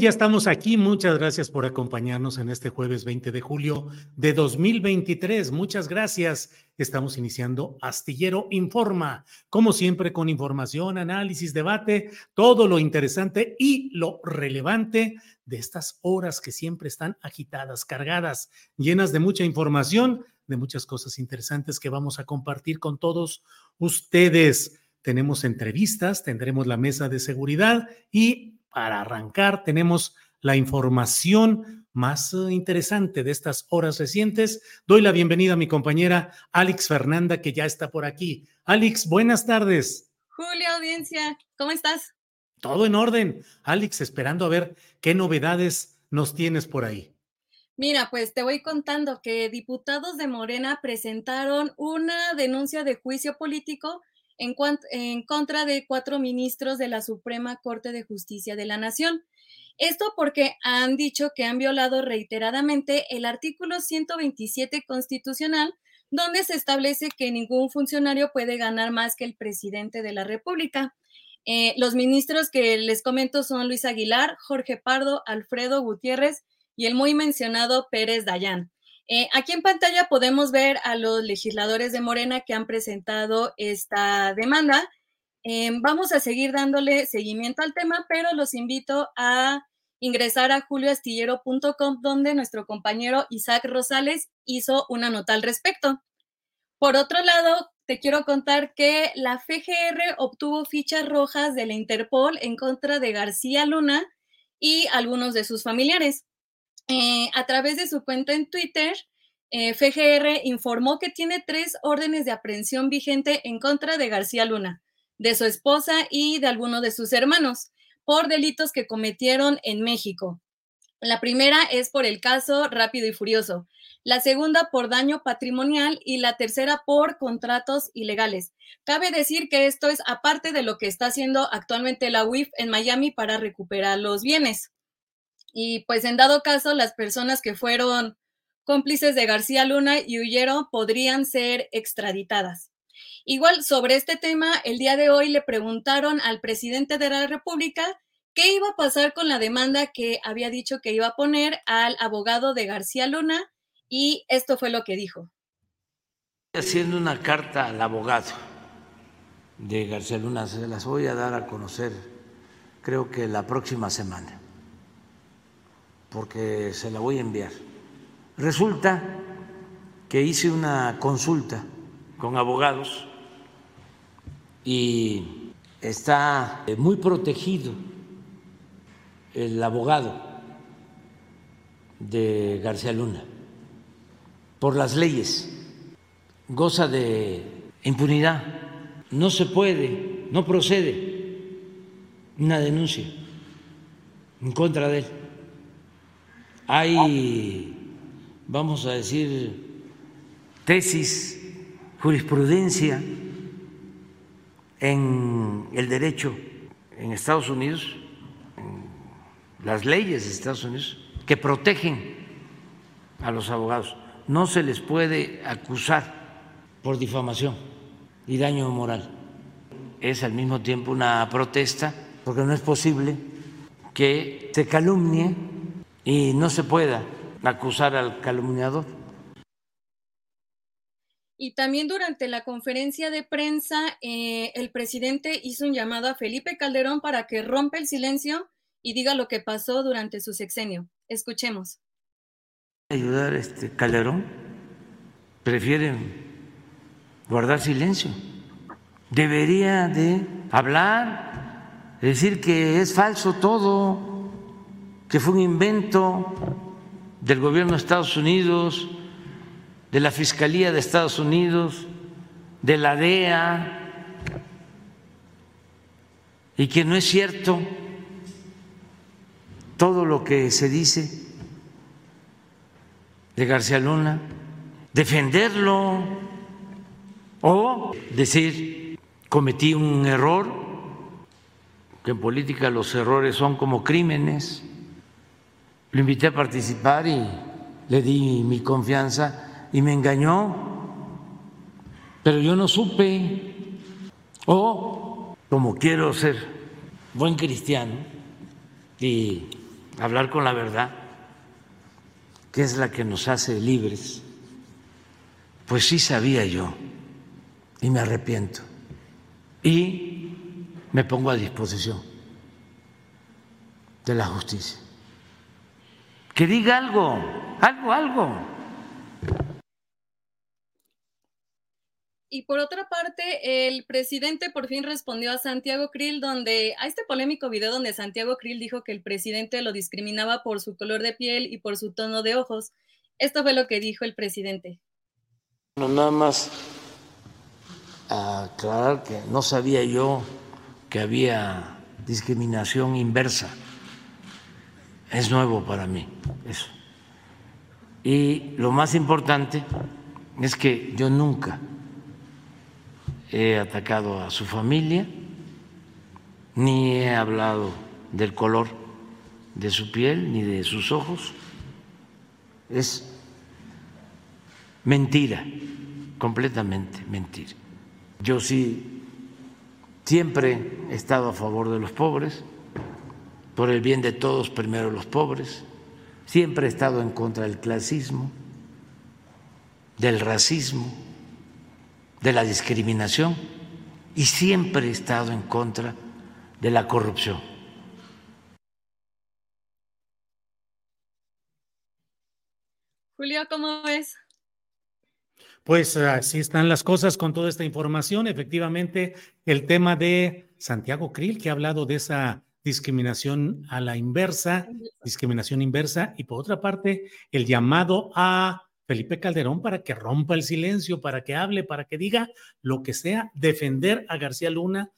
Ya estamos aquí. Muchas gracias por acompañarnos en este jueves 20 de julio de 2023. Muchas gracias. Estamos iniciando Astillero Informa, como siempre con información, análisis, debate, todo lo interesante y lo relevante de estas horas que siempre están agitadas, cargadas, llenas de mucha información, de muchas cosas interesantes que vamos a compartir con todos ustedes. Tenemos entrevistas, tendremos la mesa de seguridad y para arrancar, tenemos la información más eh, interesante de estas horas recientes. Doy la bienvenida a mi compañera Alex Fernanda, que ya está por aquí. Alex, buenas tardes. Julio, audiencia, ¿cómo estás? Todo en orden. Alex, esperando a ver qué novedades nos tienes por ahí. Mira, pues te voy contando que diputados de Morena presentaron una denuncia de juicio político en, contra de cuatro ministros de la Suprema Corte de Justicia de la Nación. Esto porque han dicho que han violado reiteradamente el artículo 127 constitucional, donde se establece que ningún funcionario puede ganar más que el presidente de la República. Eh, los ministros que les comento son Luis Aguilar, Jorge Pardo, Alfredo Gutiérrez y el muy mencionado Pérez Dayán. Eh, aquí en pantalla podemos ver a los legisladores de Morena que han presentado esta demanda. Eh, vamos a seguir dándole seguimiento al tema, pero los invito a ingresar a julioastillero.com, donde nuestro compañero Isaac Rosales hizo una nota al respecto. Por otro lado, te quiero contar que la FGR obtuvo fichas rojas de la Interpol en contra de García Luna y algunos de sus familiares. Eh, a través de su cuenta en Twitter, eh, FGR informó que tiene tres órdenes de aprehensión vigente en contra de García Luna, de su esposa y de algunos de sus hermanos, por delitos que cometieron en México. La primera es por el caso Rápido y Furioso, la segunda por daño patrimonial y la tercera por contratos ilegales. Cabe decir que esto es aparte de lo que está haciendo actualmente la UIF en Miami para recuperar los bienes. Y pues en dado caso, las personas que fueron cómplices de García Luna y huyeron podrían ser extraditadas. Igual sobre este tema, el día de hoy le preguntaron al presidente de la República qué iba a pasar con la demanda que había dicho que iba a poner al abogado de García Luna y esto fue lo que dijo. Haciendo una carta al abogado de García Luna, se las voy a dar a conocer creo que la próxima semana porque se la voy a enviar. Resulta que hice una consulta con abogados y está muy protegido el abogado de García Luna por las leyes, goza de impunidad, no se puede, no procede una denuncia en contra de él. Hay, vamos a decir, tesis, jurisprudencia en el derecho en Estados Unidos, las leyes de Estados Unidos, que protegen a los abogados. No se les puede acusar por difamación y daño moral. Es al mismo tiempo una protesta porque no es posible que se calumnie y no se pueda acusar al calumniador. Y también durante la conferencia de prensa, eh, el presidente hizo un llamado a Felipe Calderón para que rompa el silencio y diga lo que pasó durante su sexenio. Escuchemos. Ayudar este Calderón prefieren guardar silencio. Debería de hablar, decir que es falso todo, que fue un invento del gobierno de Estados Unidos, de la Fiscalía de Estados Unidos, de la DEA, y que no es cierto todo lo que se dice de García Luna, defenderlo o decir cometí un error, que en política los errores son como crímenes. Lo invité a participar y le di mi confianza y me engañó, pero yo no supe. O, como quiero ser buen cristiano y hablar con la verdad, que es la que nos hace libres, pues sí sabía yo y me arrepiento. Y me pongo a disposición de la justicia. Que diga algo, algo, algo. Y por otra parte, el presidente por fin respondió a Santiago Krill, donde a este polémico video donde Santiago Krill dijo que el presidente lo discriminaba por su color de piel y por su tono de ojos. Esto fue lo que dijo el presidente. Bueno, nada más aclarar que no sabía yo que había discriminación inversa. Es nuevo para mí eso. Y lo más importante es que yo nunca he atacado a su familia, ni he hablado del color de su piel ni de sus ojos. Es mentira, completamente mentira. Yo sí siempre he estado a favor de los pobres, por el bien de todos, primero los pobres. Siempre he estado en contra del clasismo, del racismo de la discriminación y siempre he estado en contra de la corrupción. Julio, ¿cómo ves? Pues así están las cosas con toda esta información. Efectivamente, el tema de Santiago Krill, que ha hablado de esa discriminación a la inversa, discriminación inversa, y por otra parte, el llamado a Felipe Calderón para que rompa el silencio, para que hable, para que diga lo que sea, defender a García Luna,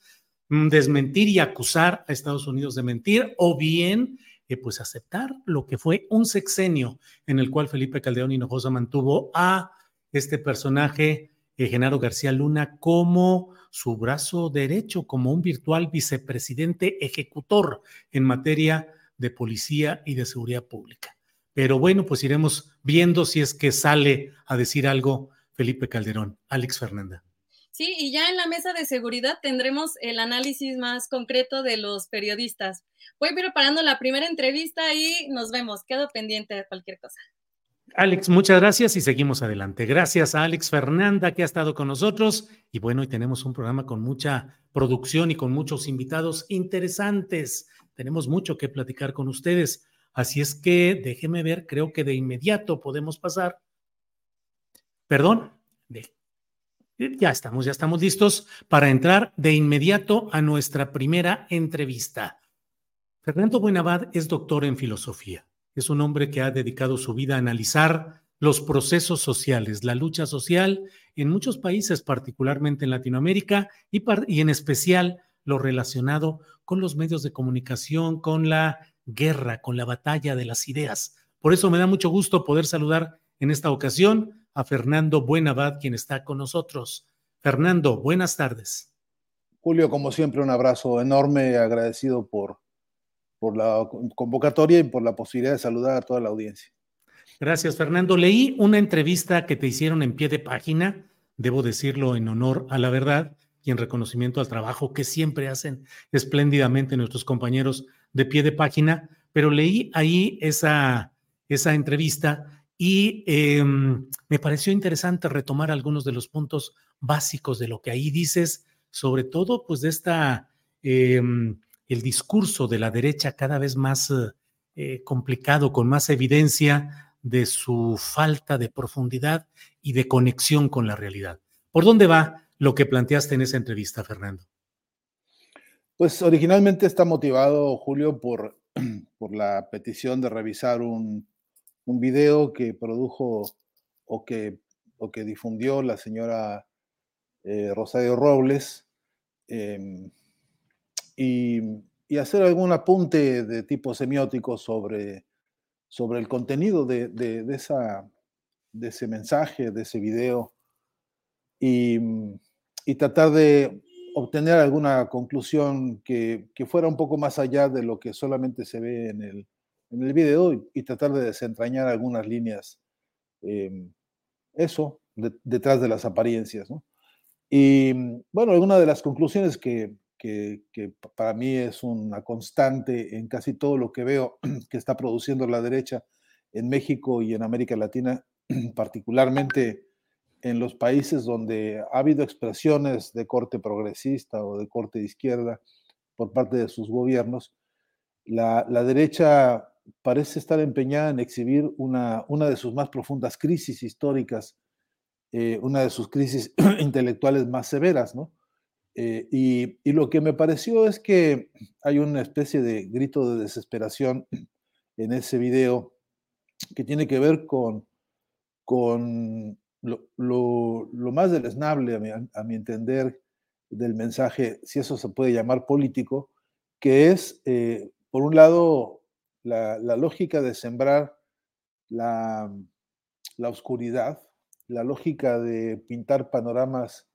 mm, desmentir y acusar a Estados Unidos de mentir, o bien eh, pues aceptar lo que fue un sexenio en el cual Felipe Calderón Hinojosa mantuvo a este personaje, eh, Genaro García Luna, como su brazo derecho, como un virtual vicepresidente ejecutor en materia de policía y de seguridad pública. Pero bueno, pues iremos viendo si es que sale a decir algo Felipe Calderón. Alex Fernanda. Sí, y ya en la mesa de seguridad tendremos el análisis más concreto de los periodistas. Voy preparando la primera entrevista y nos vemos. Quedo pendiente de cualquier cosa. Alex, muchas gracias y seguimos adelante. Gracias a Alex Fernanda que ha estado con nosotros. Y bueno, hoy tenemos un programa con mucha producción y con muchos invitados interesantes. Tenemos mucho que platicar con ustedes. Así es que déjeme ver, creo que de inmediato podemos pasar. Perdón, ya estamos, ya estamos listos para entrar de inmediato a nuestra primera entrevista. Fernando Buenavad es doctor en filosofía. Es un hombre que ha dedicado su vida a analizar los procesos sociales, la lucha social en muchos países, particularmente en Latinoamérica y, en especial lo relacionado con los medios de comunicación, con la guerra, con la batalla de las ideas. Por eso me da mucho gusto poder saludar en esta ocasión a Fernando Buenabad, quien está con nosotros. Fernando, buenas tardes. Julio, como siempre, un abrazo enorme, agradecido por, por la convocatoria y por la posibilidad de saludar a toda la audiencia. Gracias, Fernando. Leí una entrevista que te hicieron en pie de página, debo decirlo en honor a la verdad y en reconocimiento al trabajo que siempre hacen espléndidamente nuestros compañeros de pie de página, pero leí ahí esa, esa entrevista y eh, me pareció interesante retomar algunos de los puntos básicos de lo que ahí dices, sobre todo pues de esta, eh, el discurso de la derecha cada vez más eh, complicado, con más evidencia de su falta de profundidad y de conexión con la realidad. ¿Por dónde va lo que planteaste en esa entrevista, Fernando? Pues originalmente está motivado, Julio, por, por la petición de revisar un, un video que produjo o que, o que difundió la señora eh, Rosario Robles em, y, hacer algún apunte de tipo semiótico sobre, sobre el contenido de, de, de, de ese mensaje, de ese video y, y tratar de obtener alguna conclusión que, que, fuera un poco más allá de lo que solamente se ve en el, en el video y, tratar de desentrañar algunas líneas, eh, eso, detrás de las apariencias. Y bueno, alguna de las conclusiones que, que, para mí es una constante en casi todo lo que veo que está produciendo la derecha en México y en América Latina, particularmente en los países donde ha habido expresiones de corte progresista o de corte izquierda por parte de sus gobiernos, la, la derecha parece estar empeñada en exhibir una, una de sus más profundas crisis históricas, eh, una de sus crisis intelectuales más severas, ¿no? Eh, y, lo que me pareció es que hay una especie de grito de desesperación en ese video que tiene que ver con, con lo, lo, más deleznable, a mi, a mi, entender, del mensaje, si eso se puede llamar político, que es, eh, por un lado, la, la, lógica de sembrar la, la oscuridad, la lógica de pintar panoramas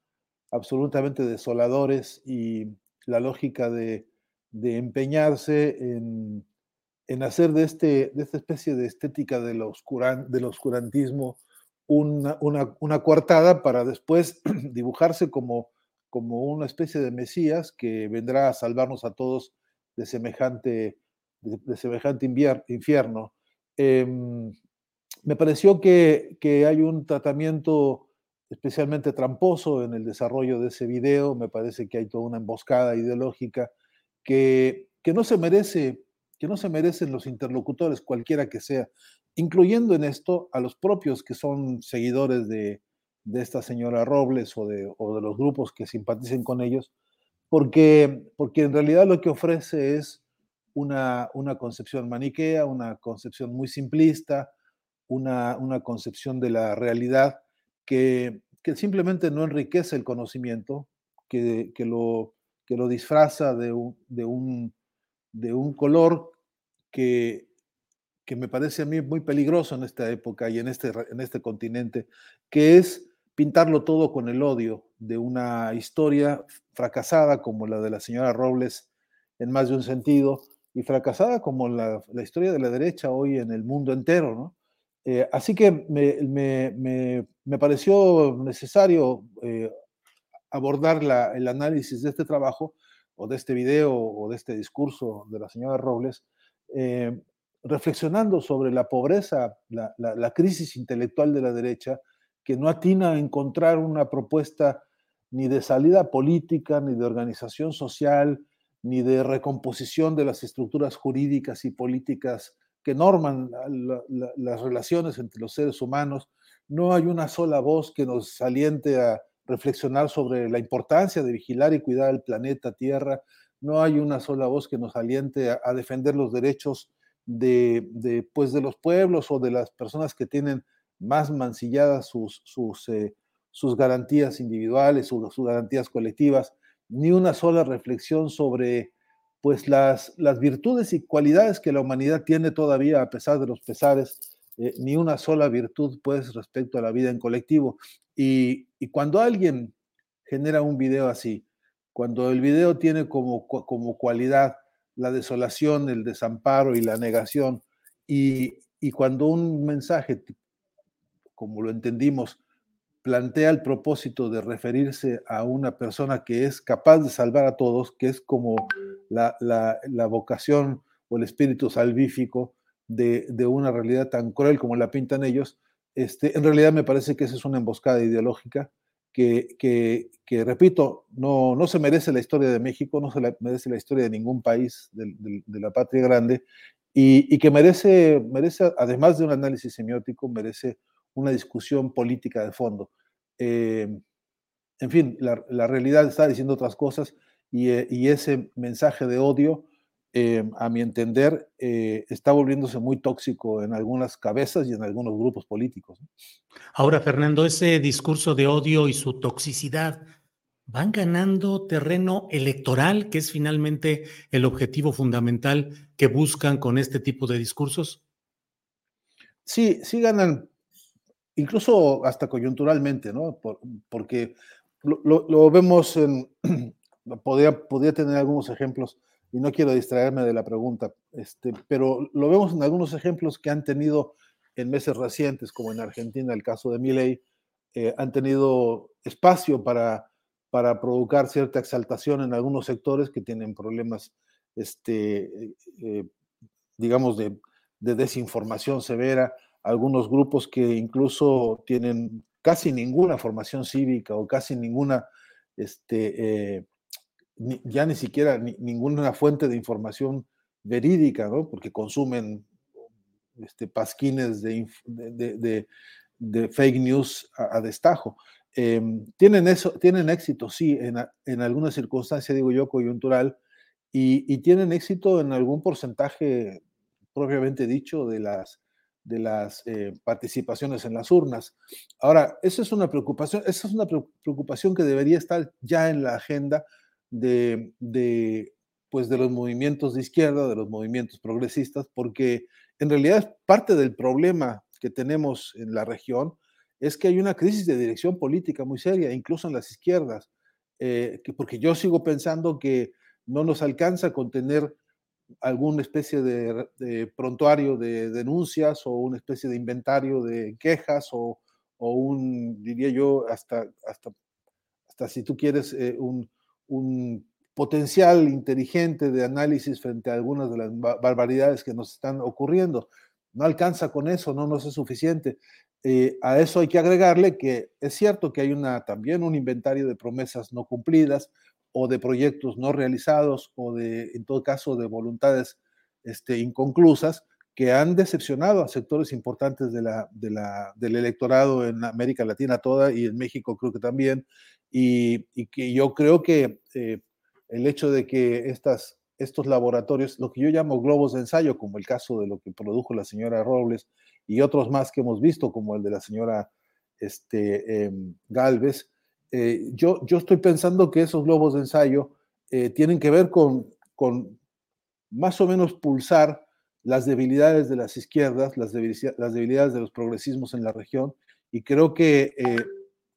absolutamente desoladores y la lógica de, empeñarse en, hacer de, este, de esta especie de estética del, oscuran, del oscurantismo una, una, coartada para después dibujarse como, como una especie de Mesías que vendrá a salvarnos a todos de semejante, de, semejante infierno. Eh, me pareció que, hay un tratamiento especialmente tramposo en el desarrollo de ese video, me parece que hay toda una emboscada ideológica que, que no se merece, que no se merecen los interlocutores, cualquiera que sea incluyendo en esto a los propios que son seguidores de, de esta señora Robles o de, o de, los grupos que simpaticen con ellos, porque, porque en realidad lo que ofrece es una, una concepción maniquea, una concepción muy simplista, una, una concepción de la realidad que, que, simplemente no enriquece el conocimiento, que, que, lo, que lo disfraza de un, de un, de un color que, que me parece a mí muy peligroso en esta época y en este, en este continente, que es pintarlo todo con el odio de una historia fracasada como la de la señora Robles en más de un sentido y fracasada como la, la historia de la derecha hoy en el mundo entero, ¿no? Eh, así que me, me, pareció necesario eh, abordar el análisis de este trabajo o de este video o de este discurso de la señora Robles eh, reflexionando sobre la pobreza, la, crisis intelectual de la derecha, que no atina a encontrar una propuesta ni de salida política, ni de organización social, ni de recomposición de las estructuras jurídicas y políticas que norman la, las relaciones entre los seres humanos. No hay una sola voz que nos aliente a reflexionar sobre la importancia de vigilar y cuidar el planeta Tierra. No hay una sola voz que nos aliente a, defender los derechos de, de, pues de los pueblos o de las personas que tienen más mancilladas sus, sus, eh, garantías individuales, sus, sus, garantías colectivas, ni una sola reflexión sobre pues las, las virtudes y cualidades que la humanidad tiene todavía a pesar de los pesares, eh, ni una sola virtud pues respecto a la vida en colectivo. Y, y, cuando alguien genera un video así, cuando el video tiene como, como cualidad la desolación, el desamparo y la negación, y, y cuando un mensaje, como lo entendimos, plantea el propósito de referirse a una persona que es capaz de salvar a todos, que es como la, la, la vocación o el espíritu salvífico de, una realidad tan cruel como la pintan ellos, este, en realidad me parece que esa es una emboscada ideológica que, que, que, repito, no, no se merece la historia de México, no se merece la historia de ningún país de, la patria grande, y, y, que merece, merece, además de un análisis semiótico, merece una discusión política de fondo. Eh, en fin, la, realidad está diciendo otras cosas y, eh, y ese mensaje de odio, eh, a mi entender, eh, está volviéndose muy tóxico en algunas cabezas y en algunos grupos políticos. Ahora, Fernando, ese discurso de odio y su toxicidad van ganando terreno electoral, que es finalmente el objetivo fundamental que buscan con este tipo de discursos. Sí, sí ganan incluso hasta coyunturalmente, ¿no? Por, porque lo, lo, lo, vemos en, podría, podría tener algunos ejemplos, y no quiero distraerme de la pregunta, este, pero lo vemos en algunos ejemplos que han tenido en meses recientes, como en Argentina, el caso de Milei, eh, han tenido espacio para, para provocar cierta exaltación en algunos sectores que tienen problemas, este, eh, digamos, de, de desinformación severa, algunos grupos que incluso tienen casi ninguna formación cívica o casi ninguna, este, eh, ni, ya ni siquiera ni, ninguna fuente de información verídica, ¿no? porque consumen este, pasquines de, de, de, de fake news a, a destajo. Eh, tienen, eso, tienen éxito, sí, en, en alguna circunstancia, digo yo, coyuntural, y, y tienen éxito en algún porcentaje propiamente dicho de las de las eh, participaciones en las urnas. Ahora, esa es una preocupación, esa es una preocupación que debería estar ya en la agenda de, de, pues de los movimientos de izquierda, de los movimientos progresistas, porque en realidad parte del problema que tenemos en la región es que hay una crisis de dirección política muy seria, incluso en las izquierdas, eh, que porque yo sigo pensando que no nos alcanza con tener alguna especie de, de, prontuario de denuncias o una especie de inventario de quejas o, o un, diría yo, hasta, hasta, hasta si tú quieres, eh, un, un, potencial inteligente de análisis frente a algunas de las barbaridades que nos están ocurriendo. No alcanza con eso, no nos es suficiente. Eh, a eso hay que agregarle que es cierto que hay una, también un inventario de promesas no cumplidas, o de proyectos no realizados o de, en todo caso, de voluntades este, inconclusas que han decepcionado a sectores importantes de la, de la, del electorado en América Latina toda y en México creo que también. Y, y que yo creo que eh, el hecho de que estas, estos laboratorios, lo que yo llamo globos de ensayo, como el caso de lo que produjo la señora Robles y otros más que hemos visto, como el de la señora este, eh, Galvez, eh, yo, yo estoy pensando que esos globos de ensayo eh, tienen que ver con, con más o menos pulsar las debilidades de las izquierdas, las debilidades, de los progresismos en la región, y creo que eh,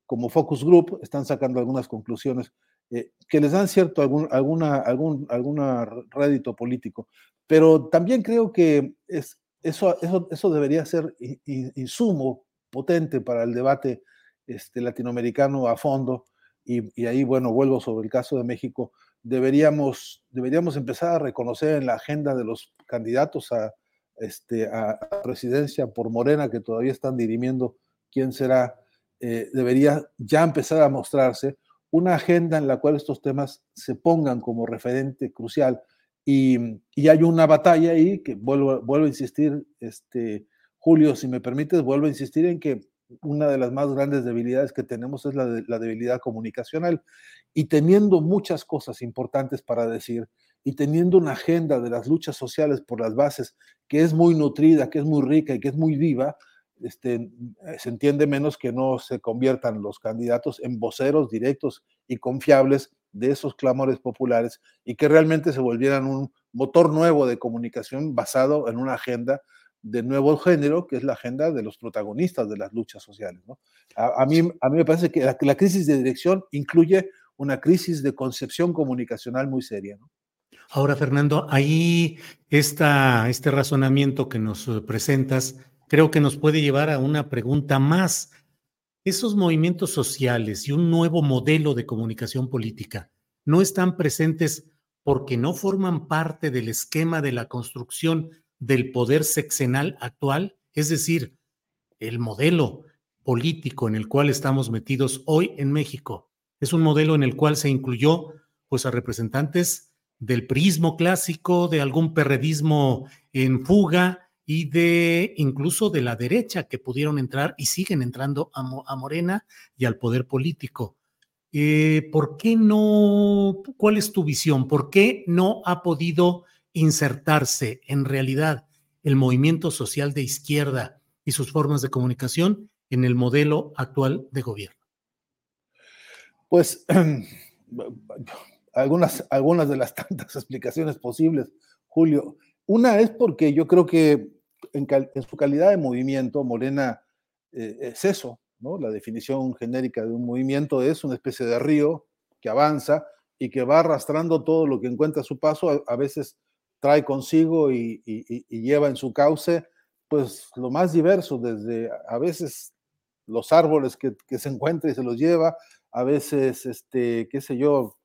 como focus group están sacando algunas conclusiones eh, que les dan cierto algún, alguna, algún alguna rédito político, pero también creo que es, eso, eso, eso debería ser insumo potente para el debate este, latinoamericano a fondo, y, y, ahí, bueno, vuelvo sobre el caso de México, deberíamos, deberíamos empezar a reconocer en la agenda de los candidatos a, este, a, a presidencia por Morena, que todavía están dirimiendo quién será, eh, debería ya empezar a mostrarse una agenda en la cual estos temas se pongan como referente crucial. Y, y hay una batalla ahí que vuelvo, vuelvo a insistir, este, Julio, si me permites, vuelvo a insistir en que una de las más grandes debilidades que tenemos es la, la debilidad comunicacional. Y teniendo muchas cosas importantes para decir y teniendo una agenda de las luchas sociales por las bases que es muy nutrida, que es muy rica y que es muy viva, este, se entiende menos que no se conviertan los candidatos en voceros directos y confiables de esos clamores populares y que realmente se volvieran un motor nuevo de comunicación basado en una agenda de nuevo género, que es la agenda de los protagonistas de las luchas sociales. A, mí, a mí me parece que la, la, crisis de dirección incluye una crisis de concepción comunicacional muy seria. ¿no? Ahora, Fernando, ahí esta, este razonamiento que nos presentas creo que nos puede llevar a una pregunta más. Esos movimientos sociales y un nuevo modelo de comunicación política no están presentes porque no forman parte del esquema de la construcción del poder sexenal actual, es decir, el modelo político en el cual estamos metidos hoy en México. Es un modelo en el cual se incluyó pues a representantes del prismo clásico, de algún perredismo en fuga, y de incluso de la derecha que pudieron entrar y siguen entrando a, Morena y al poder político. Eh, ¿Por qué no? ¿Cuál es tu visión? ¿Por qué no ha podido insertarse en realidad el movimiento social de izquierda y sus formas de comunicación en el modelo actual de gobierno? Pues algunas, algunas de las tantas explicaciones posibles, Julio. Una es porque yo creo que en, su calidad de movimiento, Morena eh, es eso, ¿no? La definición genérica de un movimiento es una especie de río que avanza y que va arrastrando todo lo que encuentra a su paso, a, veces trae consigo y, lleva en su cauce, pues lo más diverso, desde a veces los árboles que, se encuentra y se los lleva, a veces, este, qué sé yo,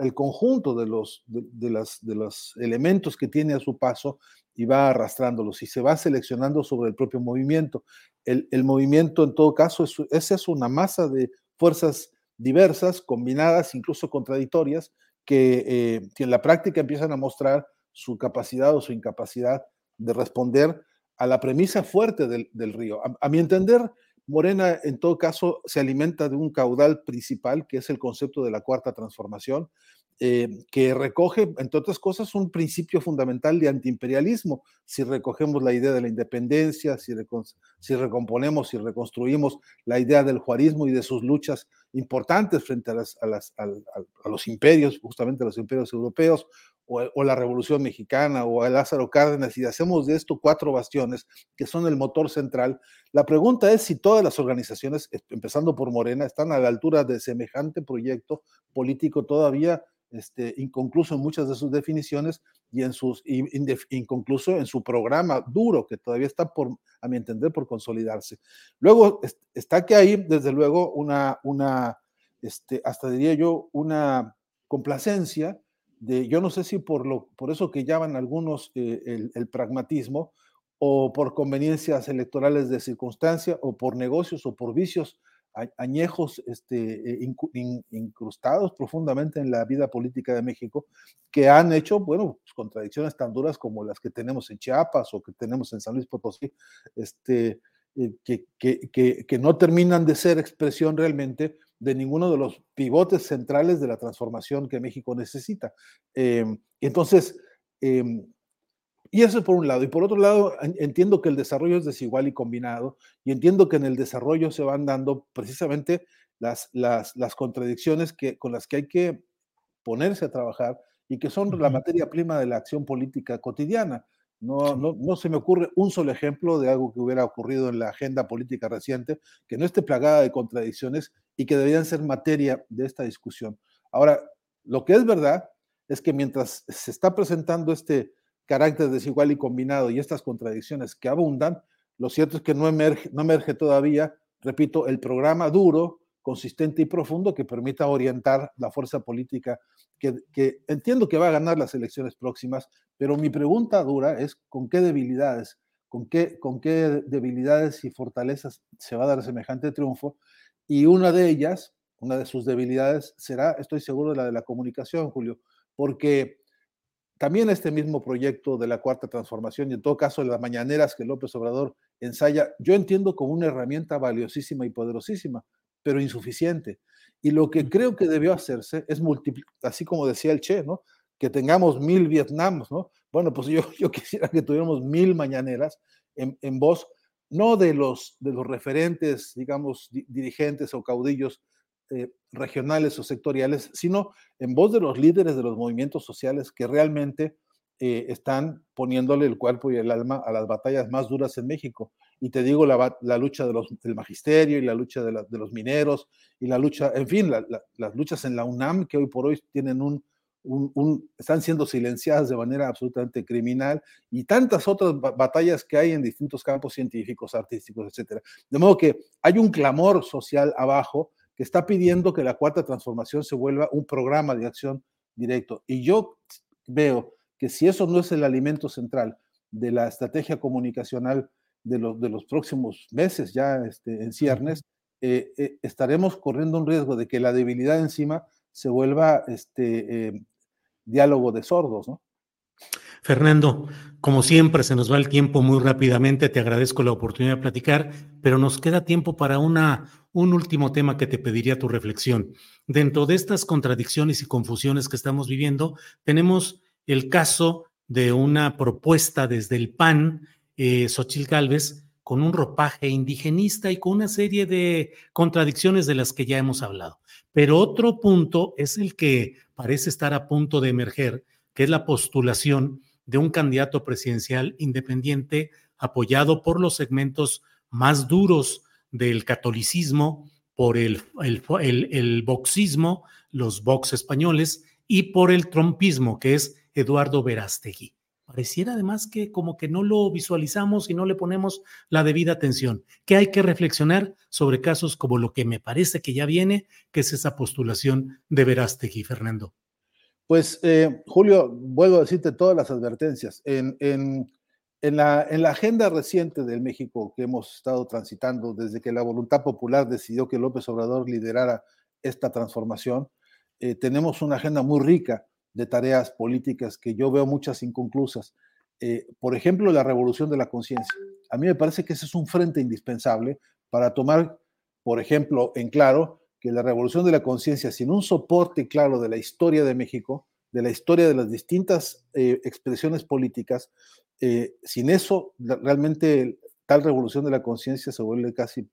el conjunto de los, de, las, de los elementos que tiene a su paso y va arrastrándolos y se va seleccionando sobre el propio movimiento. El, movimiento en todo caso es, es una masa de fuerzas diversas, combinadas, incluso contradictorias, que, eh, que, en la práctica empiezan a mostrar su capacidad o su incapacidad de responder a la premisa fuerte del, río. a, mi entender, Morena, en todo caso, se alimenta de un caudal principal, que es el concepto de la cuarta transformación, eh, que recoge, entre otras cosas, un principio fundamental de antiimperialismo. Si recogemos la idea de la independencia, si, si recomponemos y reconstruimos la idea del juarismo y de sus luchas importantes frente a, los imperios, justamente a los imperios europeos, o, la Revolución Mexicana, o a Lázaro Cárdenas, y hacemos de esto cuatro bastiones que son el motor central, la pregunta es si todas las organizaciones, empezando por Morena, están a la altura de semejante proyecto político todavía este, inconcluso en muchas de sus definiciones y en sus inconcluso en su programa duro que todavía está por a mi entender por consolidarse. Luego está que hay desde luego una una este, hasta diría yo una complacencia de yo no sé si por lo por eso que llaman algunos eh, el pragmatismo o por conveniencias electorales de circunstancia o por negocios o por vicios añejos este, eh, incrustados profundamente en la vida política de México, que han hecho, bueno, pues, contradicciones tan duras como las que tenemos en Chiapas o que tenemos en San Luis Potosí, este, eh, que, que, que, no terminan de ser expresión realmente de ninguno de los pivotes centrales de la transformación que México necesita. Em, entonces, em, y eso por un lado. Y por otro lado, entiendo que el desarrollo es desigual y combinado, y entiendo que en el desarrollo se van dando precisamente las, las, las contradicciones que, con las que hay que ponerse a trabajar y que son la materia prima de la acción política cotidiana. No, no, no, se me ocurre un solo ejemplo de algo que hubiera ocurrido en la agenda política reciente que no esté plagada de contradicciones y que deberían ser materia de esta discusión. Ahora, lo que es verdad es que mientras se está presentando este, carácter desigual y combinado y estas contradicciones que abundan, lo cierto es que no emerge, no emerge todavía, repito, el programa duro, consistente y profundo que permita orientar la fuerza política que, que, entiendo que va a ganar las elecciones próximas, pero mi pregunta dura es con qué debilidades, con qué, con qué debilidades y fortalezas se va a dar semejante triunfo. Y una de ellas, una de sus debilidades será, estoy seguro, la de la comunicación, Julio, porque también este mismo proyecto de la cuarta transformación y en todo caso las mañaneras que López Obrador ensaya, yo entiendo como una herramienta valiosísima y poderosísima, pero insuficiente. Y lo que creo que debió hacerse es multiplicar, así como decía el Che, ¿no? Que tengamos mil Vietnams, ¿no? Bueno, pues yo, yo quisiera que tuviéramos mil mañaneras en, en voz, no de los, de los referentes, digamos, dirigentes o caudillos eh, regionales o sectoriales, sino en voz de los líderes de los movimientos sociales que realmente eh, están poniéndole el cuerpo y el alma a las batallas más duras en México. Y te digo, la, lucha del magisterio y la lucha de, los mineros y la lucha, en fin, las luchas en la UNAM que hoy por hoy tienen un, están siendo silenciadas de manera absolutamente criminal y tantas otras batallas que hay en distintos campos científicos, artísticos, etcétera. De modo que hay un clamor social abajo que está pidiendo que la cuarta transformación se vuelva un programa de acción directo. Y yo veo que si eso no es el alimento central de la estrategia comunicacional de, de los próximos meses, ya este, en ciernes, eh, eh, estaremos corriendo un riesgo de que la debilidad encima se vuelva este, eh, diálogo de sordos, ¿no? Fernando, como siempre, se nos va el tiempo muy rápidamente. Te agradezco la oportunidad de platicar, pero nos queda tiempo para una, un último tema que te pediría tu reflexión. Dentro de estas contradicciones y confusiones que estamos viviendo, tenemos el caso de una propuesta desde el PAN, eh, Gálvez, con un ropaje indigenista y con una serie de contradicciones de las que ya hemos hablado. Pero otro punto es el que parece estar a punto de emerger, que es la postulación de un candidato presidencial independiente apoyado por los segmentos más duros del catolicismo, por el, el, boxismo, los box españoles, y por el trompismo, que es Eduardo Verástegui. Pareciera además que como que no lo visualizamos y no le ponemos la debida atención, que hay que reflexionar sobre casos como lo que me parece que ya viene, que es esa postulación de Verástegui, Fernando. Pues, eh, Julio, vuelvo a decirte todas las advertencias. En, la, en, la, agenda reciente del México que hemos estado transitando desde que la voluntad popular decidió que López Obrador liderara esta transformación, eh, tenemos una agenda muy rica de tareas políticas que yo veo muchas inconclusas. Eh, por ejemplo, la revolución de la conciencia. A mí me parece que ese es un frente indispensable para tomar, por ejemplo, en claro que la revolución de la conciencia, sin un soporte claro de la historia de México, de la historia de las distintas eh, expresiones políticas, eh, sin eso, realmente tal revolución de la conciencia se vuelve casi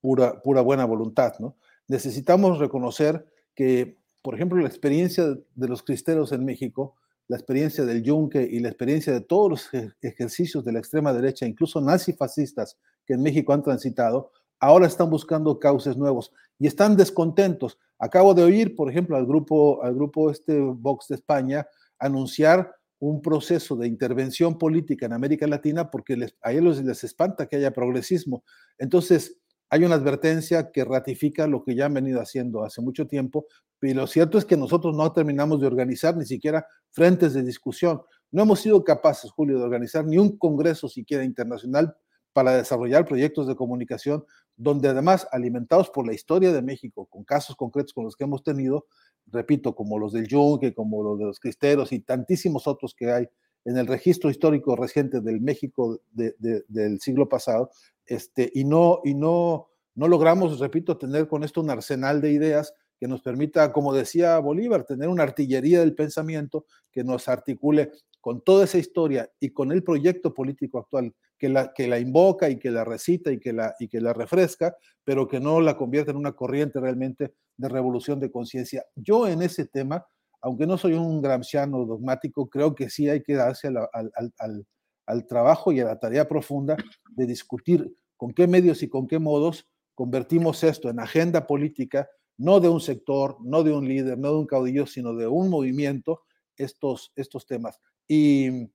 pura, pura buena voluntad. ¿no? Necesitamos reconocer que por ejemplo, la experiencia de los cristeros en México, la experiencia del yunque y la experiencia de todos los ejercicios de la extrema derecha, incluso nazifascistas que en México han transitado, ahora están buscando cauces nuevos y están descontentos. Acabo de oír, por ejemplo, al grupo, al grupo este Vox de España anunciar un proceso de intervención política en América Latina porque les, a ellos les espanta que haya progresismo. Entonces, hay una advertencia que ratifica lo que ya han venido haciendo hace mucho tiempo, pero lo cierto es que nosotros no terminamos de organizar ni siquiera frentes de discusión. No hemos sido capaces, Julio, de organizar ni un congreso siquiera internacional para desarrollar proyectos de comunicación donde además, alimentados por la historia de México, con casos concretos con los que hemos tenido, repito, como los del Yunque, como los de los Cristeros y tantísimos otros que hay en el registro histórico reciente del México del siglo pasado, este, y, no, y no, no logramos, repito, tener con esto un arsenal de ideas que nos permita, como decía Bolívar, tener una artillería del pensamiento que nos articule con toda esa historia y con el proyecto político actual que la, que la invoca y que la recita y que la, y que la refresca, pero que no la convierte en una corriente realmente de revolución de conciencia. Yo en ese tema, aunque no soy un gramsciano dogmático, creo que sí hay que darse al, al, al trabajo y a la tarea profunda de discutir con qué medios y con qué modos convertimos esto en agenda política no de un sector, no de un líder, no de un caudillo, sino de un movimiento, estos, estos temas. Y,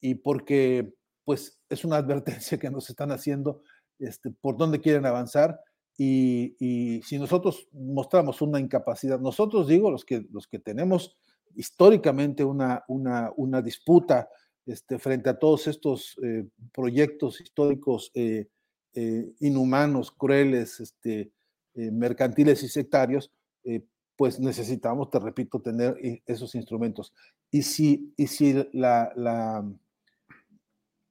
y porque pues es una advertencia que nos están haciendo este, por dónde quieren avanzar y, y, si nosotros mostramos una incapacidad, nosotros digo, los que, los que tenemos históricamente una, una, una disputa este, frente a todos estos eh, proyectos históricos eh, eh, inhumanos, crueles, este, eh, mercantiles y sectarios, eh, pues necesitamos, te repito, tener esos instrumentos. Y si, y si la, la,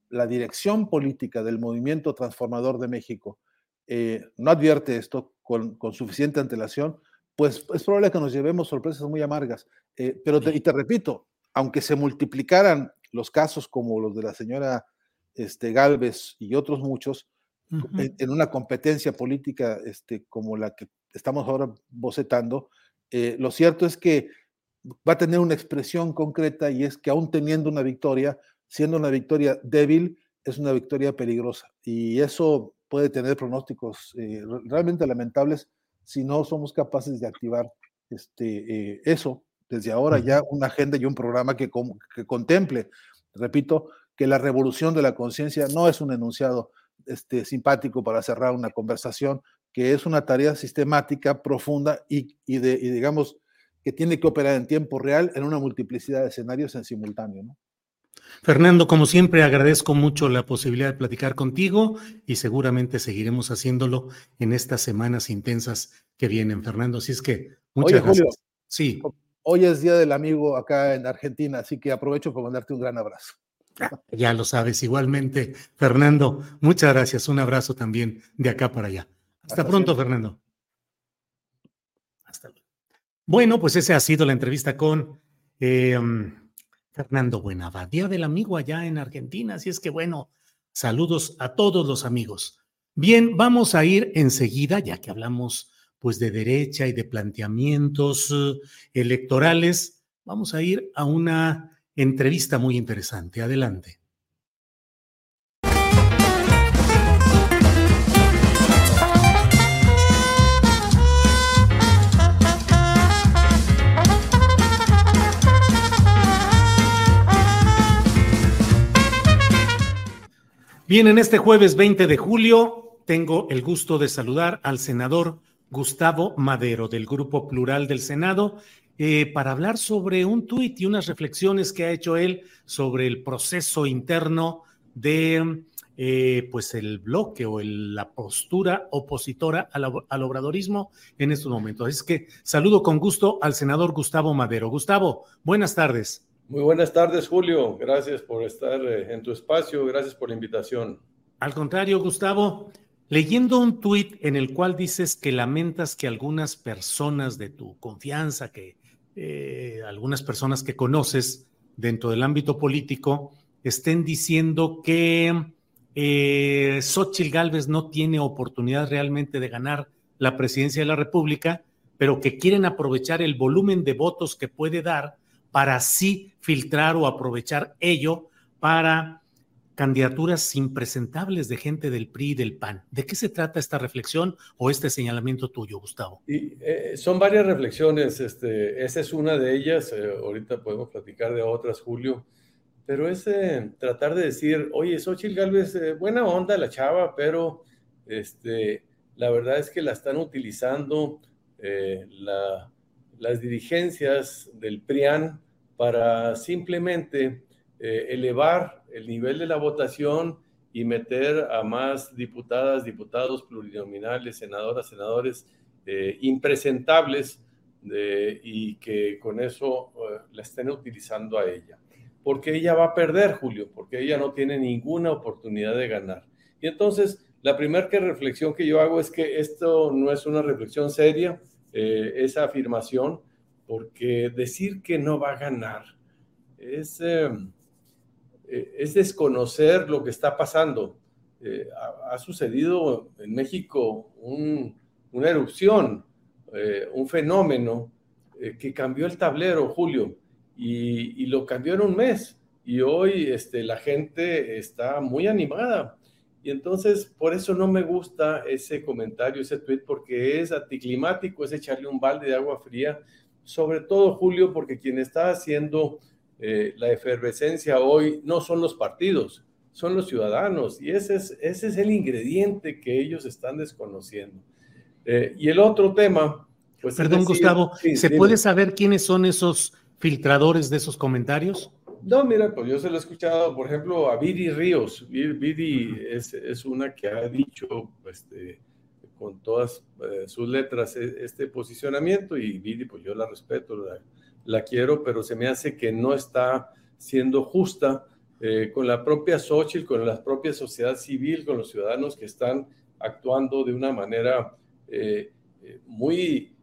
la dirección política del movimiento transformador de México eh, no advierte esto con, con, suficiente antelación, pues es probable que nos llevemos sorpresas muy amargas. pero y te repito, aunque se multiplicaran los casos como los de la señora este, Galvez y otros muchos, en, una competencia política este, como la que estamos ahora bocetando, eh, lo cierto es que va a tener una expresión concreta y es que aún teniendo una victoria, siendo una victoria débil, es una victoria peligrosa. Y eso puede tener pronósticos eh, realmente lamentables si no somos capaces de activar este, eh, eso desde ahora ya una agenda y un programa que, que contemple, repito, que la revolución de la conciencia no es un enunciado este, simpático para cerrar una conversación, que es una tarea sistemática, profunda y, de, digamos que tiene que operar en tiempo real en una multiplicidad de escenarios en simultáneo. ¿no? Fernando, como siempre, agradezco mucho la posibilidad de platicar contigo y seguramente seguiremos haciéndolo en estas semanas intensas que vienen, Fernando. Así es que muchas gracias. sí. Hoy es Día del Amigo acá en Argentina, así que aprovecho para mandarte un gran abrazo. Ya lo sabes, igualmente. Fernando, muchas gracias. Un abrazo también de acá para allá. Hasta, pronto, Fernando. Hasta luego. Bueno, pues esa ha sido la entrevista con em, Fernando Buenava, Día del Amigo allá en Argentina. Así es que bueno, saludos a todos los amigos. Bien, vamos a ir enseguida, ya que hablamos pues de derecha y de planteamientos eh, electorales, vamos a ir a una entrevista muy interesante. Adelante. Bien, en este jueves 20 de julio tengo el gusto de saludar al senador Gustavo Madero del Grupo Plural del Senado eh, para hablar sobre un tuit y unas reflexiones que ha hecho él sobre el proceso interno de eh, pues el bloque o la postura opositora al, al, obradorismo en estos momentos. Es que saludo con gusto al senador Gustavo Madero. Gustavo, buenas tardes. Muy buenas tardes, Julio. Gracias por estar eh, en tu espacio. Gracias por la invitación. Al contrario, Gustavo, leyendo un tuit en el cual dices que lamentas que algunas personas de tu confianza, que eh, algunas personas que conoces dentro del ámbito político estén diciendo que eh, Xochitl Gálvez no tiene oportunidad realmente de ganar la presidencia de la República, pero que quieren aprovechar el volumen de votos que puede dar para así filtrar o aprovechar ello para candidaturas impresentables de gente del PRI y del PAN. ¿De qué se trata esta reflexión o este señalamiento tuyo, Gustavo? Eh, son varias reflexiones, este, esa es una de ellas, eh, ahorita podemos platicar de otras, Julio, pero es eh, tratar de decir, oye, Xochitl Galvez, buena onda la chava, pero este, la verdad es que la están utilizando las dirigencias del PRIAN para simplemente elevar el nivel de la votación y meter a más diputadas, diputados plurinominales, senadoras, senadores eh, impresentables y que con eso eh, la estén utilizando a ella. Porque ella va a perder, Julio, porque ella no tiene ninguna oportunidad de ganar. Y entonces, la primera reflexión que yo hago es que esto no es una reflexión seria, eh, esa afirmación, porque decir que no va a ganar es eh, es desconocer lo que está pasando. Eh, ha, sucedido en México una erupción, eh, un fenómeno que cambió el tablero, Julio, y, lo cambió en un mes. Y hoy este, la gente está muy animada. Y entonces, por eso no me gusta ese comentario, ese tweet, porque es anticlimático, es echarle un balde de agua fría, sobre todo, Julio, porque quien está haciendo eh, la efervescencia hoy no son los partidos, son los ciudadanos y ese es, ese es el ingrediente que ellos están desconociendo. Eh, y el otro tema, pues... Perdón, Gustavo, ¿se puede saber quiénes son esos filtradores de esos comentarios? No, mira, pues yo se lo he escuchado, por ejemplo, a Viri Ríos. Viri es, es una que ha dicho este, con todas eh, sus letras e, este posicionamiento y Viri, pues yo la respeto, la, la quiero, pero se me hace que no está siendo justa eh, con la propia Xochitl, con la propia sociedad civil, con los ciudadanos que están actuando de una manera eh, eh, muy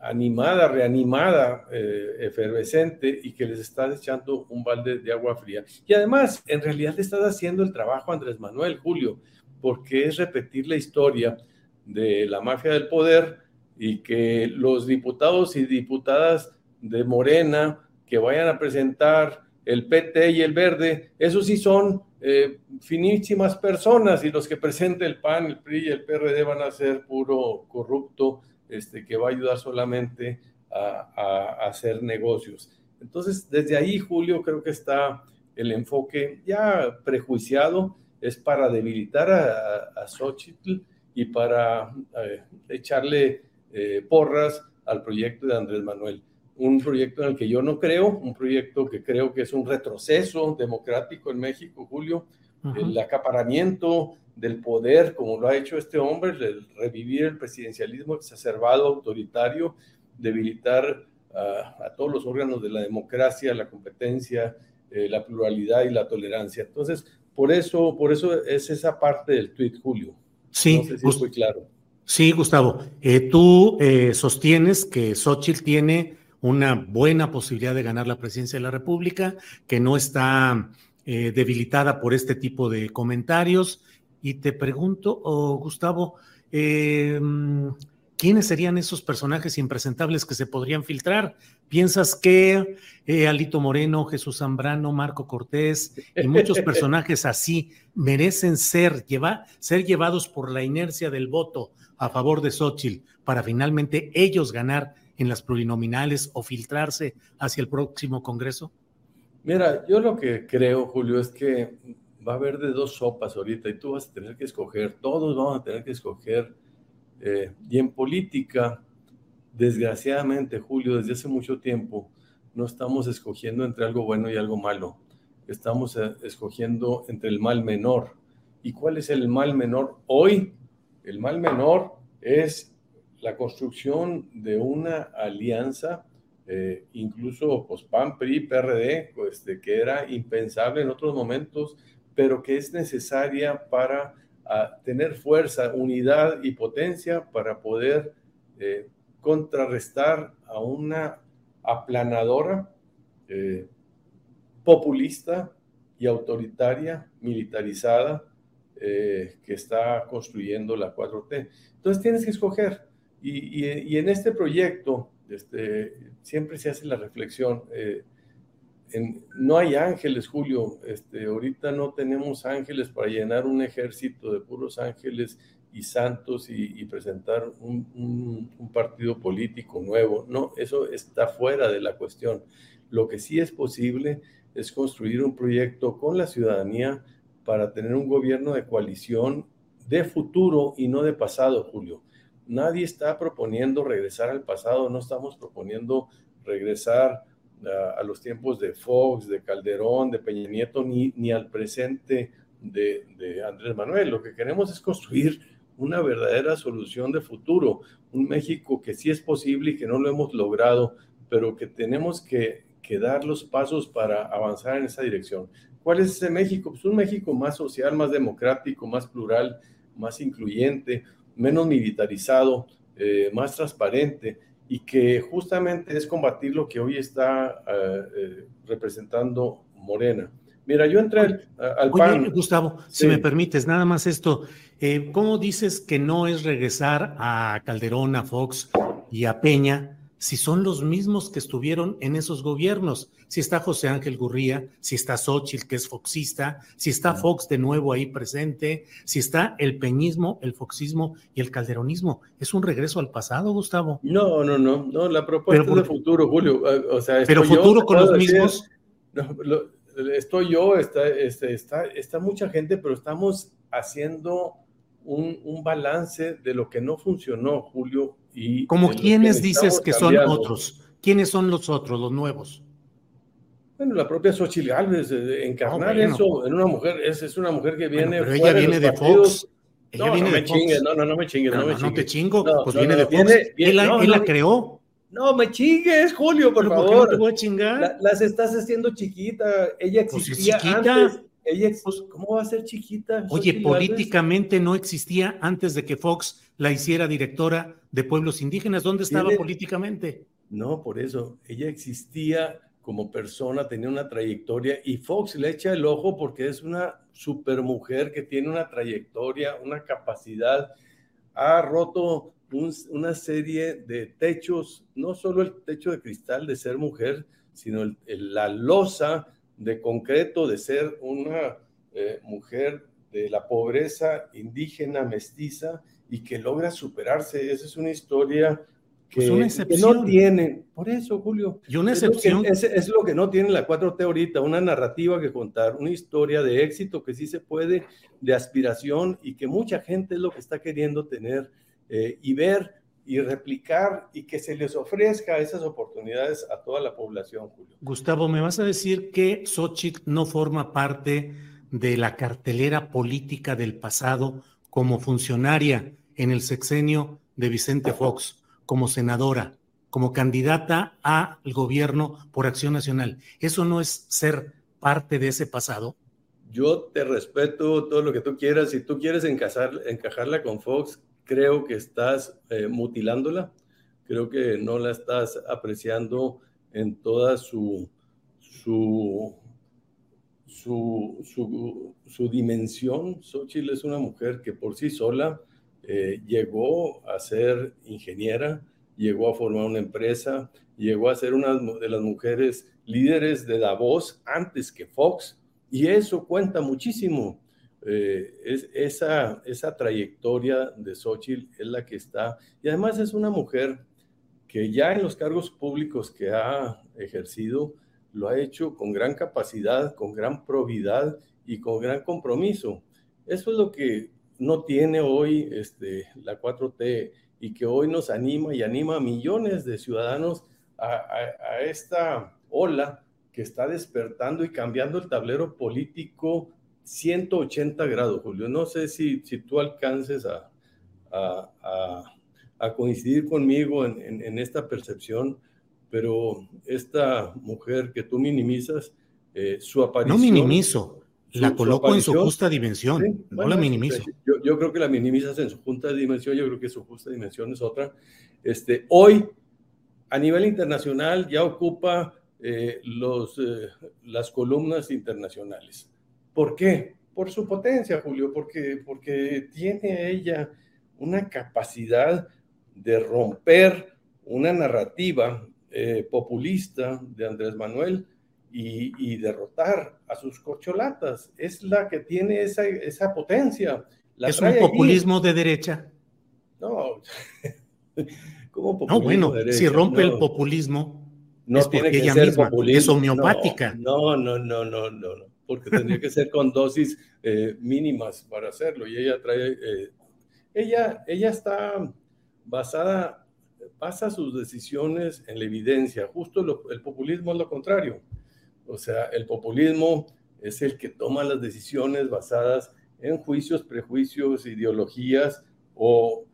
animada, reanimada, efervescente y que les está echando un balde de agua fría. Y además, en realidad le estás haciendo el trabajo Andrés Manuel, Julio, porque es repetir la historia de la mafia del poder y que los diputados y diputadas de Morena que vayan a presentar el PT y el Verde, esos sí son eh, finísimas personas y los que presente el PAN, el PRI y el PRD van a ser puro corrupto este, que va a ayudar solamente a, hacer negocios. Entonces, desde ahí, Julio, creo que está el enfoque ya prejuiciado, es para debilitar a, a Xochitl y para eh, echarle eh, porras al proyecto de Andrés Manuel. Un proyecto en el que yo no creo, un proyecto que creo que es un retroceso democrático en México, Julio, el acaparamiento del poder, como lo ha hecho este hombre, el revivir el presidencialismo exacerbado, autoritario, debilitar a todos los órganos de la democracia, la competencia, eh, la pluralidad y la tolerancia. Entonces, por eso, por eso es esa parte del tuit, Julio. Sí, no sé claro. Sí, Gustavo, eh, tú eh, sostienes que Xochitl tiene una buena posibilidad de ganar la presidencia de la República, que no está debilitada por este tipo de comentarios. Y te pregunto, oh, Gustavo, ¿quiénes serían esos personajes impresentables que se podrían filtrar? ¿Piensas que eh, Alito Moreno, Jesús Zambrano, Marco Cortés y muchos personajes así merecen ser, ser llevados por la inercia del voto a favor de Xochitl para finalmente ellos ganar en las plurinominales o filtrarse hacia el próximo Congreso? Mira, yo lo que creo, Julio, es que va a haber de dos sopas ahorita y tú vas a tener que escoger, todos vamos a tener que escoger eh, y en política, desgraciadamente, Julio, desde hace mucho tiempo, no estamos escogiendo entre algo bueno y algo malo. Estamos eh, escogiendo entre el mal menor. ¿Y cuál es el mal menor? Hoy, el mal menor es la construcción de una alianza, eh, incluso pues, PAN, PRI, PRD, pues, que era impensable en otros momentos, pero que es necesaria para a tener fuerza, unidad y potencia para poder eh, contrarrestar a una aplanadora, eh, populista y autoritaria, militarizada, eh, que está construyendo la 4T. Entonces tienes que escoger. Y, en este proyecto este, siempre se hace la reflexión no hay ángeles, Julio. Este, ahorita no tenemos ángeles para llenar un ejército de puros ángeles y santos y, presentar un, partido político nuevo. No, eso está fuera de la cuestión. Lo que sí es posible es construir un proyecto con la ciudadanía para tener un gobierno de coalición de futuro y no de pasado, Julio. Nadie está proponiendo regresar al pasado, no estamos proponiendo regresar a, los tiempos de Fox, de Calderón, de Peña Nieto, ni, ni al presente de, Andrés Manuel. Lo que queremos es construir una verdadera solución de futuro, un México que sí es posible y que no lo hemos logrado, pero que tenemos que, dar los pasos para avanzar en esa dirección. ¿Cuál es ese México? Pues un México más social, más democrático, más plural, más incluyente, menos militarizado, eh, más transparente y que justamente es combatir lo que hoy está eh, eh, representando Morena. Mira, yo entré al, Oye, Gustavo, si me permites, nada más esto. Eh, ¿Cómo dices que no es regresar a Calderón, a Fox y a Peña si son los mismos que estuvieron en esos gobiernos? Si está José Ángel Gurría, si está Xochitl, que es foxista, si está Fox de nuevo ahí presente, si está el peñismo, el foxismo y el calderonismo. ¿Es un regreso al pasado, Gustavo? No, no, no, no, la propuesta es de futuro, Julio. O sea, pero futuro con los mismos. estoy yo, está, este, está, está mucha gente, pero estamos haciendo un, un, balance de lo que no funcionó, Julio, ¿Como quiénes dices que son otros? ¿Quiénes son los otros, los nuevos? Bueno, la propia Xochitl Gálvez, encarnar eso en una mujer, es, es una mujer que viene. pero ella viene de Fox. Ella no, viene no me chingues, no, no, no me chingues, no, no, me chingues. No te chingo, pues viene de Fox. él, la creó. No me chingues, Julio, por favor. ¿por qué te voy a chingar? las estás haciendo chiquita. Ella pues existía pues chiquita. antes. Ella, pues, ¿Cómo va a ser chiquita? Oye, políticamente no existía antes de que Fox la hiciera directora de pueblos indígenas. ¿Dónde estaba políticamente? No, por eso. Ella existía como persona, tenía una trayectoria y Fox le echa el ojo porque es una supermujer que tiene una trayectoria, una capacidad ha roto una serie de techos, no solo el techo de cristal de ser mujer, sino la losa de concreto de ser una eh, mujer de la pobreza indígena, mestiza, y que logra superarse. Esa es una historia que, pues no tiene. Por eso, Julio. Y una excepción. Es lo, que, es, lo que no tiene la 4T ahorita, una narrativa que contar, una historia de éxito que sí se puede, de aspiración y que mucha gente es lo que está queriendo tener eh, y ver y replicar y que se les ofrezca esas oportunidades a toda la población, Julio. Gustavo, ¿me vas a decir que Xochitl no forma parte de la cartelera política del pasado como funcionaria en el sexenio de Vicente Fox, como senadora, como candidata al gobierno por Acción Nacional? ¿Eso no es ser parte de ese pasado? Yo te respeto todo lo que tú quieras. Si tú quieres encajarla con Fox, creo que estás eh, mutilándola, creo que no la estás apreciando en toda su, su, su, su, dimensión. Xochitl es una mujer que por sí sola eh, llegó a ser ingeniera, llegó a formar una empresa, llegó a ser una de las mujeres líderes de Davos antes que Fox, y eso cuenta muchísimo. Eh, es, esa, esa trayectoria de Xochitl es la que está, y además es una mujer que ya en los cargos públicos que ha ejercido, lo ha hecho con gran capacidad, con gran probidad y con gran compromiso. Eso es lo que no tiene hoy este, la 4T y que hoy nos anima y anima a millones de ciudadanos a, a esta ola que está despertando y cambiando el tablero político 180 grados, Julio. No sé si, si tú alcances a, a, coincidir conmigo en, esta percepción, pero esta mujer que tú minimizas, eh, su aparición... No minimizo, la coloco en su justa dimensión, no la minimizo. Yo, yo, creo que la minimizas en su justa dimensión, yo creo que su justa dimensión es otra. Este, hoy, a nivel internacional, ya ocupa eh, los, eh, las columnas internacionales. ¿Por qué? Por su potencia, Julio, porque, porque tiene ella una capacidad de romper una narrativa eh, populista de Andrés Manuel y, derrotar a sus cocholatas. Es la que tiene esa, esa potencia. ¿Es un populismo de derecha? No. ¿Cómo populismo no, bueno, si rompe el populismo, no es tiene que ella ser misma es homeopática. No, no, no, no, no, no porque tendría que ser con dosis eh, mínimas para hacerlo. Y ella trae, eh, ella, ella está basada, basa sus decisiones en la evidencia. Justo el populismo es lo contrario. O sea, el populismo es el que toma las decisiones basadas en juicios, prejuicios, ideologías o,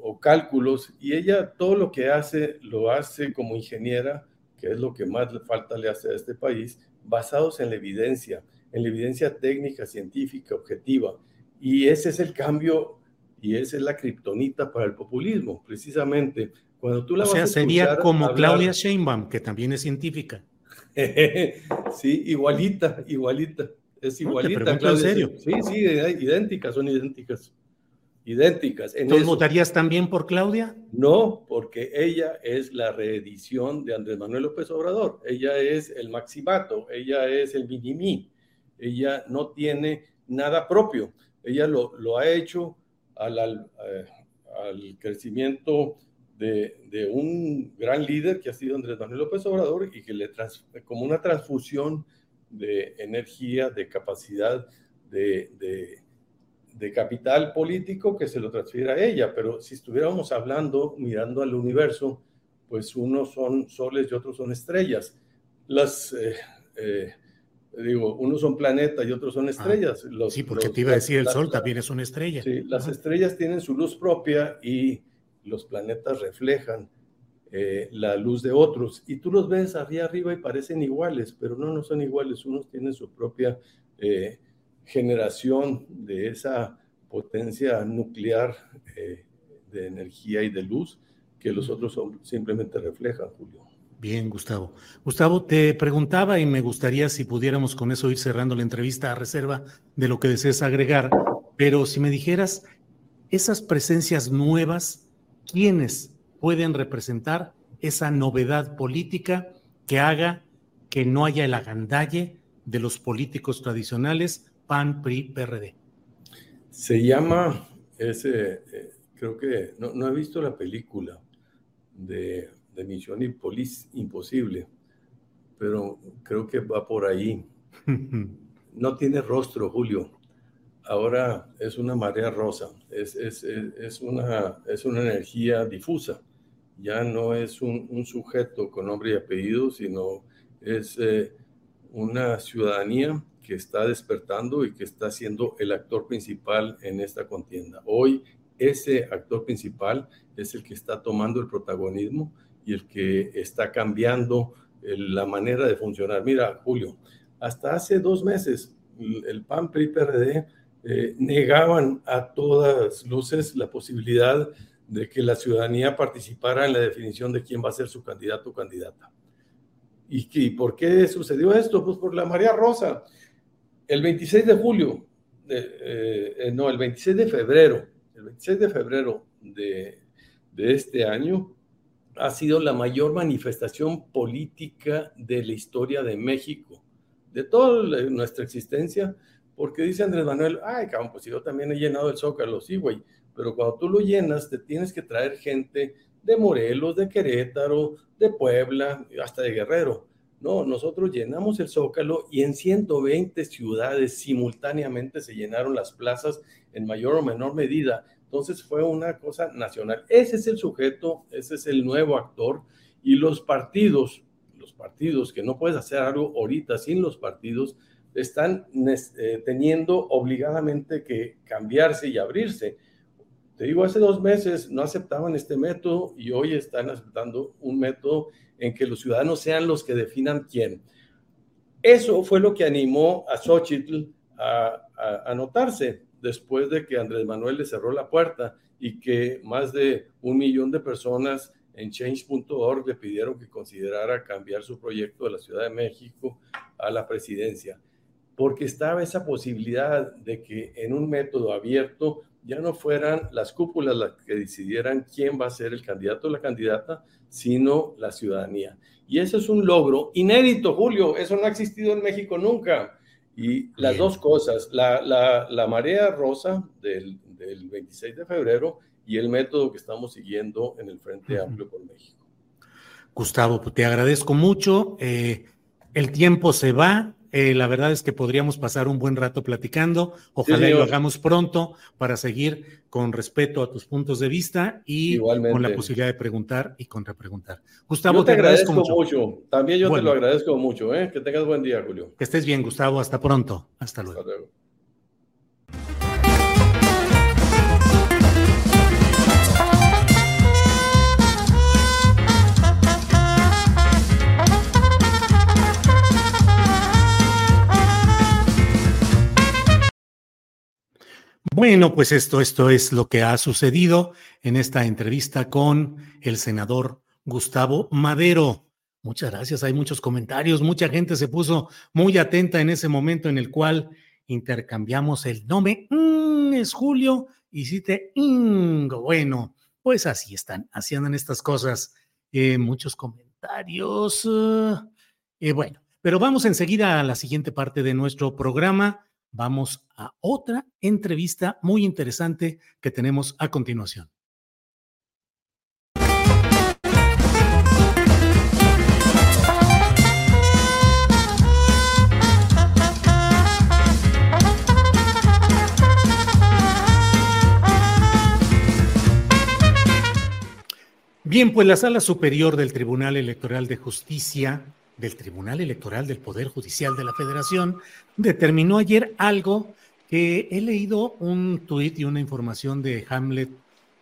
o cálculos. Y ella todo lo que hace, lo hace como ingeniera, que es lo que más le falta le hace a este país, basados en la evidencia, en la evidencia técnica, científica, objetiva. Y ese es el cambio y esa es la kriptonita para el populismo, precisamente. Cuando tú la o sea, sería como Claudia Sheinbaum, que también es científica. sí, igualita, igualita. Es igualita. ¿En serio? Sí, sí, idénticas, son idénticas. Idénticas. ¿Tú votarías también por Claudia? No, porque ella es la reedición de Andrés Manuel López Obrador. Ella es el maximato, ella es el minimí. Ella no tiene nada propio. Ella lo, lo ha hecho al, al, eh, crecimiento de, de, un gran líder que ha sido Andrés Manuel López Obrador y que le trans, como una transfusión de energía, de capacidad, de, de de capital político que se lo transfiere a ella, pero si estuviéramos hablando, mirando al universo, pues unos son soles y otros son estrellas. Las, eh, eh, digo, unos son planetas y otros son ah, estrellas. sí, porque te iba a decir, el Sol también es una estrella. Sí, las estrellas tienen su luz propia y los planetas reflejan eh, la luz de otros. Y tú los ves arriba arriba y parecen iguales, pero no, no son iguales. Unos tienen su propia generación de esa potencia nuclear eh, de energía y de luz que los otros simplemente reflejan, Julio. Bien, Gustavo. Gustavo, te preguntaba y me gustaría si pudiéramos con eso ir cerrando la entrevista a reserva de lo que desees agregar, pero si me dijeras, esas presencias nuevas, ¿quiénes pueden representar esa novedad política que haga que no haya el agandalle de los políticos tradicionales PAN, PRI, PRD? Se llama, ese, eh, creo que, no, he visto la película de, de Misión Imposible, pero creo que va por ahí. No tiene rostro, Julio. Ahora es una marea rosa, es, es, es, una, es una energía difusa. Ya no es un, un sujeto con nombre y apellido, sino es eh, una ciudadanía que está despertando y que está siendo el actor principal en esta contienda. Hoy ese actor principal es el que está tomando el protagonismo y el que está cambiando la manera de funcionar. Mira, Julio, hasta hace dos meses el PAN, PRI, PRD eh, negaban a todas luces la posibilidad de que la ciudadanía participara en la definición de quién va a ser su candidato o candidata. ¿Y, por qué sucedió esto? Pues por la María Rosa. El 26 de julio, eh, eh, no, el 26 de febrero, el 26 de febrero de, de este año, ha sido la mayor manifestación política de la historia de México, de toda nuestra existencia, porque dice Andrés Manuel, ay, cabrón, pues yo también he llenado el Zócalo, sí, güey, pero cuando tú lo llenas, te tienes que traer gente de Morelos, de Querétaro, de Puebla, hasta de Guerrero. No, nosotros llenamos el Zócalo y en 120 ciudades simultáneamente se llenaron las plazas en mayor o menor medida. Entonces fue una cosa nacional. Ese es el sujeto, ese es el nuevo actor y los partidos, los partidos que no puedes hacer algo ahorita sin los partidos, están eh, teniendo obligadamente que cambiarse y abrirse. Te digo, hace dos meses no aceptaban este método y hoy están aceptando un método en que los ciudadanos sean los que definan quién. Eso fue lo que animó a Xochitl a, a anotarse después de que Andrés Manuel le cerró la puerta y que más de un millón de personas en change.org le pidieron que considerara cambiar su proyecto de la Ciudad de México a la presidencia, porque estaba esa posibilidad de que en un método abierto ya no fueran las cúpulas las que decidieran quién va a ser el candidato o la candidata, sino la ciudadanía. Y eso es un logro inédito, Julio, eso no ha existido en México nunca. Y las dos cosas, la, la, marea rosa del, del, 26 de febrero y el método que estamos siguiendo en el Frente Amplio por México. Gustavo, te agradezco mucho. Eh, el tiempo se va, eh, la verdad es que podríamos pasar un buen rato platicando. Ojalá lo hagamos pronto para seguir con respeto a tus puntos de vista y con la posibilidad de preguntar y contrapreguntar. Gustavo, te, agradezco, mucho. También yo te lo agradezco mucho. ¿eh? Que tengas buen día, Julio. Que estés bien, Gustavo. Hasta pronto. Hasta luego. Hasta luego. Bueno, pues esto, esto es lo que ha sucedido en esta entrevista con el senador Gustavo Madero. Muchas gracias, hay muchos comentarios, mucha gente se puso muy atenta en ese momento en el cual intercambiamos el nombre. Mm, es Julio y si te Bueno, pues así están, así andan estas cosas. Eh, muchos comentarios. Eh, bueno, pero vamos enseguida a la siguiente parte de nuestro programa vamos a otra entrevista muy interesante que tenemos a continuación. Bien, pues la Sala Superior del Tribunal Electoral de Justicia del Tribunal Electoral del Poder Judicial de la Federación determinó ayer algo que he leído un tuit y una información de Hamlet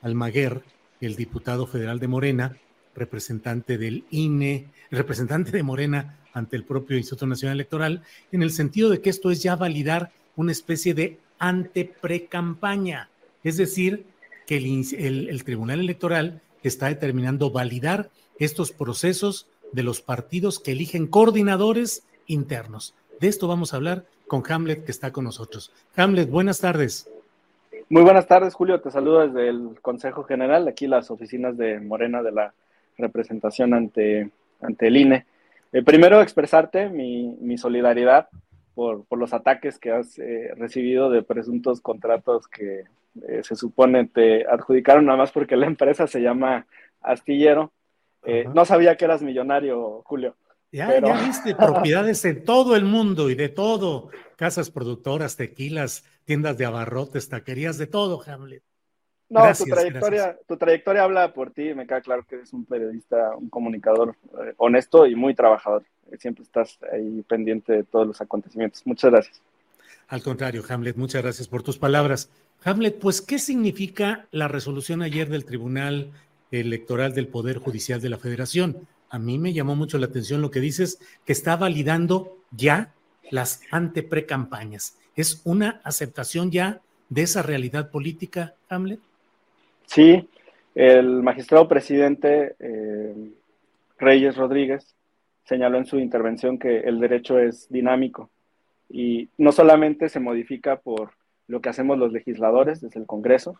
Almaguer, el diputado federal de Morena, representante del INE, representante de Morena ante el propio Instituto Nacional Electoral, en el sentido de que esto es ya validar una especie de ante-precampaña, es decir, que el, el Tribunal Electoral está determinando validar estos procesos de los partidos que eligen coordinadores internos. De esto vamos a hablar con Hamlet, que está con nosotros. Hamlet, buenas tardes. Muy buenas tardes, Julio. Te saludo desde el Consejo General, aquí las oficinas de Morena de la representación ante, ante el INE. Eh, primero, expresarte mi, mi solidaridad por, por, los ataques que has eh, recibido de presuntos contratos que eh, se supone te adjudicaron nada más porque la empresa se llama Astillero. Eh, no sabía que eras millonario, Julio. Ya, ya viste propiedades en todo el mundo y de todo, casas productoras, tequilas, tiendas de abarrotes, taquerías, de todo, Hamlet. No, tu, trayectoria, tu trayectoria habla por ti, me queda claro que eres un periodista, un comunicador eh, honesto y muy trabajador. Siempre estás ahí pendiente de todos los acontecimientos. Muchas gracias. Al contrario, Hamlet, muchas gracias por tus palabras. Hamlet, pues, ¿qué significa la resolución ayer del Tribunal Electoral del Poder Judicial de la Federación? A mí me llamó mucho la atención lo que dices, que está validando ya las ante-precampañas. ¿Es una aceptación ya de esa realidad política, Hamlet? Sí, el magistrado presidente eh, Reyes Rodríguez señaló en su intervención que el derecho es dinámico y no solamente se modifica por lo que hacemos los legisladores desde el Congreso,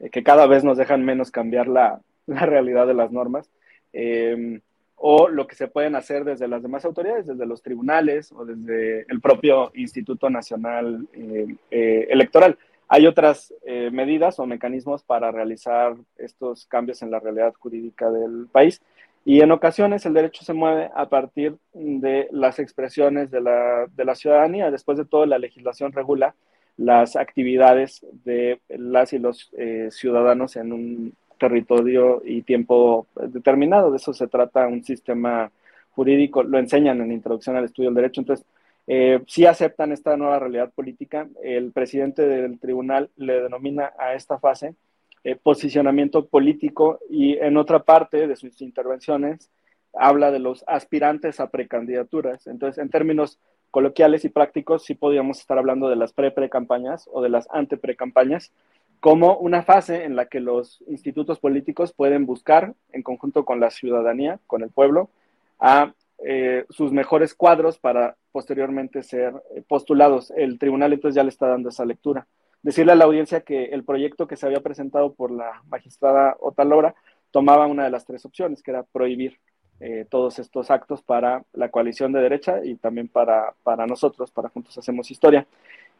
eh, que cada vez nos dejan menos cambiar la, la realidad de las normas, eh, o lo que se pueden hacer desde las demás autoridades, desde los tribunales o desde el propio Instituto Nacional Electoral. Hay otras eh, medidas o mecanismos para realizar estos cambios en la realidad jurídica del país y en ocasiones el derecho se mueve a partir de las expresiones de la, de la ciudadanía. Después de todo, la legislación regula las actividades de las y los eh, ciudadanos en un territorio y tiempo determinado. De eso se trata un sistema jurídico, lo enseñan en Introducción al Estudio del Derecho. Entonces, eh, si aceptan esta nueva realidad política. El presidente del tribunal le denomina a esta fase eh, posicionamiento político y en otra parte de sus intervenciones habla de los aspirantes a precandidaturas. Entonces, en términos coloquiales y prácticos, sí podríamos estar hablando de las pre-precampañas o de las ante-precampañas como una fase en la que los institutos políticos pueden buscar, en conjunto con la ciudadanía, con el pueblo, a eh, sus mejores cuadros para posteriormente ser eh, postulados. El tribunal entonces ya le está dando esa lectura. Decirle a la audiencia que el proyecto que se había presentado por la magistrada Otalora tomaba una de las tres opciones, que era prohibir eh, todos estos actos para la coalición de derecha y también para, para nosotros, para Juntos Hacemos Historia.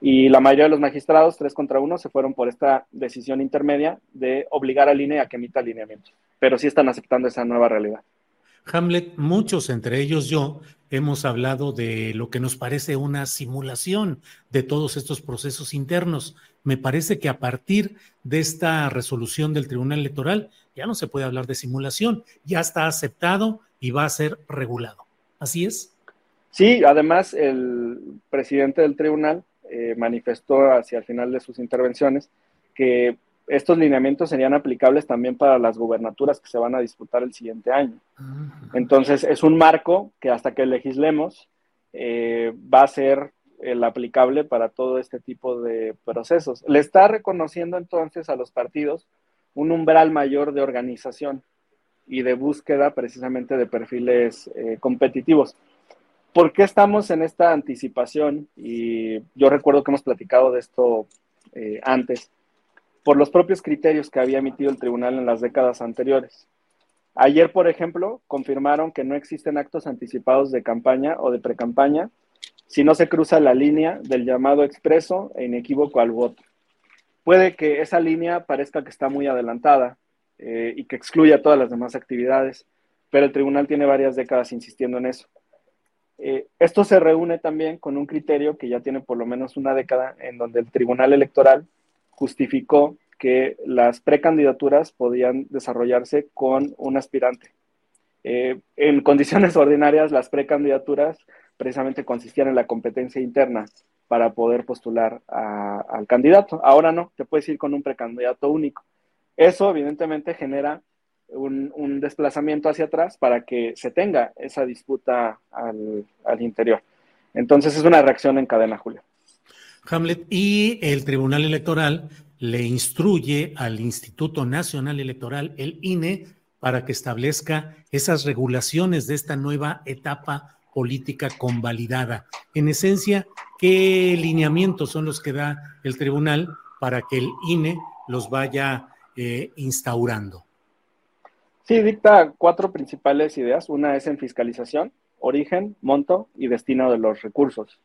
Y la mayoría de los magistrados, tres contra uno, se fueron por esta decisión intermedia de obligar al INE a que emita alineamientos. Pero sí están aceptando esa nueva realidad. Hamlet, muchos, entre ellos yo, hemos hablado de lo que nos parece una simulación de todos estos procesos internos. Me parece que a partir de esta resolución del Tribunal Electoral ya no se puede hablar de simulación, ya está aceptado y va a ser regulado. ¿Así es? Sí, además el presidente del tribunal eh, manifestó hacia el final de sus intervenciones que estos lineamientos serían aplicables también para las gubernaturas que se van a disputar el siguiente año. Entonces, es un marco que hasta que legislemos eh, va a ser el aplicable para todo este tipo de procesos. Le está reconociendo entonces a los partidos un umbral mayor de organización y de búsqueda precisamente de perfiles eh, competitivos. ¿Por qué estamos en esta anticipación? Y yo recuerdo que hemos platicado de esto eh, antes por los propios criterios que había emitido el tribunal en las décadas anteriores. Ayer, por ejemplo, confirmaron que no existen actos anticipados de campaña o de precampaña si no se cruza la línea del llamado expreso e inequívoco al voto. Puede que esa línea parezca que está muy adelantada eh, y que excluya todas las demás actividades, pero el tribunal tiene varias décadas insistiendo en eso. Eh, esto se reúne también con un criterio que ya tiene por lo menos una década en donde el tribunal electoral justificó que las precandidaturas podían desarrollarse con un aspirante. Eh, en condiciones ordinarias, las precandidaturas precisamente consistían en la competencia interna para poder postular al candidato. Ahora no, te puedes ir con un precandidato único. Eso evidentemente genera un, desplazamiento hacia atrás para que se tenga esa disputa al, interior. Entonces es una reacción en cadena, Julio. Hamlet, y el Tribunal Electoral le instruye al Instituto Nacional Electoral, el INE, para que establezca esas regulaciones de esta nueva etapa política convalidada. En esencia, ¿qué lineamientos son los que da el tribunal para que el INE los vaya eh, instaurando? Sí, dicta cuatro principales ideas. Una es en fiscalización, origen, monto y destino de los recursos.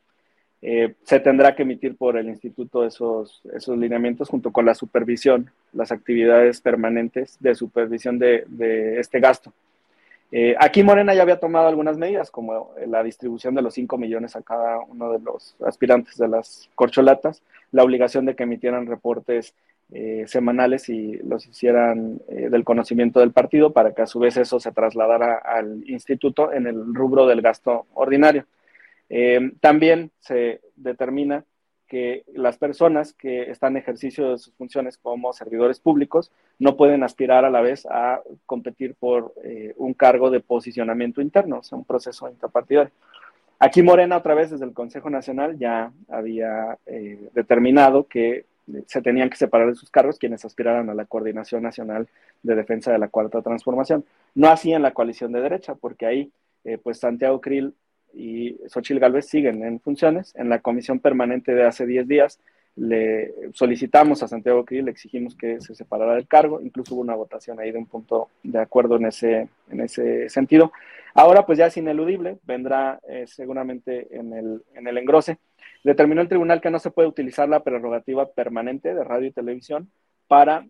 Eh, se tendrá que emitir por el instituto esos, esos lineamientos junto con la supervisión, las actividades permanentes de supervisión de, este gasto. Eh, aquí Morena ya había tomado algunas medidas, como la distribución de los 5 millones a cada uno de los aspirantes de las corcholatas, la obligación de que emitieran reportes eh, semanales y los hicieran del conocimiento del partido para que a su vez eso se trasladara al instituto en el rubro del gasto ordinario. Eh, también se determina que las personas que están en ejercicio de sus funciones como servidores públicos no pueden aspirar a la vez a competir por eh, un cargo de posicionamiento interno, o sea, un proceso intrapartidario. Aquí Morena, otra vez desde el Consejo Nacional, ya había eh, determinado que se tenían que separar de sus cargos quienes aspiraran a la Coordinación Nacional de Defensa de la Cuarta Transformación. No así en la coalición de derecha, porque ahí, pues Santiago Krill y Xochil Gálvez siguen en funciones. En la comisión permanente de hace 10 días le solicitamos a Santiago Krill, le exigimos que se separara del cargo, incluso hubo una votación ahí de un punto de acuerdo en ese, en ese sentido. Ahora pues ya es ineludible, vendrá eh, seguramente en el, en el engrose. Determinó el tribunal que no se puede utilizar la prerrogativa permanente de radio y televisión para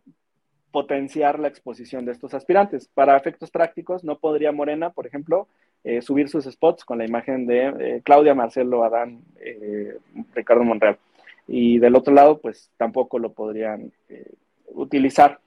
potenciar la exposición de estos aspirantes. Para efectos prácticos, no podría Morena, por ejemplo, eh, subir sus spots con la imagen de eh, Claudia, Marcelo, Adán, eh, Ricardo Monreal. Y del otro lado, pues tampoco lo podrían utilizar.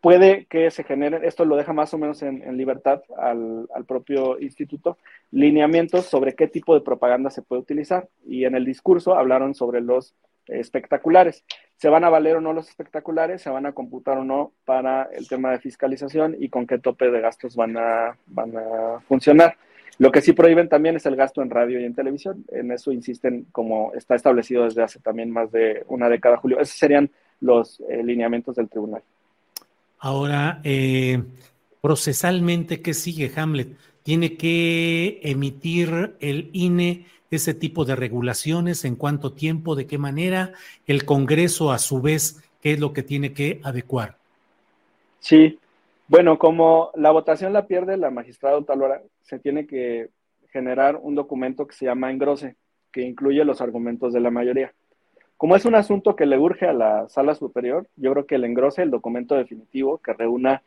Puede que se generen, esto lo deja más o menos en, libertad al, al, propio instituto, lineamientos sobre qué tipo de propaganda se puede utilizar. Y en el discurso hablaron sobre los espectaculares. ¿Se van a valer o no los espectaculares? ¿Se van a computar o no para el tema de fiscalización y con qué tope de gastos van a, van a funcionar? Lo que sí prohíben también es el gasto en radio y en televisión. En eso insisten como está establecido desde hace también más de una década, Julio. Esos serían los eh, lineamientos del tribunal. Ahora, eh, procesalmente, ¿qué sigue Hamlet? ¿Tiene que emitir el INE ese tipo de regulaciones, en cuánto tiempo, de qué manera, el Congreso a su vez, qué es lo que tiene que adecuar. Sí, bueno, como la votación la pierde la magistrada Talora, se tiene que generar un documento que se llama engrose, que incluye los argumentos de la mayoría. Como es un asunto que le urge a la sala superior, yo creo que el engrose, el documento definitivo que reúna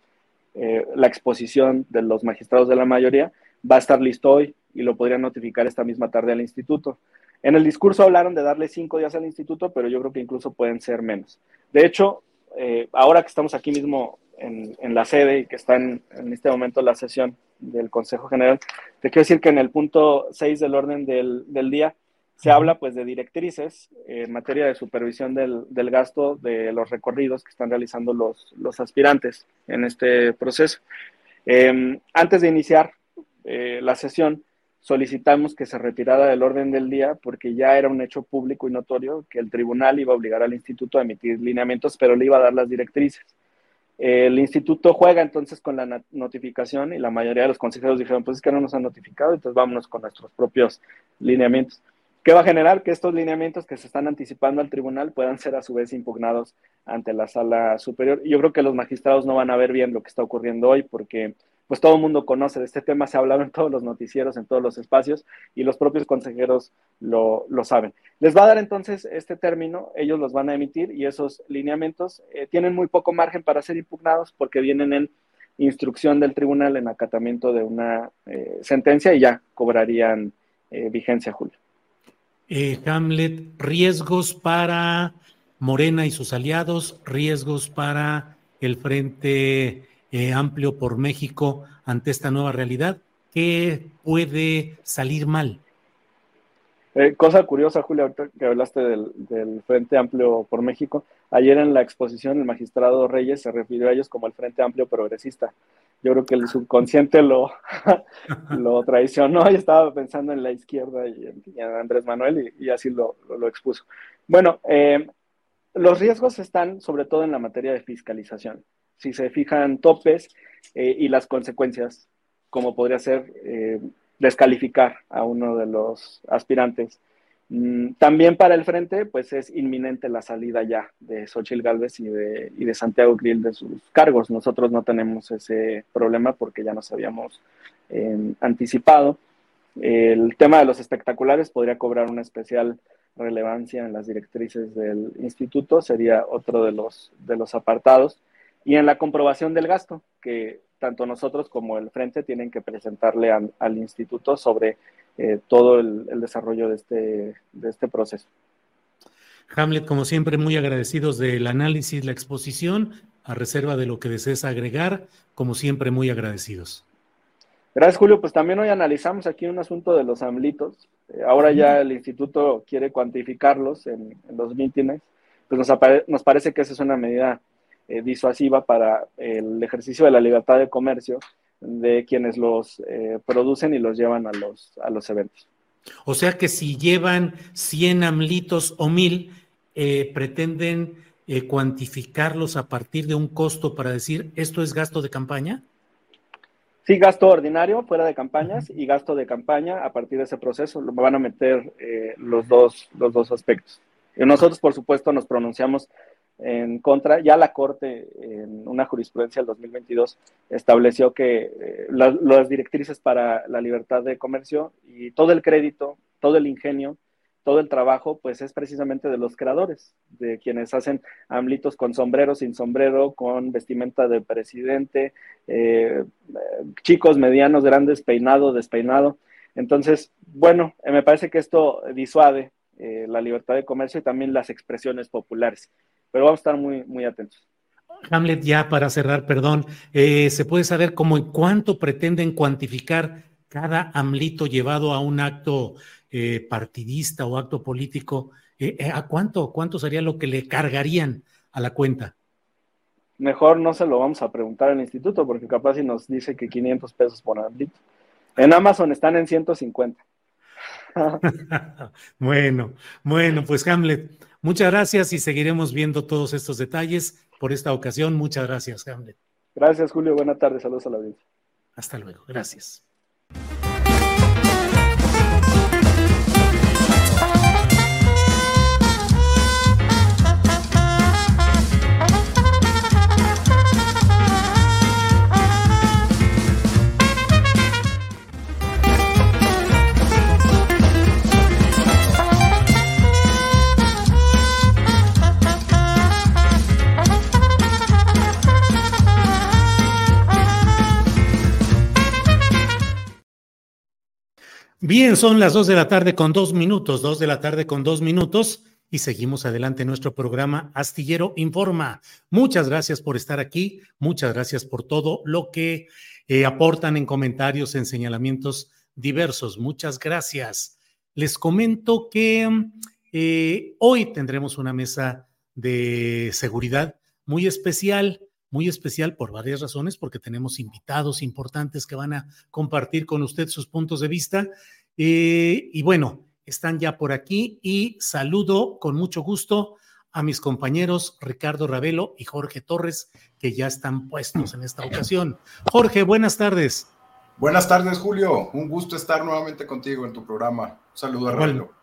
eh, la exposición de los magistrados de la mayoría, va a estar listo hoy y lo podrían notificar esta misma tarde al instituto. En el discurso hablaron de darle cinco días al instituto, pero yo creo que incluso pueden ser menos. De hecho, eh, ahora que estamos aquí mismo en, la sede y que está en, este momento la sesión del Consejo General, te quiero decir que en el punto 6 del orden del, día se habla pues de directrices en materia de supervisión del, gasto de los recorridos que están realizando los, los aspirantes en este proceso. Eh, antes de iniciar eh, la sesión, solicitamos que se retirara del orden del día porque ya era un hecho público y notorio que el tribunal iba a obligar al instituto a emitir lineamientos, pero le iba a dar las directrices. El instituto juega entonces con la notificación y la mayoría de los consejeros dijeron, pues es que no nos han notificado, entonces vámonos con nuestros propios lineamientos. ¿Qué va a generar? Que estos lineamientos que se están anticipando al tribunal puedan ser a su vez impugnados ante la sala superior. Yo creo que los magistrados no van a ver bien lo que está ocurriendo hoy porque pues todo el mundo conoce de este tema, se ha hablado en todos los noticieros, en todos los espacios, y los propios consejeros lo, saben. Les va a dar entonces este término, ellos los van a emitir y esos lineamientos eh, tienen muy poco margen para ser impugnados porque vienen en instrucción del tribunal en acatamiento de una eh, sentencia y ya cobrarían eh, vigencia, Julio. Hamlet, riesgos para Morena y sus aliados, riesgos para el Frente eh, amplio por México ante esta nueva realidad? ¿Qué puede salir mal? Eh, cosa curiosa, Julia, ahorita que hablaste del, Frente Amplio por México, ayer en la exposición el magistrado Reyes se refirió a ellos como el Frente Amplio Progresista. Yo creo que el subconsciente lo, lo traicionó y estaba pensando en la izquierda y en, Andrés Manuel y, así lo, expuso. Bueno, eh, los riesgos están sobre todo en la materia de fiscalización si se fijan topes eh, y las consecuencias, como podría ser descalificar a uno de los aspirantes. Mm, también para el frente, pues es inminente la salida ya de Xochitl Galvez y de, Santiago Grill de sus cargos. Nosotros no tenemos ese problema porque ya nos habíamos eh, anticipado. El tema de los espectaculares podría cobrar una especial relevancia en las directrices del instituto, sería otro de los, de los apartados. Y en la comprobación del gasto, que tanto nosotros como el Frente tienen que presentarle al instituto sobre eh, todo el, desarrollo de este, de este proceso. Hamlet, como siempre, muy agradecidos del análisis, la exposición, a reserva de lo que desees agregar, como siempre, muy agradecidos. Gracias, Julio. Pues también hoy analizamos aquí un asunto de los AMLitos. Eh, ahora ya el instituto quiere cuantificarlos en, los mítines. Pues nos, nos, parece que esa es una medida eh, disuasiva para el ejercicio de la libertad de comercio de quienes los eh, producen y los llevan a los, a los eventos. O sea que si llevan 100 amlitos o 1000, eh, pretenden eh, cuantificarlos a partir de un costo para decir esto es gasto de campaña. Sí, gasto ordinario fuera de campañas y gasto de campaña a partir de ese proceso. Lo van a meter los, dos, los dos aspectos. Y nosotros, por supuesto, nos pronunciamos en contra. Ya la Corte, en una jurisprudencia del 2022, estableció que eh, las directrices para la libertad de comercio y todo el crédito, todo el ingenio, todo el trabajo, pues es precisamente de los creadores, de quienes hacen amlitos con sombrero, sin sombrero, con vestimenta de presidente, eh, chicos, medianos, grandes, peinado, despeinado. Entonces, bueno, me parece que esto disuade eh, la libertad de comercio y también las expresiones populares pero vamos a estar muy, muy atentos. Hamlet, ya para cerrar, perdón, eh, ¿se puede saber cómo y cuánto pretenden cuantificar cada AMLito llevado a un acto eh, partidista o acto político? Eh, ¿A cuánto, cuánto sería lo que le cargarían a la cuenta? Mejor no se lo vamos a preguntar al instituto porque capaz si nos dice que 500 pesos por AMLito. En Amazon están en 150. bueno, bueno, pues Hamlet, Muchas gracias y seguiremos viendo todos estos detalles por esta ocasión. Muchas gracias, Hamlet. Gracias, Julio. Buenas tardes. Saludos a la audiencia. Hasta luego. Gracias. Bien, son las dos de la tarde con dos minutos, dos de la tarde con dos minutos y seguimos adelante nuestro programa Astillero Informa. Muchas gracias por estar aquí, muchas gracias por todo lo que eh, aportan en comentarios, en señalamientos diversos. Muchas gracias. Les comento que eh, hoy tendremos una mesa de seguridad muy especial muy especial por varias razones, porque tenemos invitados importantes que van a compartir con usted sus puntos de vista. Eh, y bueno, están ya por aquí y saludo con mucho gusto a mis compañeros Ricardo Ravelo y Jorge Torres, que ya están puestos en esta ocasión. Jorge, buenas tardes. Buenas tardes, Julio. Un gusto estar nuevamente contigo en tu programa. saludo a Ravelo.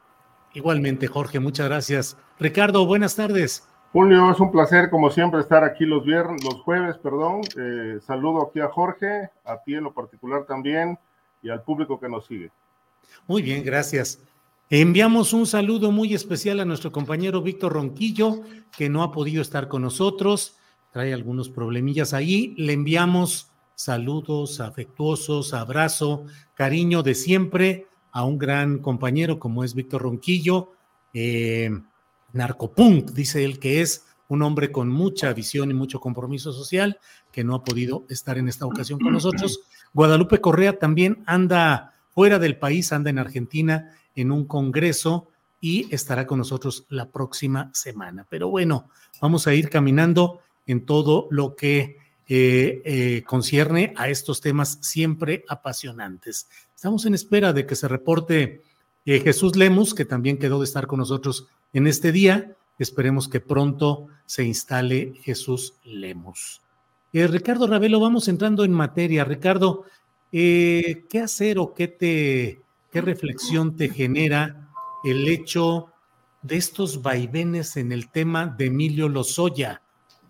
Igualmente, Jorge, muchas gracias. Ricardo, buenas tardes. Julio, es un placer como siempre estar aquí los viernes, los jueves, perdón. Eh, saludo aquí a Jorge, a ti en lo particular también y al público que nos sigue. Muy bien, gracias. Enviamos un saludo muy especial a nuestro compañero Víctor Ronquillo, que no ha podido estar con nosotros, trae algunos problemillas ahí. Le enviamos saludos afectuosos, abrazo, cariño de siempre a un gran compañero como es Víctor Ronquillo. Eh, narcopunk, dice él que es un hombre con mucha visión y mucho compromiso social, que no ha podido estar en esta ocasión con nosotros. Guadalupe Correa también anda fuera del país, anda en Argentina en un congreso y estará con nosotros la próxima semana. Pero bueno, vamos a ir caminando en todo lo que eh, eh, concierne a estos temas siempre apasionantes. Estamos en espera de que se reporte eh, Jesús Lemus, que también quedó de estar con nosotros en este día. Esperemos que pronto se instale Jesús Lemus. Eh, Ricardo Ravelo, vamos entrando en materia. Ricardo, eh, ¿qué hacer o qué te, qué reflexión te genera el hecho de estos vaivenes en el tema de Emilio Lozoya,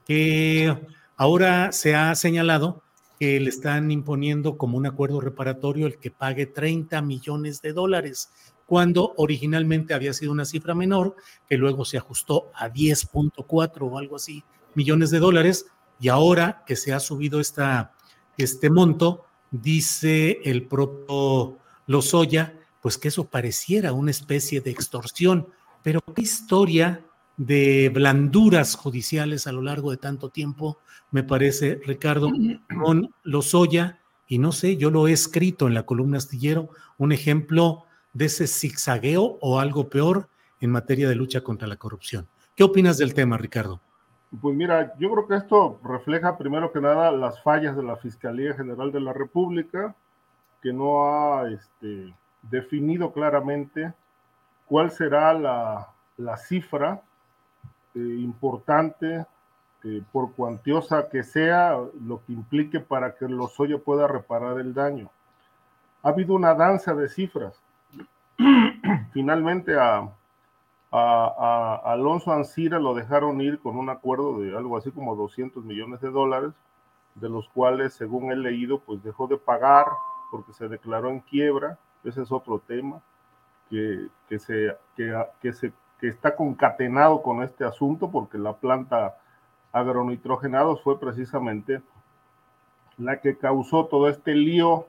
que ahora se ha señalado que le están imponiendo como un acuerdo reparatorio el que pague 30 millones de dólares, cuando originalmente había sido una cifra menor, que luego se ajustó a 10.4 o algo así millones de dólares, y ahora que se ha subido este monto, dice el propio Lozoya, pues que eso pareciera una especie de extorsión, pero qué historia de blanduras judiciales a lo largo de tanto tiempo, me parece, Ricardo, con Lozoya, y no sé, yo lo he escrito en la columna astillero, un ejemplo de ese zigzagueo o algo peor en materia de lucha contra la corrupción. ¿Qué opinas del tema, Ricardo? Pues mira, yo creo que esto refleja primero que nada las fallas de la Fiscalía General de la República, que no ha este, definido claramente cuál será la, cifra eh, importante, eh, por cuantiosa que sea, lo que implique para que Lozoya pueda reparar el daño. Ha habido una danza de cifras. Finalmente a, Alonso Ancira lo dejaron ir con un acuerdo de algo así como 200 millones de dólares, de los cuales, según he leído, pues dejó de pagar porque se declaró en quiebra. Ese es otro tema que, que se, que, se, que está concatenado con este asunto porque la planta agronitrogenados fue precisamente la que causó todo este lío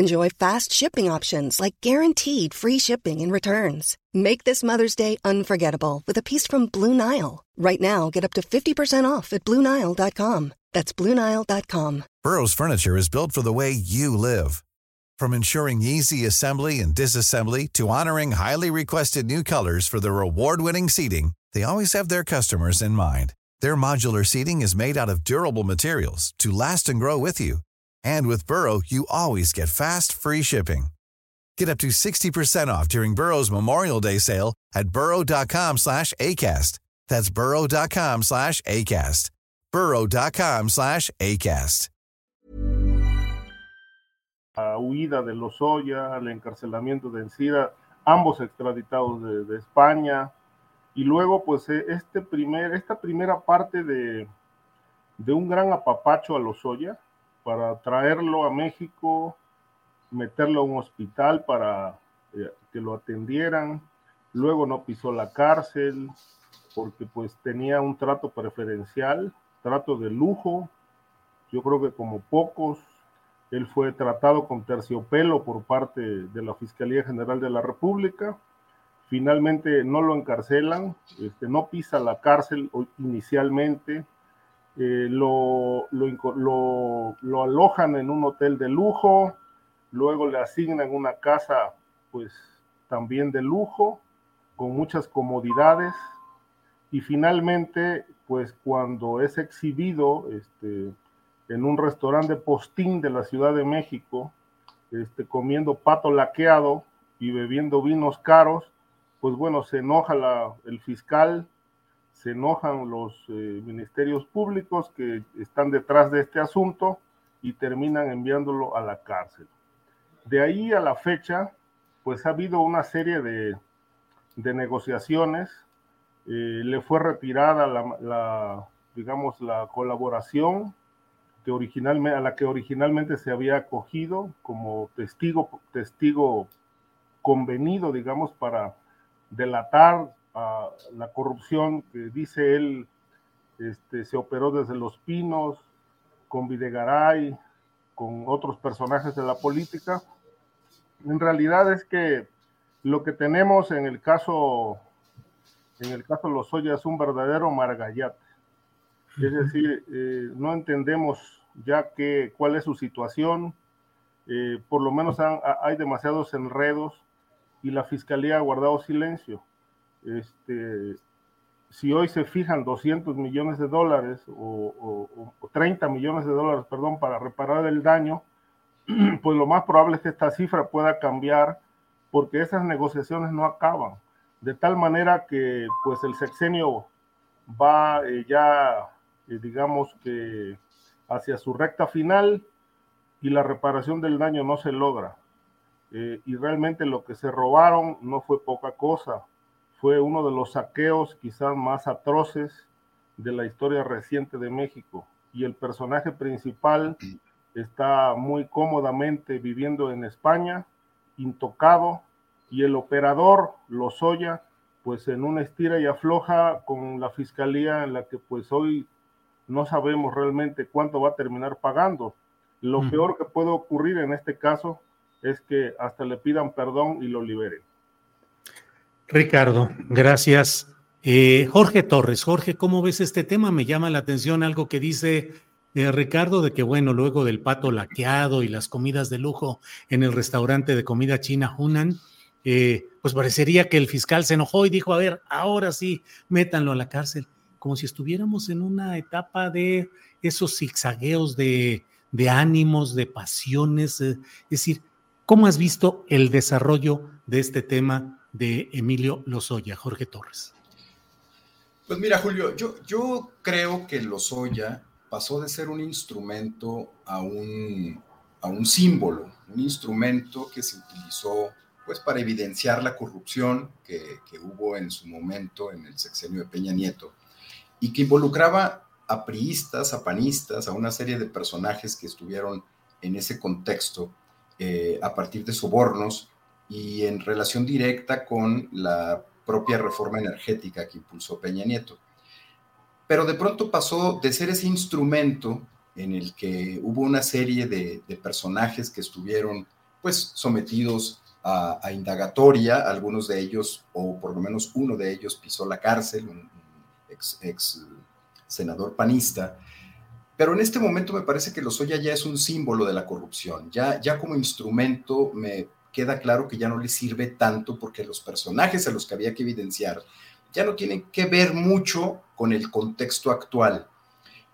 Enjoy fast shipping options like guaranteed free shipping and returns. Make this Mother's Day unforgettable with a piece from Blue Nile. Right now, get up to 50% off at BlueNile.com. That's BlueNile.com. Burrow's Furniture is built for the way you live. From ensuring easy assembly and disassembly to honoring highly requested new colors for their award winning seating, they always have their customers in mind. Their modular seating is made out of durable materials to last and grow with you. And with Burrow, you always get fast, free shipping. Get up to 60% off during Burrow's Memorial Day sale at burrow.com slash ACAST. That's burrow.com slash ACAST. burrow.com slash ACAST. La huida de Lozoya, el encarcelamiento de Encida, ambos extraditados de, de España. Y luego, pues, eh, este primer, esta primera parte de, de un gran apapacho a Lozoya, para traerlo a México, meterlo a un hospital para eh, que lo atendieran. Luego no pisó la cárcel porque pues tenía un trato preferencial, trato de lujo. Yo creo que como pocos, él fue tratado con terciopelo por parte de la Fiscalía General de la República. Finalmente no lo encarcelan, este, no pisa la cárcel inicialmente, eh, lo, lo, alojan en un hotel de lujo, luego le asignan una casa pues también de lujo, con muchas comodidades, y finalmente pues cuando es exhibido este, en un restaurante postín de la Ciudad de México, este, comiendo pato laqueado y bebiendo vinos caros, pues bueno, se enoja el fiscal se enojan los eh, ministerios públicos que están detrás de este asunto y terminan enviándolo a la cárcel. De ahí a la fecha, pues ha habido una serie de, negociaciones. Eh, le fue retirada la, digamos, la colaboración que originalmente, a la que originalmente se había acogido como testigo, testigo convenido, digamos, para delatar la corrupción que dice él este, se operó desde Los Pinos, con Videgaray, con otros personajes de la política. En realidad es que lo que tenemos en el caso, en el caso de Lozoya es un verdadero margallate. Es decir, eh, no entendemos ya que, cuál es su situación, eh, por lo menos hay demasiados enredos y la fiscalía ha guardado silencio. Este, si hoy se fijan 200 millones de dólares o, o, 30 millones de dólares, perdón, para reparar el daño, pues lo más probable es que esta cifra pueda cambiar porque esas negociaciones no acaban. De tal manera que pues el sexenio va eh, ya, eh, digamos que hacia su recta final y la reparación del daño no se logra. Eh, y realmente lo que se robaron no fue poca cosa, fue uno de los saqueos quizás más atroces de la historia reciente de México. Y el personaje principal está muy cómodamente viviendo en España, intocado, y el operador Lozoya, pues en una estira y afloja con la fiscalía en la que pues hoy no sabemos realmente cuánto va a terminar pagando. Lo peor que puede ocurrir en este caso es que hasta le pidan perdón y lo liberen. Ricardo, gracias. Eh, Jorge Torres, Jorge, ¿cómo ves este tema? Me llama la atención algo que dice eh, Ricardo de que, bueno, luego del pato laqueado y las comidas de lujo en el restaurante de comida china Hunan, eh, pues parecería que el fiscal se enojó y dijo, a ver, ahora sí, métanlo a la cárcel, como si estuviéramos en una etapa de esos zigzagueos de, de ánimos, de pasiones. es decir, ¿cómo has visto el desarrollo de este tema de Emilio Lozoya, Jorge Torres? Pues mira, Julio, yo, yo creo que Lozoya pasó de ser un instrumento a un, a un símbolo, un instrumento que se utilizó pues para evidenciar la corrupción que, que, hubo en su momento en el sexenio de Peña Nieto y que involucraba a priistas, a panistas, a una serie de personajes que estuvieron en ese contexto eh, a partir de sobornos y en relación directa con la propia reforma energética que impulsó Peña Nieto. Pero de pronto pasó de ser ese instrumento en el que hubo una serie de, personajes que estuvieron pues sometidos a, indagatoria, algunos de ellos, o por lo menos uno de ellos pisó la cárcel, un, ex, senador panista, pero en este momento me parece que Lozoya ya es un símbolo de la corrupción, ya, ya como instrumento me queda claro que ya no le sirve tanto porque los personajes a los que había que evidenciar ya no tienen que ver mucho con el contexto actual.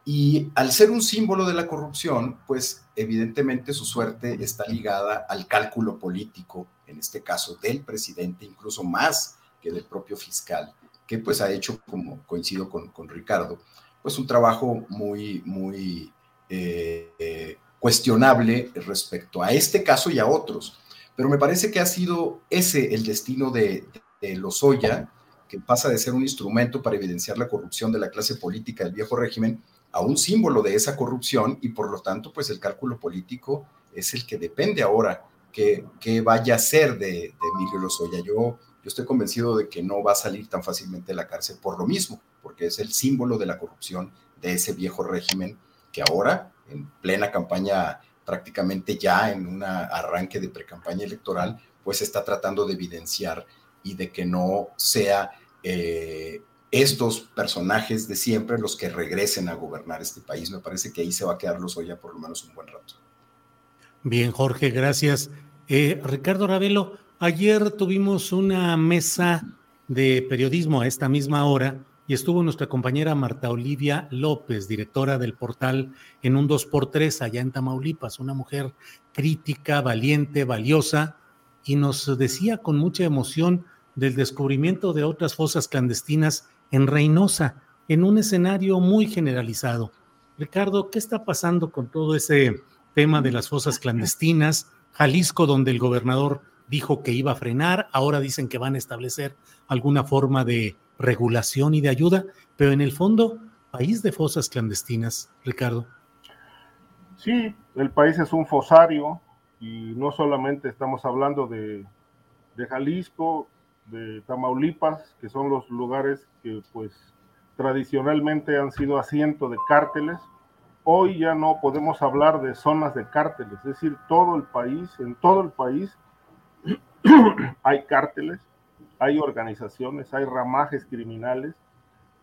Y al ser un símbolo de la corrupción, pues evidentemente su suerte está ligada al cálculo político, en este caso del presidente, incluso más que del propio fiscal, que pues ha hecho, como coincido con, con Ricardo, pues un trabajo muy, muy eh, eh, cuestionable respecto a este caso y a otros. Pero me parece que ha sido ese el destino de, de Lozoya, que pasa de ser un instrumento para evidenciar la corrupción de la clase política del viejo régimen a un símbolo de esa corrupción y por lo tanto pues el cálculo político es el que depende ahora que, vaya a ser de, de, Emilio Lozoya. Yo, yo estoy convencido de que no va a salir tan fácilmente de la cárcel por lo mismo, porque es el símbolo de la corrupción de ese viejo régimen que ahora, en plena campaña, prácticamente ya en un arranque de precampaña electoral, pues está tratando de evidenciar y de que no sea eh, estos personajes de siempre los que regresen a gobernar este país. Me parece que ahí se va a quedar los ya por lo menos un buen rato. Bien, Jorge, gracias. Eh, Ricardo Ravelo, ayer tuvimos una mesa de periodismo a esta misma hora y estuvo nuestra compañera Marta Olivia López, directora del portal en un 2x3 allá en Tamaulipas, una mujer crítica, valiente, valiosa, y nos decía con mucha emoción del descubrimiento de otras fosas clandestinas en Reynosa, en un escenario muy generalizado. Ricardo, ¿qué está pasando con todo ese tema de las fosas clandestinas? Jalisco, donde el gobernador dijo que iba a frenar, ahora dicen que van a establecer alguna forma de regulación y de ayuda, pero en el fondo, país de fosas clandestinas, Ricardo. Sí, el país es un fosario y no solamente estamos hablando de, de Jalisco, de Tamaulipas, que son los lugares que pues tradicionalmente han sido asiento de cárteles. Hoy ya no podemos hablar de zonas de cárteles, es decir, todo el país, en todo el país hay cárteles, hay organizaciones, hay ramajes criminales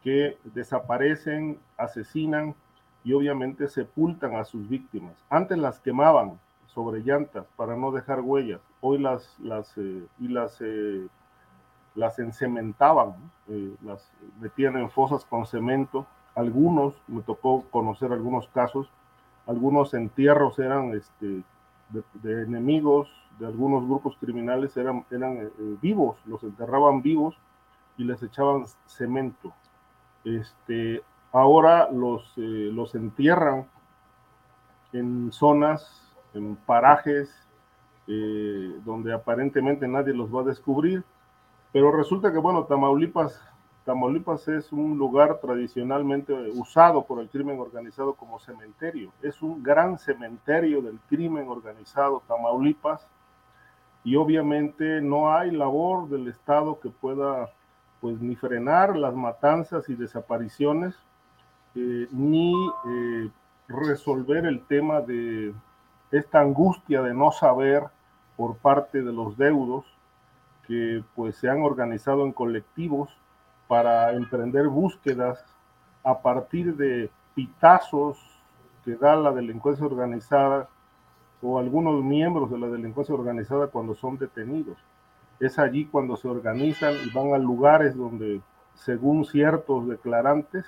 que desaparecen, asesinan y obviamente sepultan a sus víctimas. Antes las quemaban sobre llantas para no dejar huellas, hoy las, las, eh, y las eh, las encementaban, eh, las metían en fosas con cemento. Algunos, me tocó conocer algunos casos, algunos entierros eran este, de, enemigos, de algunos grupos criminales eran, eran eh, vivos, los enterraban vivos y les echaban cemento. Este, ahora los, eh, los entierran en zonas, en parajes, donde aparentemente nadie los va a descubrir pero resulta que, bueno, Tamaulipas, Tamaulipas es un lugar tradicionalmente usado por el crimen organizado como cementerio. Es un gran cementerio del crimen organizado Tamaulipas y obviamente no hay labor del Estado que pueda pues ni frenar las matanzas y desapariciones, eh, ni eh, resolver el tema de esta angustia de no saber por parte de los deudos que pues se han organizado en colectivos para emprender búsquedas a partir de pitazos que da la delincuencia organizada o algunos miembros de la delincuencia organizada cuando son detenidos. Es allí cuando se organizan y van a lugares donde, según ciertos declarantes,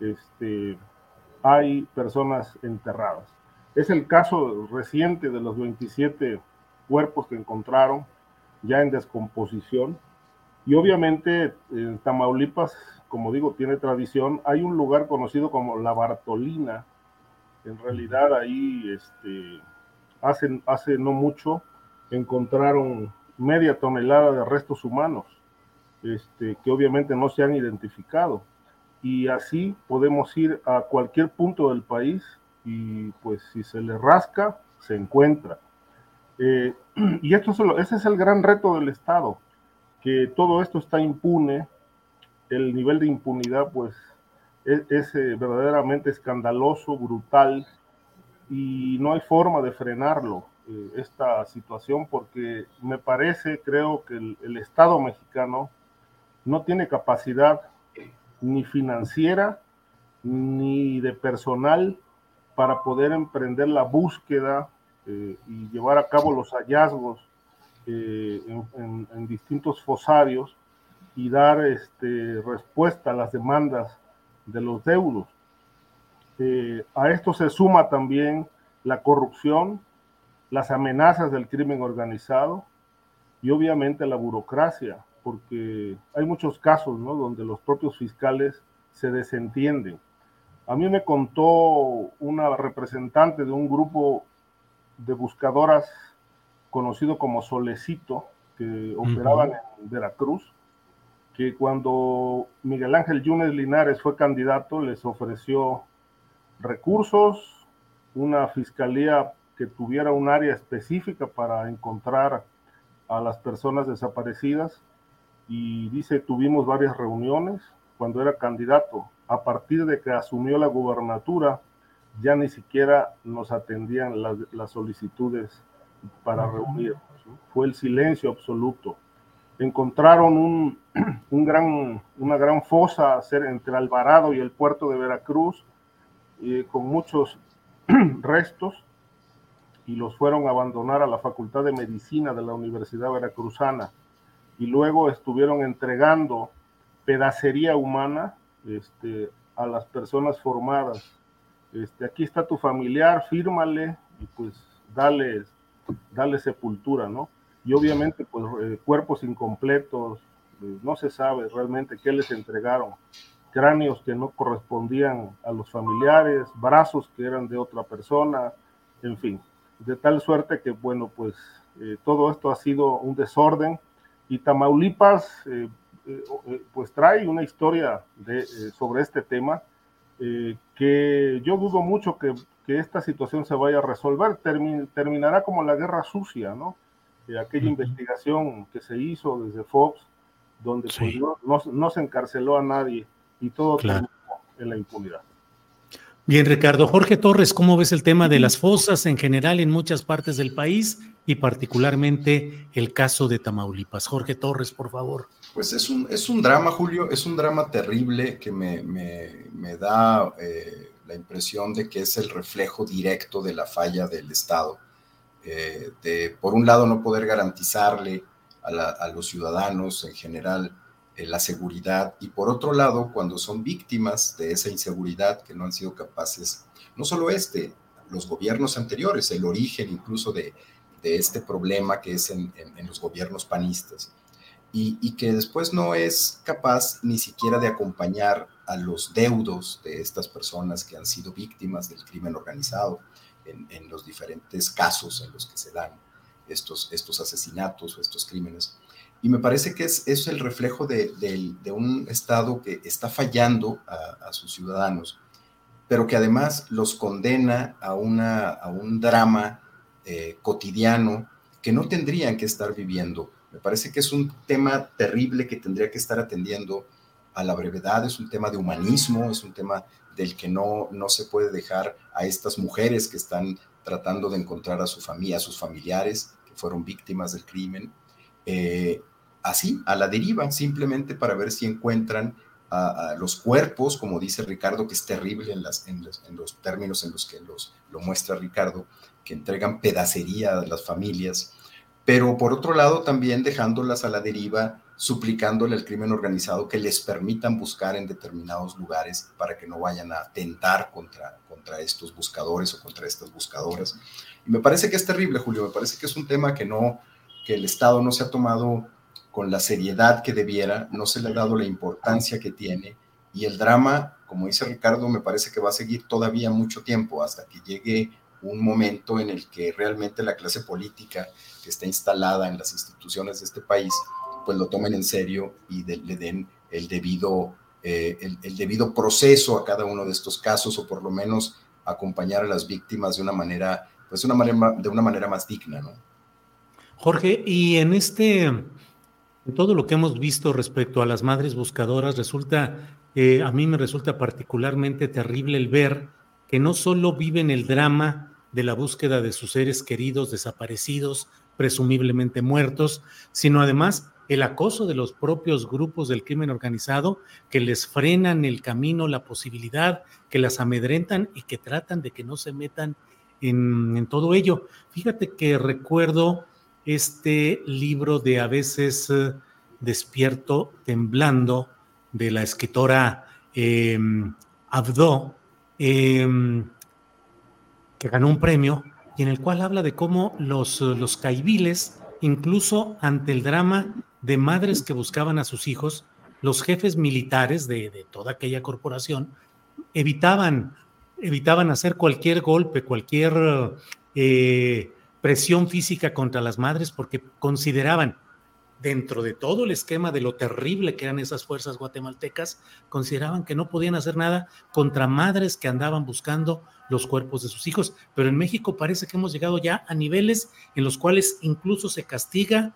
este, hay personas enterradas. Es el caso reciente de los 27 cuerpos que encontraron ya en descomposición. Y obviamente en Tamaulipas, como digo, tiene tradición. Hay un lugar conocido como La Bartolina. En realidad ahí, este, hace, hace no mucho, encontraron media tonelada de restos humanos, este, que obviamente no se han identificado. Y así podemos ir a cualquier punto del país y pues si se le rasca, se encuentra. Eh, y esto ese es el gran reto del Estado, que todo esto está impune, el nivel de impunidad pues es, eh, verdaderamente escandaloso, brutal, y no hay forma de frenarlo, eh, esta situación, porque me parece, creo que el Estado mexicano no tiene capacidad ni financiera ni de personal para poder emprender la búsqueda eh, y llevar a cabo los hallazgos eh, en, distintos fosarios y dar este, respuesta a las demandas de los deudos. Eh, a esto se suma también la corrupción, las amenazas del crimen organizado y obviamente la burocracia, porque hay muchos casos ¿no? donde los propios fiscales se desentienden. A mí me contó una representante de un grupo de buscadoras conocido como Solecito, que operaban en Veracruz, que cuando Miguel Ángel Yunes Linares fue candidato les ofreció recursos, una fiscalía que tuviera un área específica para encontrar a las personas desaparecidas y dice tuvimos varias reuniones cuando era candidato. A partir de que asumió la gubernatura, ya ni siquiera nos atendían las, solicitudes para reunirnos. Fue el silencio absoluto. Encontraron un, gran, una gran fosa entre Alvarado y el puerto de Veracruz, eh, con muchos restos, y los fueron a abandonar a la Facultad de Medicina de la Universidad Veracruzana. Y luego estuvieron entregando pedacería humana este, a las personas formadas este, aquí está tu familiar, fírmale y pues dale, dale sepultura, ¿no? Y obviamente, pues eh, cuerpos incompletos, eh, no se sabe realmente qué les entregaron, cráneos que no correspondían a los familiares, brazos que eran de otra persona, en fin, de tal suerte que, bueno, pues eh, todo esto ha sido un desorden y Tamaulipas, pues trae una historia de, sobre este tema eh, que yo dudo mucho que, que, esta situación se vaya a resolver. terminará como la guerra sucia, ¿no? Eh, aquella investigación que se hizo desde Fox, donde pues, no, no, se encarceló a nadie y todo en la impunidad. Bien, Ricardo. Jorge Torres, ¿cómo ves el tema de las fosas en general en muchas partes del país y particularmente el caso de Tamaulipas? Jorge Torres, por favor. Pues es un, es un drama, Julio, es un drama terrible que me, da eh, la impresión de que es el reflejo directo de la falla del Estado. Eh, de, por un lado, no poder garantizarle a, los ciudadanos en general la seguridad y por otro lado, cuando son víctimas de esa inseguridad que no han sido capaces, no solo este, los gobiernos anteriores, el origen incluso de, este problema que es en, los gobiernos panistas, y, que después no es capaz ni siquiera de acompañar a los deudos de estas personas que han sido víctimas del crimen organizado en, los diferentes casos en los que se dan estos, estos asesinatos o estos crímenes. Y me parece que es, es el reflejo de, un Estado que está fallando a, sus ciudadanos, pero que además los condena a, una, a un drama eh, cotidiano que no tendrían que estar viviendo. Me parece que es un tema terrible que tendría que estar atendiendo a la brevedad, es un tema de humanismo, es un tema del que no, no se puede dejar a estas mujeres que están tratando de encontrar a su familia, a sus familiares que fueron víctimas del crimen, eh, así, a la deriva, simplemente para ver si encuentran los cuerpos, como dice Ricardo, que es terrible en los términos en los que los, lo muestra Ricardo, que entregan pedacería a las familias, pero por otro lado también dejándolas a la deriva suplicándole al crimen organizado que les permitan buscar en determinados lugares para que no vayan a atentar contra, contra estos buscadores o contra estas buscadoras. Y me parece que es terrible, Julio, me parece que es un tema que no, que el Estado no se ha tomado con la seriedad que debiera, no se le ha dado la importancia que tiene y el drama, como dice Ricardo, me parece que va a seguir todavía mucho tiempo hasta que llegue un momento en el que realmente la clase política que está instalada en las instituciones de este país pues lo tomen en serio y le den el debido, eh, el, debido proceso a cada uno de estos casos o por lo menos acompañar a las víctimas de una manera, pues de una manera más digna, ¿no? Jorge, y en este, en todo lo que hemos visto respecto a las madres buscadoras, resulta, eh, a mí me resulta particularmente terrible el ver que no solo viven el drama de la búsqueda de sus seres queridos desaparecidos, presumiblemente muertos, sino además el acoso de los propios grupos del crimen organizado que les frenan el camino, la posibilidad, que las amedrentan y que tratan de que no se metan en, todo ello. Fíjate que recuerdo este libro de A veces eh, despierto temblando de la escritora em, Abdo, em, que ganó un premio y en el cual habla de cómo los, los caibiles, incluso ante el drama de madres que buscaban a sus hijos, los jefes militares de, toda aquella corporación evitaban, evitaban hacer cualquier golpe, cualquier eh, presión física contra las madres porque consideraban, dentro de todo el esquema de lo terrible que eran esas fuerzas guatemaltecas, consideraban que no podían hacer nada contra madres que andaban buscando los cuerpos de sus hijos. Pero en México parece que hemos llegado ya a niveles en los cuales incluso se castiga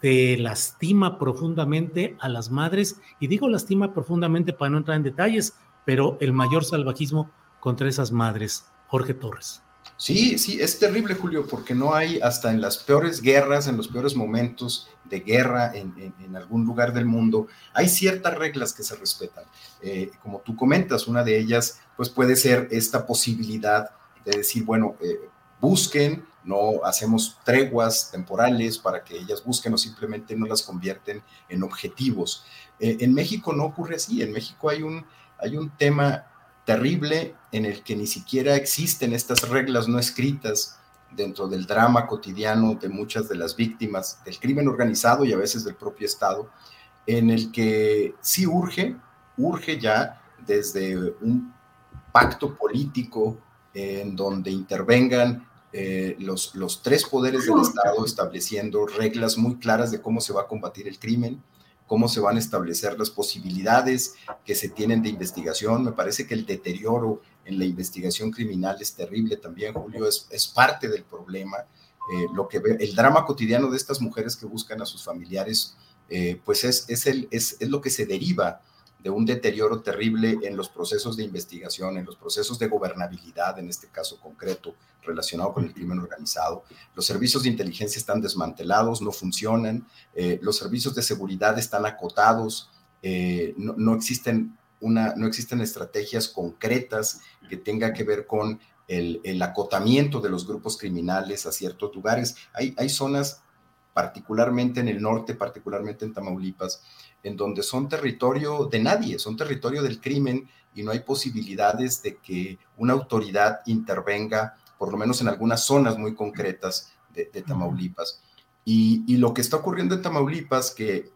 se lastima profundamente a las madres, y digo lastima profundamente para no entrar en detalles, pero el mayor salvajismo contra esas madres. Jorge Torres. Sí, sí, es terrible, Julio, porque no hay, hasta en las peores guerras, en los peores momentos de guerra en, algún lugar del mundo, hay ciertas reglas que se respetan. Eh, como tú comentas, una de ellas, pues puede ser esta posibilidad de decir, bueno, eh, busquen, no hacemos treguas temporales para que ellas busquen o simplemente no las convierten en objetivos. Eh, en México no ocurre así, en México hay un, hay un tema terrible en el que ni siquiera existen estas reglas no escritas dentro del drama cotidiano de muchas de las víctimas del crimen organizado y a veces del propio Estado, en el que sí urge, urge ya desde un pacto político en donde intervengan eh, los, los tres poderes del Estado estableciendo reglas muy claras de cómo se va a combatir el crimen, cómo se van a establecer las posibilidades que se tienen de investigación. Me parece que el deterioro en la investigación criminal es terrible también, Julio, es, parte del problema. Eh, lo que el drama cotidiano de estas mujeres que buscan a sus familiares, eh, pues es, es, el, es, es lo que se deriva de un deterioro terrible en los procesos de investigación, en los procesos de gobernabilidad, en este caso concreto, relacionado con el crimen organizado. Los servicios de inteligencia están desmantelados, no funcionan, eh, los servicios de seguridad están acotados, eh, no, existen una, no existen estrategias concretas que tengan que ver con el, acotamiento de los grupos criminales a ciertos lugares. Hay, hay zonas particularmente en el norte, particularmente en Tamaulipas, en donde son territorio de nadie, son territorio del crimen y no hay posibilidades de que una autoridad intervenga, por lo menos en algunas zonas muy concretas de, Tamaulipas. Y, y, lo que está ocurriendo en Tamaulipas, que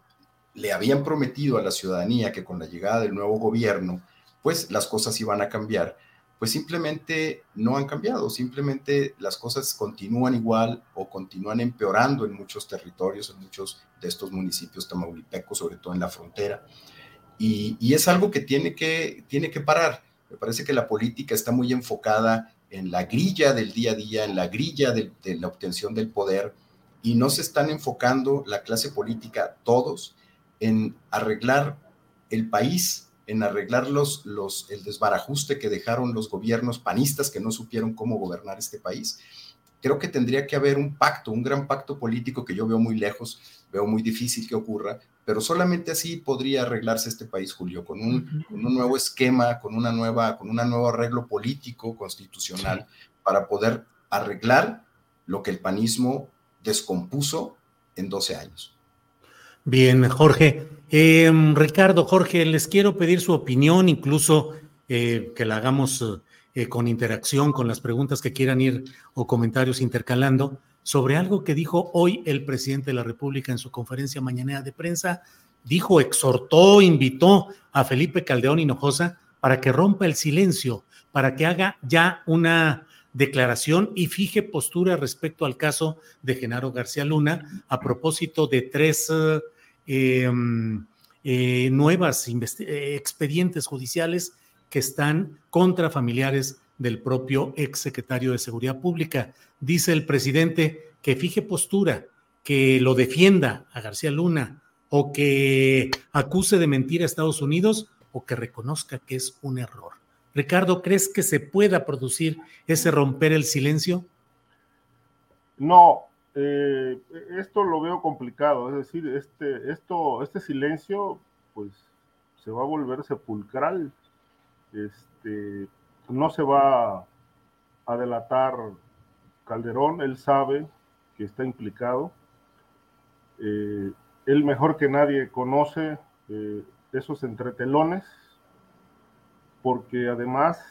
le habían prometido a la ciudadanía que con la llegada del nuevo gobierno, pues las cosas iban a cambiar, pues simplemente no han cambiado, simplemente las cosas continúan igual o continúan empeorando en muchos territorios, en muchos de estos municipios tamaulipecos, sobre todo en la frontera. Y, es algo que tiene, que tiene que parar. Me parece que la política está muy enfocada en la grilla del día a día, en la grilla de, de la obtención del poder, y no se están enfocando la clase política, todos, en arreglar el país en arreglar los, el desbarajuste que dejaron los gobiernos panistas que no supieron cómo gobernar este país. Creo que tendría que haber un pacto, un gran pacto político que yo veo muy lejos, veo muy difícil que ocurra, pero solamente así podría arreglarse este país, Julio, con un, nuevo esquema, con, una nueva, con un nuevo arreglo político, constitucional, para poder arreglar lo que el panismo descompuso en 12 años. Bien, Jorge. Em, Ricardo, Jorge, les quiero pedir su opinión, incluso eh, que la hagamos eh, con interacción, con las preguntas que quieran ir o comentarios intercalando, sobre algo que dijo hoy el presidente de la República en su conferencia mañanera de prensa. Dijo, exhortó, invitó a Felipe Caldeón Hinojosa para que rompa el silencio, para que haga ya una declaración y fije postura respecto al caso de Genaro García Luna a propósito de tres Em, eh, nuevas eh, expedientes judiciales que están contra familiares del propio ex secretario de Seguridad Pública. Dice el presidente que fije postura, que lo defienda a García Luna o que acuse de mentir a Estados Unidos o que reconozca que es un error. Ricardo, ¿crees que se pueda producir ese romper el silencio? No, eh, esto lo veo complicado, es decir, este, esto, este silencio, pues se va a volver sepulcral. Este, no se va a delatar Calderón, él sabe que está implicado. Eh, él mejor que nadie conoce eh, esos entretelones, porque además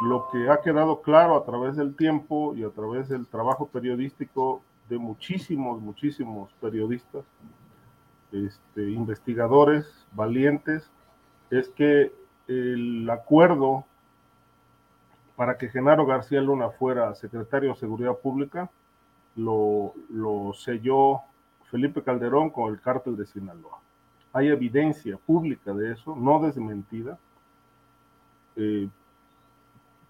lo que ha quedado claro a través del tiempo y a través del trabajo periodístico de muchísimos, muchísimos periodistas, este, investigadores valientes, es que el acuerdo para que Genaro García Luna fuera secretario de Seguridad Pública lo, lo selló Felipe Calderón con el cártel de Sinaloa. Hay evidencia pública de eso, no desmentida. Eh,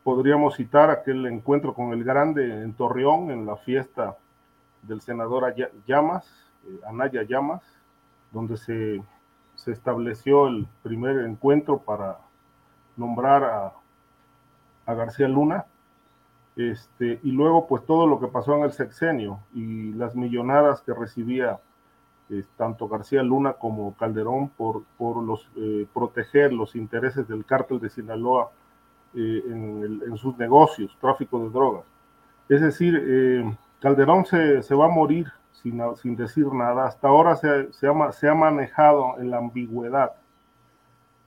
podríamos citar aquel encuentro con el Grande en Torreón, en la fiesta del senador Llamas, eh, Anaya Llamas, donde se, estableció el primer encuentro para nombrar a, García Luna. Este, y luego, pues todo lo que pasó en el sexenio y las millonadas que recibía eh, tanto García Luna como Calderón por, por los, eh, proteger los intereses del cártel de Sinaloa eh, en, sus negocios, tráfico de drogas. Es decir, eh, Calderón se, va a morir sin, sin, decir nada. Hasta ahora se, se, ha, se ha manejado en la ambigüedad.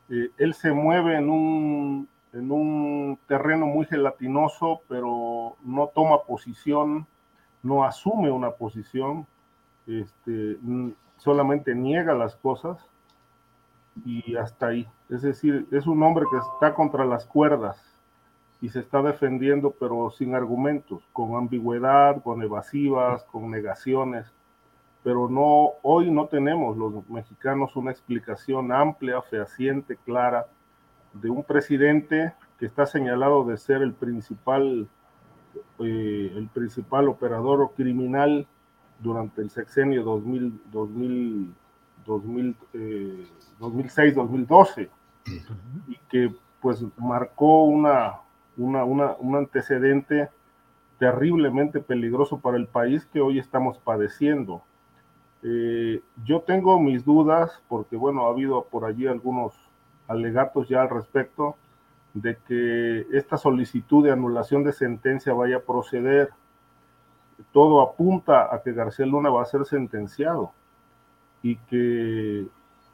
Eh, él se mueve en un, en un terreno muy gelatinoso, pero no toma posición, no asume una posición, este, solamente niega las cosas y hasta ahí. Es decir, es un hombre que está contra las cuerdas y se está defendiendo, pero sin argumentos, con ambigüedad, con evasivas, con negaciones. Pero no, hoy no tenemos los mexicanos una explicación amplia, fehaciente, clara de un presidente que está señalado de ser el principal, eh, el principal operador o criminal durante el sexenio 2000, 2000 2006-2012 y que pues marcó una, una, un antecedente terriblemente peligroso para el país que hoy estamos padeciendo. Eh, yo tengo mis dudas porque, bueno, ha habido por allí algunos alegatos ya al respecto de que esta solicitud de anulación de sentencia vaya a proceder. todo apunta a que García Luna va a ser sentenciado y que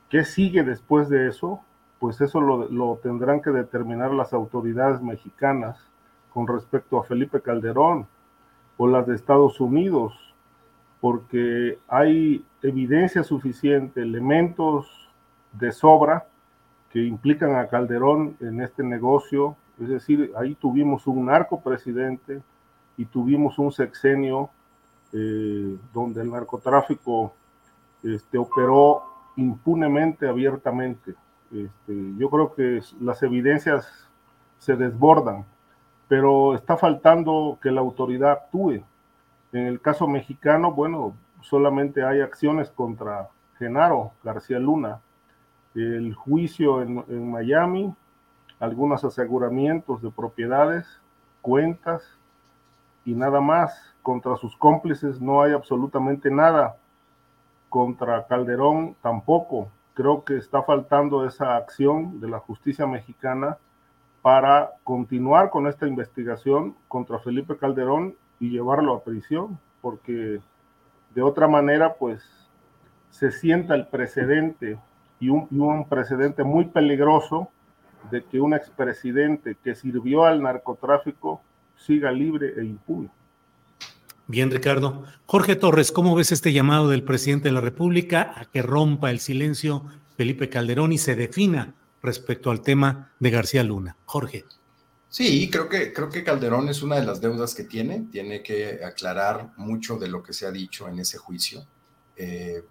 qué sigue después de eso, pues eso lo, tendrán que determinar las autoridades mexicanas con respecto a Felipe Calderón o las de Estados Unidos, porque hay evidencia suficiente, elementos de sobra que implican a Calderón en este negocio. Es decir, ahí tuvimos un narco presidente y tuvimos un sexenio eh, donde el narcotráfico este, operó impunemente, abiertamente. Este, yo creo que las evidencias se desbordan, pero está faltando que la autoridad actúe. En el caso mexicano, bueno, solamente hay acciones contra Genaro García Luna, el juicio en, en Miami, algunos aseguramientos de propiedades, cuentas y nada más. Contra sus cómplices no hay absolutamente nada. Contra Calderón tampoco. Creo que está faltando esa acción de la justicia mexicana para continuar con esta investigación contra Felipe Calderón y llevarlo a prisión, porque de otra manera, pues se sienta el precedente y un, precedente muy peligroso de que un expresidente que sirvió al narcotráfico siga libre e impune. Bien, Ricardo. Jorge Torres, ¿cómo ves este llamado del presidente de la República a que rompa el silencio Felipe Calderón y se defina respecto al tema de García Luna? Jorge. Sí, creo que, creo que Calderón es una de las deudas que tiene. Tiene que aclarar mucho de lo que se ha dicho en ese juicio. Eh,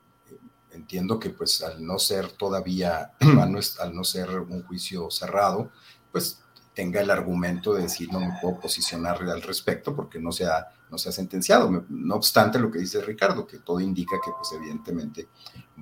entiendo que pues al no ser todavía, al no ser un juicio cerrado, pues tenga el argumento de decir no me puedo posicionar al respecto porque no se ha, no se ha sentenciado. No obstante lo que dice Ricardo, que todo indica que pues evidentemente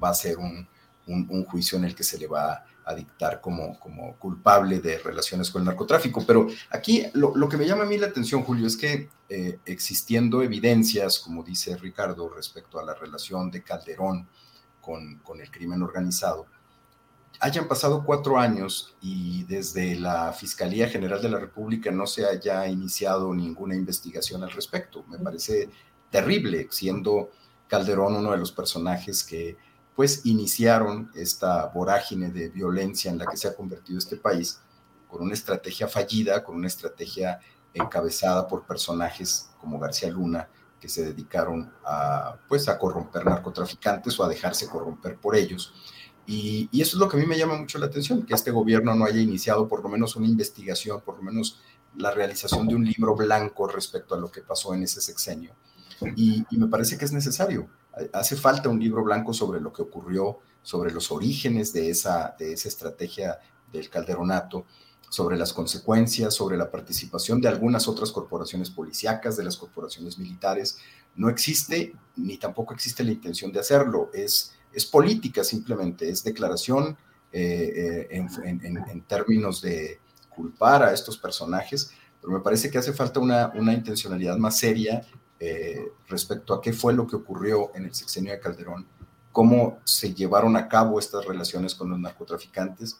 va a ser un, un, juicio en el que se le va a dictar como, como culpable de relaciones con el narcotráfico. Pero aquí lo, lo que me llama a mí la atención, Julio, es que eh, existiendo evidencias, como dice Ricardo, respecto a la relación de Calderón con, con el crimen organizado, hayan pasado cuatro años y desde la Fiscalía General de la República no se haya iniciado ninguna investigación al respecto. Me parece terrible, siendo Calderón uno de los personajes que pues iniciaron esta vorágine de violencia en la que se ha convertido este país con una estrategia fallida, con una estrategia encabezada por personajes como García Luna, que se dedicaron a, pues, a corromper narcotraficantes o a dejarse corromper por ellos y, eso es lo que a mí me llama mucho la atención, que este gobierno no haya iniciado por lo menos una investigación, por lo menos la realización de un libro blanco respecto a lo que pasó en ese sexenio. Y, me parece que es necesario. Hace falta un libro blanco sobre lo que ocurrió, sobre los orígenes de esa, de esa estrategia del calderonato, sobre las consecuencias, sobre la participación de algunas otras corporaciones policíacas, de las corporaciones militares. No existe, ni tampoco existe la intención de hacerlo. Es es política simplemente, es declaración eh, eh, en, términos de culpar a estos personajes, pero me parece que hace falta una, intencionalidad más seria eh, respecto a qué fue lo que ocurrió en el sexenio de Calderón, cómo se llevaron a cabo estas relaciones con los narcotraficantes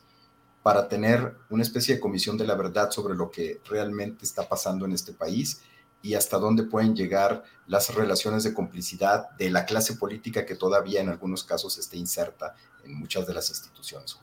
para tener una especie de comisión de la verdad sobre lo que realmente está pasando en este país y hasta dónde pueden llegar las relaciones de complicidad de la clase política que todavía en algunos casos esté inserta en muchas de las instituciones.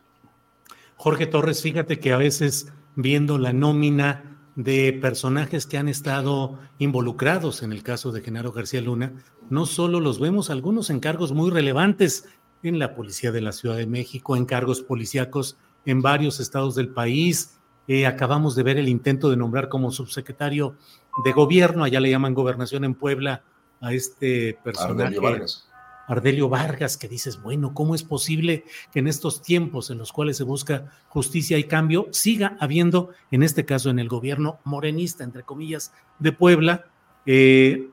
Jorge Torres, fíjate que a veces viendo la nómina de personajes que han estado involucrados en el caso de Genaro García Luna, no solo los vemos algunos en cargos muy relevantes en la Policía de la Ciudad de México, en cargos policíacos en varios estados del país. Eh, acabamos de ver el intento de nombrar como subsecretario de gobierno, allá le llaman gobernación en Puebla, a este personaje. Ardelio Vargas. Ardelio Vargas, que dices, bueno, ¿cómo es posible que en estos tiempos en los cuales se busca justicia y cambio siga habiendo, en este caso en el gobierno morenista, entre comillas, de Puebla, eh,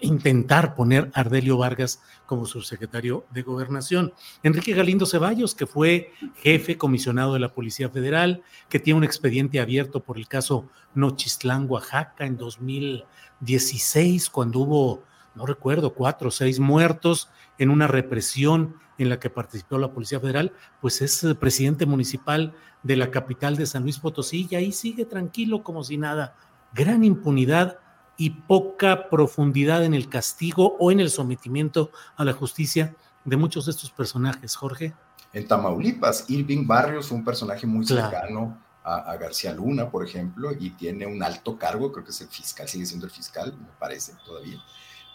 intentar poner a Ardelio Vargas como subsecretario de Gobernación. Enrique Galindo Ceballos, que fue jefe comisionado de la Policía Federal, que tiene un expediente abierto por el caso Nochistlán, Oaxaca, en 2016, cuando hubo, no recuerdo, cuatro o seis muertos en una represión en la que participó la Policía Federal, pues es presidente municipal de la capital de San Luis Potosí y ahí sigue tranquilo como si nada. Gran impunidad y poca profundidad en el castigo o en el sometimiento a la justicia de muchos de estos personajes, Jorge. En Tamaulipas, Irving Barrios, un personaje muy cercano a, García Luna, por ejemplo, y tiene un alto cargo, creo que es el fiscal, sigue siendo el fiscal, me parece todavía.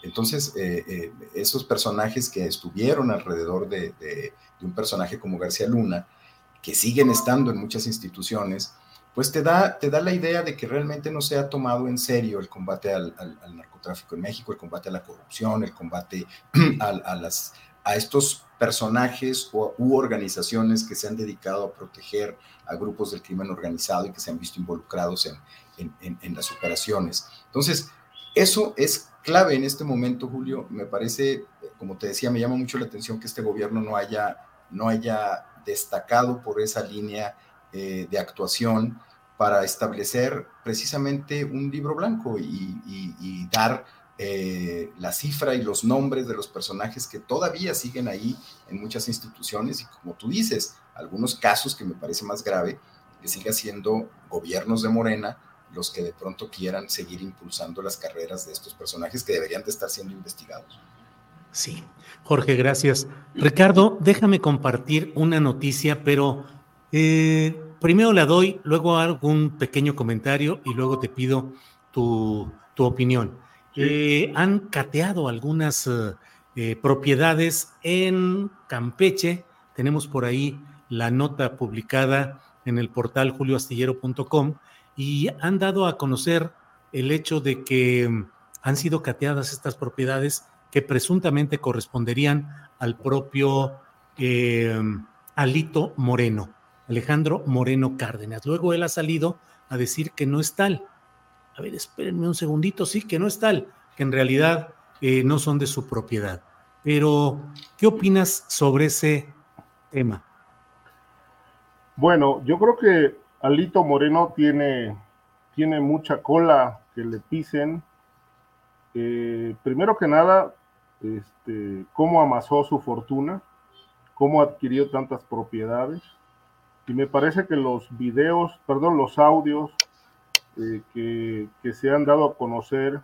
Entonces, eh, eh, esos personajes que estuvieron alrededor de, un personaje como García Luna, que siguen estando en muchas instituciones, pues te da, te da la idea de que realmente no se ha tomado en serio el combate al, narcotráfico en México, el combate a la corrupción, el combate a, estos personajes u organizaciones que se han dedicado a proteger a grupos del crimen organizado y que se han visto involucrados en, en, las operaciones. Entonces, eso es clave en este momento, Julio. Me parece, como te decía, me llama mucho la atención que este gobierno no haya, no haya destacado por esa línea eh, de actuación para establecer precisamente un libro blanco y, dar eh, la cifra y los nombres de los personajes que todavía siguen ahí en muchas instituciones y como tú dices, algunos casos que me parece más grave, que siga siendo gobiernos de Morena los que de pronto quieran seguir impulsando las carreras de estos personajes que deberían de estar siendo investigados. Sí, Jorge, gracias. Ricardo, déjame compartir una noticia, pero eh, primero la doy, luego hago un pequeño comentario y luego te pido tu, tu opinión. Eh, han cateado algunas eh, eh, propiedades en Campeche. Tenemos por ahí la nota publicada en el portal julioastillero.com y han dado a conocer el hecho de que mm, han sido cateadas estas propiedades que presuntamente corresponderían al propio Alito Moreno, Alejandro Moreno Cárdenas. Luego él ha salido a decir que no es tal a ver, espérenme un segundito, sí, que no es tal, que en realidad eh, no son de su propiedad. Pero, ¿qué opinas sobre ese tema? Bueno, yo creo que Alito Moreno tiene, tiene mucha cola que le pisen. Eh, primero que nada, este, cómo amasó su fortuna, cómo adquirió tantas propiedades. Y me parece que los videos, perdón, los audios eh, que, se han dado a conocer,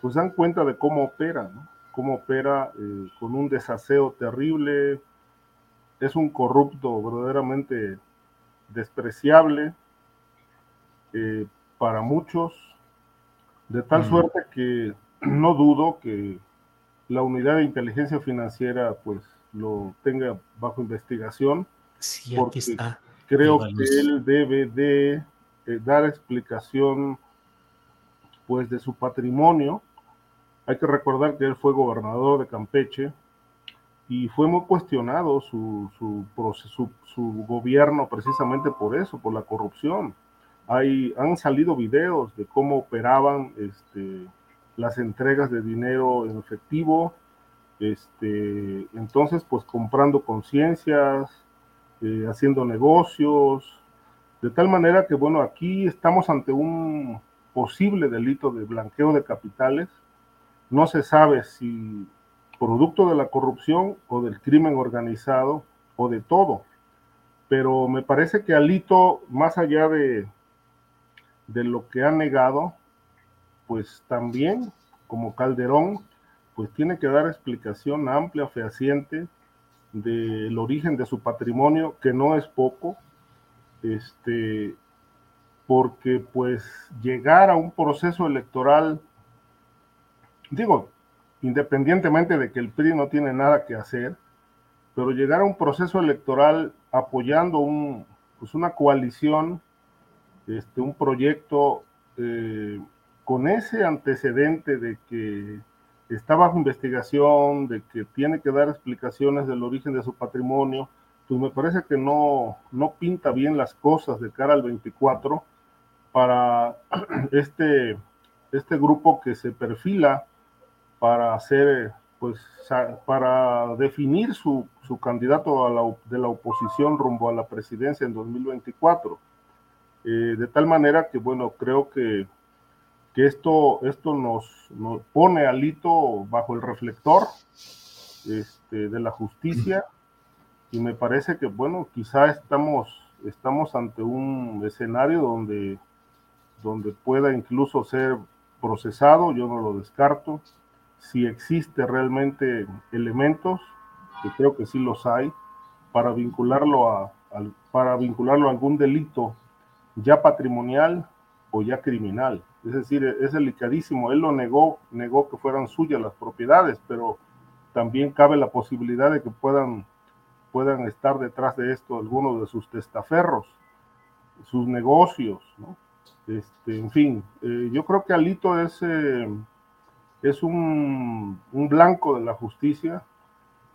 pues dan cuenta de cómo opera, cómo opera eh, con un desaseo terrible, es un corrupto verdaderamente despreciable eh, para muchos, de tal mm. suerte que no dudo que la unidad de inteligencia financiera pues lo tenga bajo investigación. Sí, porque está. Creo que él debe de eh, dar explicación pues de su patrimonio. Hay que recordar que él fue gobernador de Campeche y fue muy cuestionado su, su, su, gobierno precisamente por eso, por la corrupción. Hay, han salido videos de cómo operaban este, las entregas de dinero en efectivo, este, entonces pues comprando conciencias, eh, haciendo negocios, de tal manera que, bueno, aquí estamos ante un posible delito de blanqueo de capitales. No se sabe si producto de la corrupción o del crimen organizado o de todo. Pero me parece que Alito, más allá de, de lo que ha negado, pues también, como Calderón, pues tiene que dar explicación amplia, fehaciente del origen de su patrimonio, que no es poco, este, porque pues llegar a un proceso electoral, digo, independientemente de que el PRI no tiene nada que hacer, pero llegar a un proceso electoral apoyando un, pues una coalición, este, un proyecto eh, con ese antecedente de que está bajo investigación, de que tiene que dar explicaciones del origen de su patrimonio, pues me parece que no, no pinta bien las cosas de cara al 24 para este, este grupo que se perfila para hacer, pues, para definir su, su candidato de la oposición rumbo a la presidencia en 2024. Eh, de tal manera que, bueno, creo que, que esto, esto nos, nos pone alito bajo el reflector este, de la justicia y me parece que, bueno, quizá estamos, estamos ante un escenario donde, donde pueda incluso ser procesado, yo no lo descarto. Si existe realmente elementos, que creo que sí los hay, para vincularlo a, para vincularlo a algún delito ya patrimonial o ya criminal. Es decir, es delicadísimo. Él lo negó, negó que fueran suyas las propiedades, pero también cabe la posibilidad de que puedan, puedan estar detrás de esto algunos de sus testaferros, sus negocios, ¿no? Este, en fin, eh, yo creo que Alito es, eh, es un, un, blanco de la justicia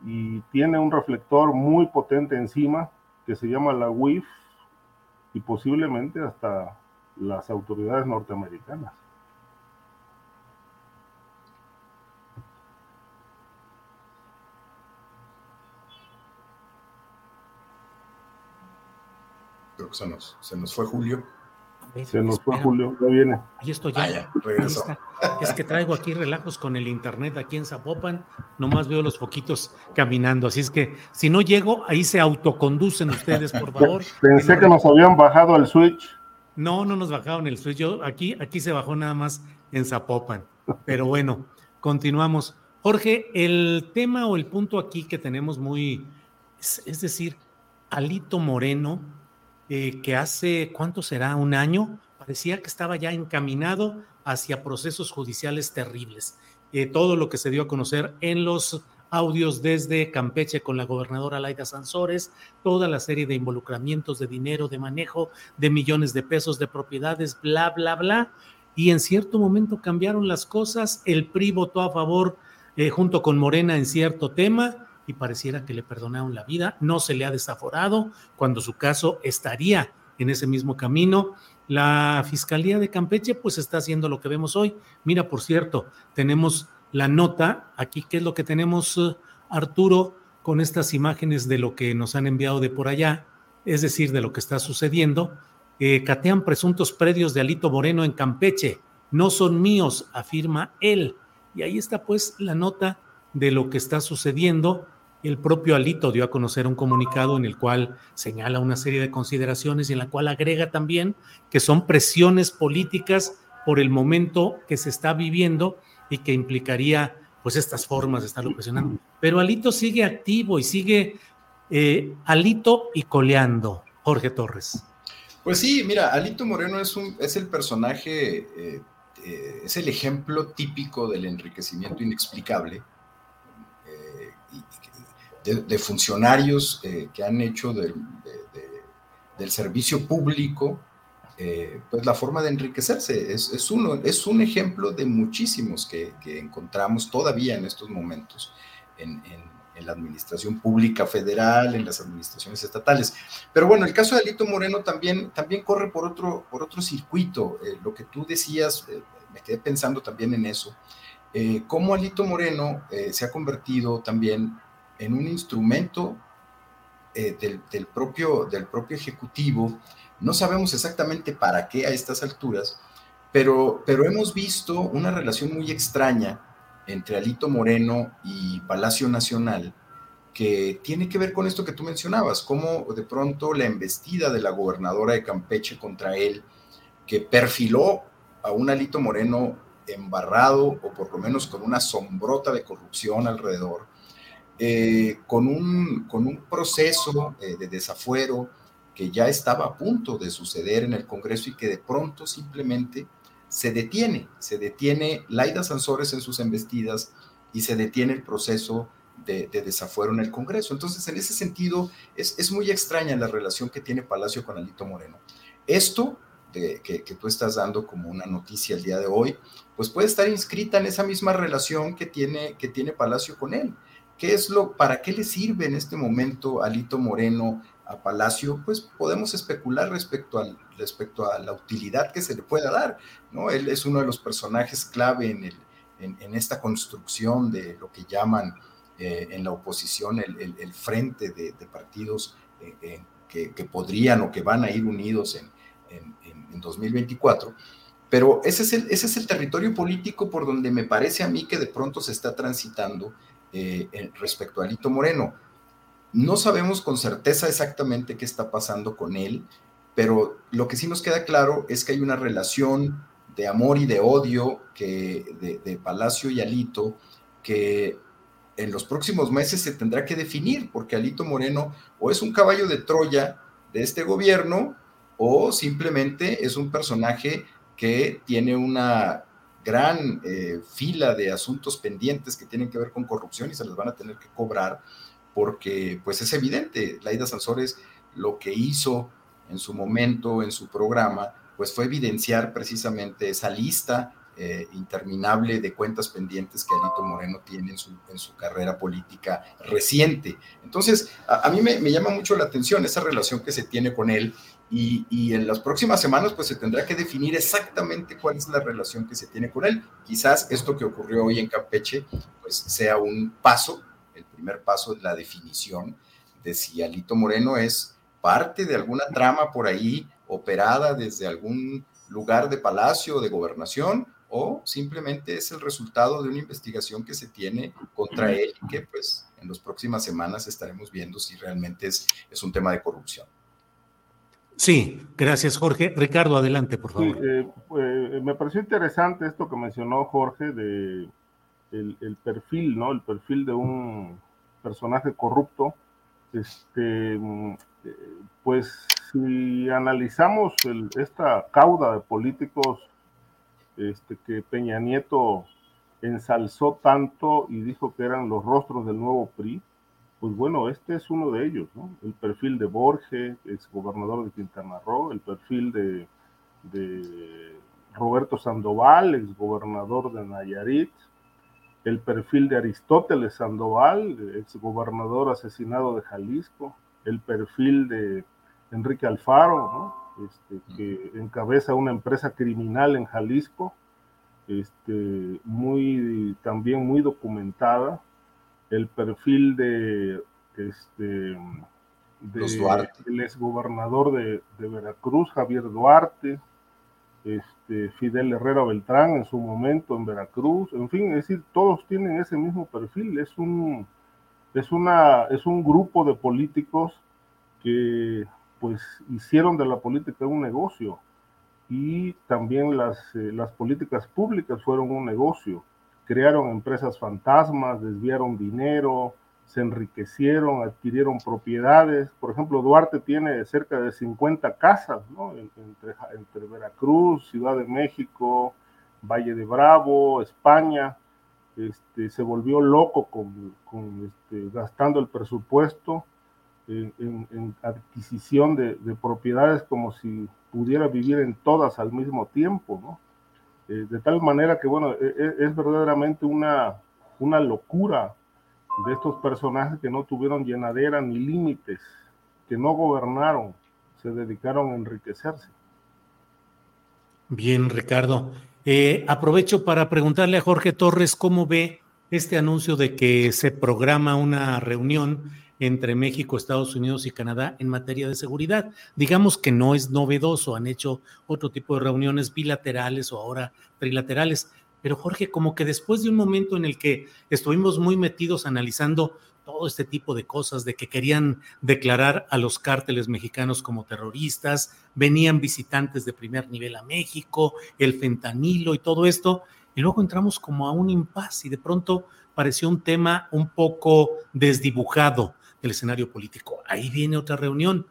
y tiene un reflector muy potente encima que se llama la WIF y posiblemente hasta las autoridades norteamericanas. Creo que se nos, se nos fue Julio. Se nos fue Julio, ya viene. Ahí estoy ya. Es que traigo aquí relajos con el internet aquí en Zapopan, nomás veo los foquitos caminando, así es que si no llego, ahí se autoconducen ustedes, por favor. Pensé que nos habían bajado el switch. No, no nos bajaron el switch. Yo aquí, aquí se bajó nada más en Zapopan. Pero bueno, continuamos. Jorge, el tema o el punto aquí que tenemos muy, es decir, Alito Moreno eh, que hace, ¿cuánto será? Un año, parecía que estaba ya encaminado hacia procesos judiciales terribles. Eh, todo lo que se dio a conocer en los audios desde Campeche con la gobernadora Laida Sansores, toda la serie de involucramientos de dinero, de manejo de millones de pesos de propiedades, bla, bla, bla. Y en cierto momento cambiaron las cosas, el PRI votó a favor eh, junto con Morena en cierto tema y pareciera que le perdonaron la vida, no se le ha desaforado cuando su caso estaría en ese mismo camino. La Fiscalía de Campeche pues está haciendo lo que vemos hoy. Mira, por cierto, tenemos la nota aquí, ¿qué es lo que tenemos, eh, Arturo, con estas imágenes de lo que nos han enviado de por allá, es decir, de lo que está sucediendo. Eh, catean presuntos predios de Alito Moreno en Campeche. No son míos, afirma él. Y ahí está pues la nota de lo que está sucediendo. El propio Alito dio a conocer un comunicado en el cual señala una serie de consideraciones y en la cual agrega también que son presiones políticas por el momento que se está viviendo y que implicaría pues estas formas de estarlo presionando. Pero Alito sigue activo y sigue eh, Alito y coleando. Jorge Torres. Pues sí, mira, Alito Moreno es, un, es el personaje, eh, eh, es el ejemplo típico del enriquecimiento inexplicable de, funcionarios que han hecho del, del servicio público, eh, pues la forma de enriquecerse. Es, es, uno, es un ejemplo de muchísimos que, encontramos todavía en estos momentos en, la administración pública federal, en las administraciones estatales. Pero bueno, el caso de Alito Moreno también, también corre por otro, por otro circuito. Eh, lo que tú decías, me quedé pensando también en eso. cómo Alito Moreno se ha convertido también en un instrumento eh, del, propio, del propio Ejecutivo. No sabemos exactamente para qué a estas alturas, pero, pero hemos visto una relación muy extraña entre Alito Moreno y Palacio Nacional, que tiene que ver con esto que tú mencionabas, cómo de pronto la embestida de la gobernadora de Campeche contra él, que perfiló a un Alito Moreno embarrado o por lo menos con una sombrota de corrupción alrededor, eh, con, un, con un proceso eh, de desafuero que ya estaba a punto de suceder en el Congreso y que de pronto simplemente se detiene, se detiene Laida Sansores en sus embestidas y se detiene el proceso de, desafuero en el Congreso. Entonces, en ese sentido, es, es, muy extraña la relación que tiene Palacio con Alito Moreno. Esto que, tú estás dando como una noticia el día de hoy, pues puede estar inscrita en esa misma relación que tiene, que tiene Palacio con él. ¿Qué es lo, para qué le sirve en este momento Alito Moreno Palacio? Pues podemos especular respecto, al, respecto a la utilidad que se le pueda dar, ¿no? Él es uno de los personajes clave en, el, en, esta construcción de lo que llaman eh, en la oposición el, frente de, partidos eh, eh, que, podrían o que van a ir unidos en, en 2024. Pero ese es, el, ese es el territorio político por donde me parece a mí que de pronto se está transitando respecto a Alito Moreno. No sabemos con certeza exactamente qué está pasando con él, pero lo que sí nos queda claro es que hay una relación de amor y de odio que, de, Palacio y Alito, que en los próximos meses se tendrá que definir, porque Alito Moreno o es un caballo de Troya de este gobierno o simplemente es un personaje que tiene una gran eh, fila de asuntos pendientes que tienen que ver con corrupción y se les van a tener que cobrar porque pues es evidente, Laida Sansores lo que hizo en su momento, en su programa, pues fue evidenciar precisamente esa lista eh, interminable de cuentas pendientes que Alito Moreno tiene en su, en su carrera política reciente. Entonces, a, mí me, me, llama mucho la atención esa relación que se tiene con él y, y, en las próximas semanas pues se tendrá que definir exactamente cuál es la relación que se tiene con él. Quizás esto que ocurrió hoy en Campeche pues sea un paso, primer paso de la definición de si Alito Moreno es parte de alguna trama por ahí operada desde algún lugar de palacio o de gobernación o simplemente es el resultado de una investigación que se tiene contra él y que pues en las próximas semanas estaremos viendo si realmente es, es un tema de corrupción. Sí, gracias Jorge. Ricardo, adelante, por favor. Sí, eh, eh, me pareció interesante esto que mencionó Jorge de el, perfil, ¿no? El perfil de un personaje corrupto. Este, pues si analizamos el, esta cauda de políticos este, que Peña Nieto ensalzó tanto y dijo que eran los rostros del nuevo PRI, pues bueno, este es uno de ellos, ¿no? El perfil de Borges, ex gobernador de Quintana Roo, el perfil de, de Roberto Sandoval, ex gobernador de Nayarit, el perfil de Aristóteles Sandoval, ex gobernador asesinado de Jalisco, el perfil de Enrique Alfaro, ¿no? este, que encabeza una empresa criminal en Jalisco, este, muy, también muy documentada, el perfil de, este, de el exgobernador de, de Veracruz, Javier Duarte, este, Fidel Herrera Beltrán en su momento en Veracruz, en fin, es decir, todos tienen ese mismo perfil, es un, es una, es un grupo de políticos que pues hicieron de la política un negocio y también las, eh, las políticas públicas fueron un negocio. Crearon empresas fantasmas, desviaron dinero, se enriquecieron, adquirieron propiedades. Por ejemplo, Duarte tiene cerca de 50 casas ¿no? entre, entre Veracruz, Ciudad de México, Valle de Bravo, España. Este, se volvió loco con, con este, gastando el presupuesto en, adquisición de, de, propiedades como si pudiera vivir en todas al mismo tiempo, ¿no? Eh, de tal manera que, bueno, es, e, es, verdaderamente una, una locura de estos personajes que no tuvieron llenadera ni límites, que no gobernaron, se dedicaron a enriquecerse. Bien, Ricardo. Eh, aprovecho para preguntarle a Jorge Torres cómo ve este anuncio de que se programa una reunión entre México, Estados Unidos y Canadá en materia de seguridad. Digamos que no es novedoso, han hecho otro tipo de reuniones bilaterales o ahora trilaterales, pero Jorge, como que después de un momento en el que estuvimos muy metidos analizando todo este tipo de cosas, de que querían declarar a los cárteles mexicanos como terroristas, venían visitantes de primer nivel a México, el fentanilo y todo esto, y luego entramos como a un impasse y de pronto pareció un tema un poco desdibujado el escenario político. Ahí viene otra reunión.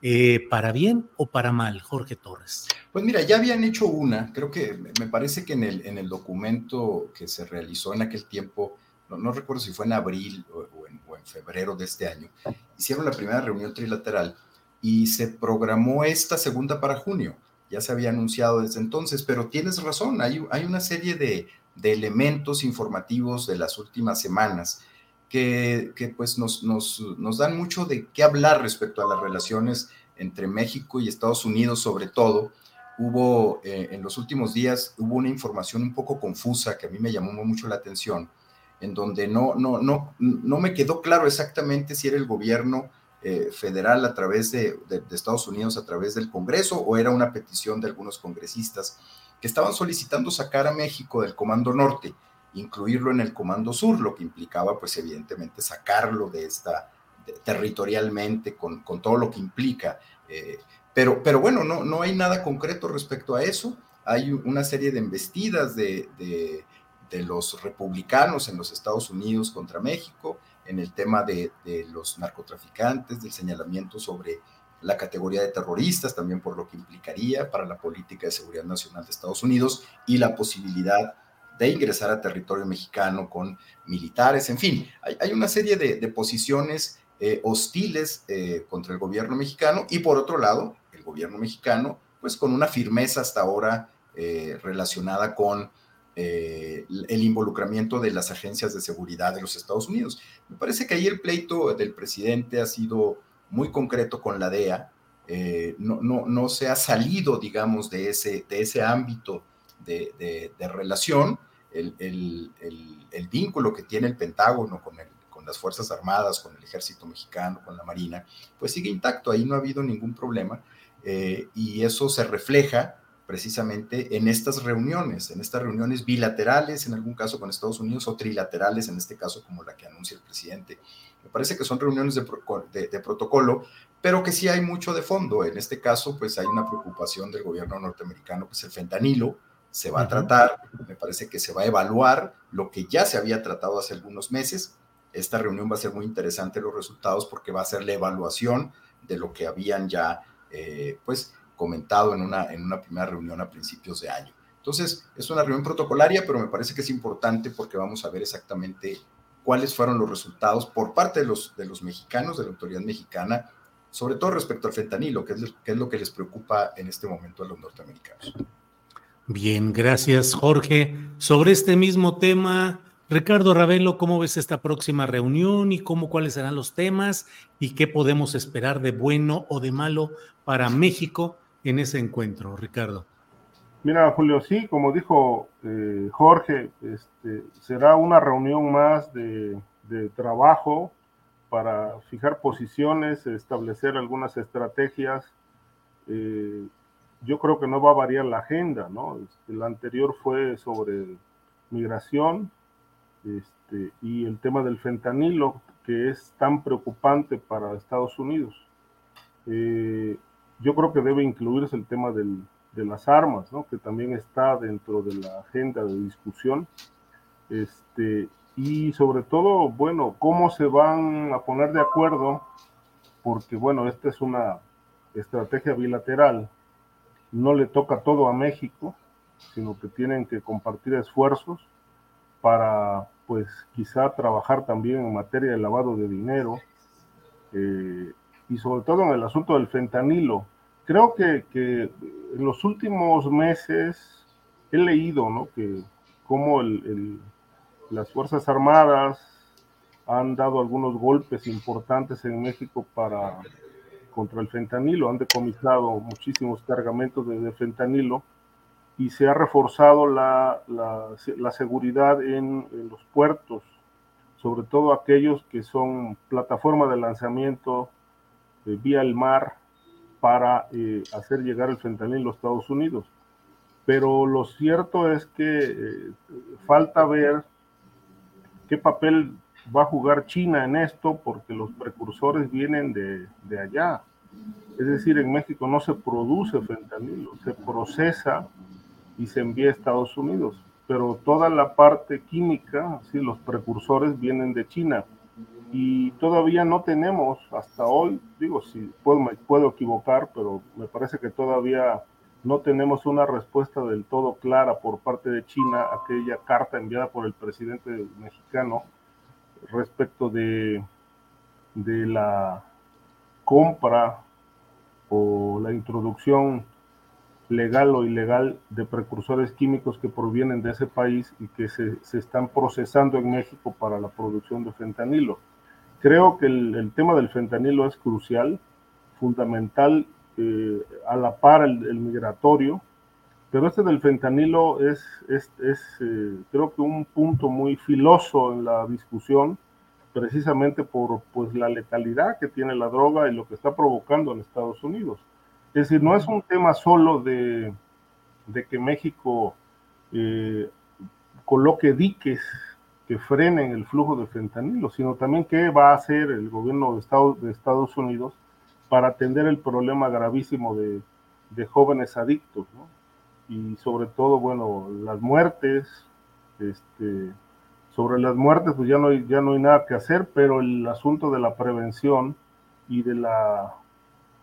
Eh, ¿Para bien o para mal, Jorge Torres? Pues mira, ya habían hecho una, creo que me parece que en el, en el documento que se realizó en aquel tiempo, no, recuerdo si fue en abril o, en, febrero de este año, hicieron la primera reunión trilateral y se programó esta segunda para junio. Ya se había anunciado desde entonces, pero tienes razón, hay, una serie de elementos informativos de las últimas semanas que, pues nos, nos, dan mucho de qué hablar respecto a las relaciones entre México y Estados Unidos, sobre todo. Hubo eh, en los últimos días, hubo una información un poco confusa que a mí me llamó mucho la atención, en donde no, no, no, no me quedó claro exactamente si era el gobierno eh, federal a través de Estados Unidos, a través del Congreso, o era una petición de algunos congresistas que estaban solicitando sacar a México del Comando Norte incluirlo en el Comando Sur, lo que implicaba, pues evidentemente, sacarlo de esta, de, territorialmente, con, con, todo lo que implica. Eh, pero, pero bueno, no, no hay nada concreto respecto a eso. hay una serie de embestidas de, de, los republicanos en los Estados Unidos contra México, en el tema de, de los narcotraficantes, del señalamiento sobre la categoría de terroristas, también por lo que implicaría para la política de seguridad nacional de Estados Unidos y la posibilidad de ingresar a territorio mexicano con militares, en fin, hay, una serie de, posiciones eh, hostiles eh, contra el gobierno mexicano y por otro lado, el gobierno mexicano, pues con una firmeza hasta ahora eh, relacionada con el involucramiento de las agencias de seguridad de los Estados Unidos. Me parece que ahí el pleito del presidente ha sido muy concreto con la DEA, no, no, no, se ha salido, digamos, de ese, de ese ámbito de, de relación el, vínculo que tiene el Pentágono con, las Fuerzas Armadas, con el Ejército Mexicano, con la Marina, pues sigue intacto, ahí no ha habido ningún problema eh, y eso se refleja precisamente en estas reuniones, en estas reuniones bilaterales, en algún caso con Estados Unidos, o trilaterales, en este caso como la que anuncia el presidente. Me parece que son reuniones de, de, protocolo, pero que sí hay mucho de fondo. En este caso, pues hay una preocupación del gobierno norteamericano, que es el fentanilo, se va a tratar, me parece que se va a evaluar lo que ya se había tratado hace algunos meses. Esta reunión va a ser muy interesante los resultados porque va a ser la evaluación de lo que habían ya eh, pues comentado en una, en una primera reunión a principios de año. Entonces, es una reunión protocolaria, pero me parece que es importante porque vamos a ver exactamente cuáles fueron los resultados por parte de los, de los mexicanos, de la autoridad mexicana, sobre todo respecto al fentanilo, que es, que es lo que les preocupa en este momento a los norteamericanos. Bien, gracias Jorge. Sobre este mismo tema, Ricardo Ravelo, ¿cómo ves esta próxima reunión y cómo cuáles serán los temas y qué podemos esperar de bueno o de malo para México en ese encuentro, Ricardo? Mira, Julio, sí, como dijo eh, Jorge, este, será una reunión más de, trabajo para fijar posiciones, establecer algunas estrategias eh, yo creo que no va a variar la agenda, ¿no? Este, la anterior fue sobre migración este, y el tema del fentanilo, que es tan preocupante para Estados Unidos. Eh, yo creo que debe incluirse el tema del, de las armas, ¿no? que también está dentro de la agenda de discusión. Este, y sobre todo, bueno, cómo se van a poner de acuerdo, porque bueno, esta es una estrategia bilateral no le toca todo a México, sino que tienen que compartir esfuerzos para, pues, quizá trabajar también en materia de lavado de dinero eh, y sobre todo en el asunto del fentanilo. Creo que, en los últimos meses he leído, ¿no? Que como las Fuerzas Armadas han dado algunos golpes importantes en México para contra el fentanilo. Han decomisado muchísimos cargamentos de, fentanilo y se ha reforzado la, la, seguridad en, los puertos, sobre todo aquellos que son plataforma de lanzamiento eh, vía el mar para eh, hacer llegar el fentanilo a Estados Unidos. Pero lo cierto es que eh, falta ver qué papel va a jugar China en esto porque los precursores vienen de, de allá. Es decir, en México no se produce fentanilo, se procesa y se envía a Estados Unidos, pero toda la parte química, ¿sí? los precursores vienen de China y todavía no tenemos hasta hoy, digo, si puedo, me puedo equivocar, pero me parece que todavía no tenemos una respuesta del todo clara por parte de China aquella carta enviada por el presidente mexicano respecto de, de la compra o la introducción legal o ilegal de precursores químicos que provienen de ese país y que se, están procesando en México para la producción de fentanilo. Creo que el, tema del fentanilo es crucial, fundamental, eh, a la par el, migratorio, pero este del fentanilo es, es, eh, creo que un punto muy filoso en la discusión precisamente por pues, la letalidad que tiene la droga y lo que está provocando en Estados Unidos. Es decir, no es un tema solo de, de que México eh, coloque diques que frenen el flujo de fentanilo, sino también qué va a hacer el gobierno de Estados, de Estados Unidos para atender el problema gravísimo de, de jóvenes adictos. y sobre todo, bueno, las muertes, este, sobre las muertes pues ya no, hay, ya no hay nada que hacer, pero el asunto de la prevención y de la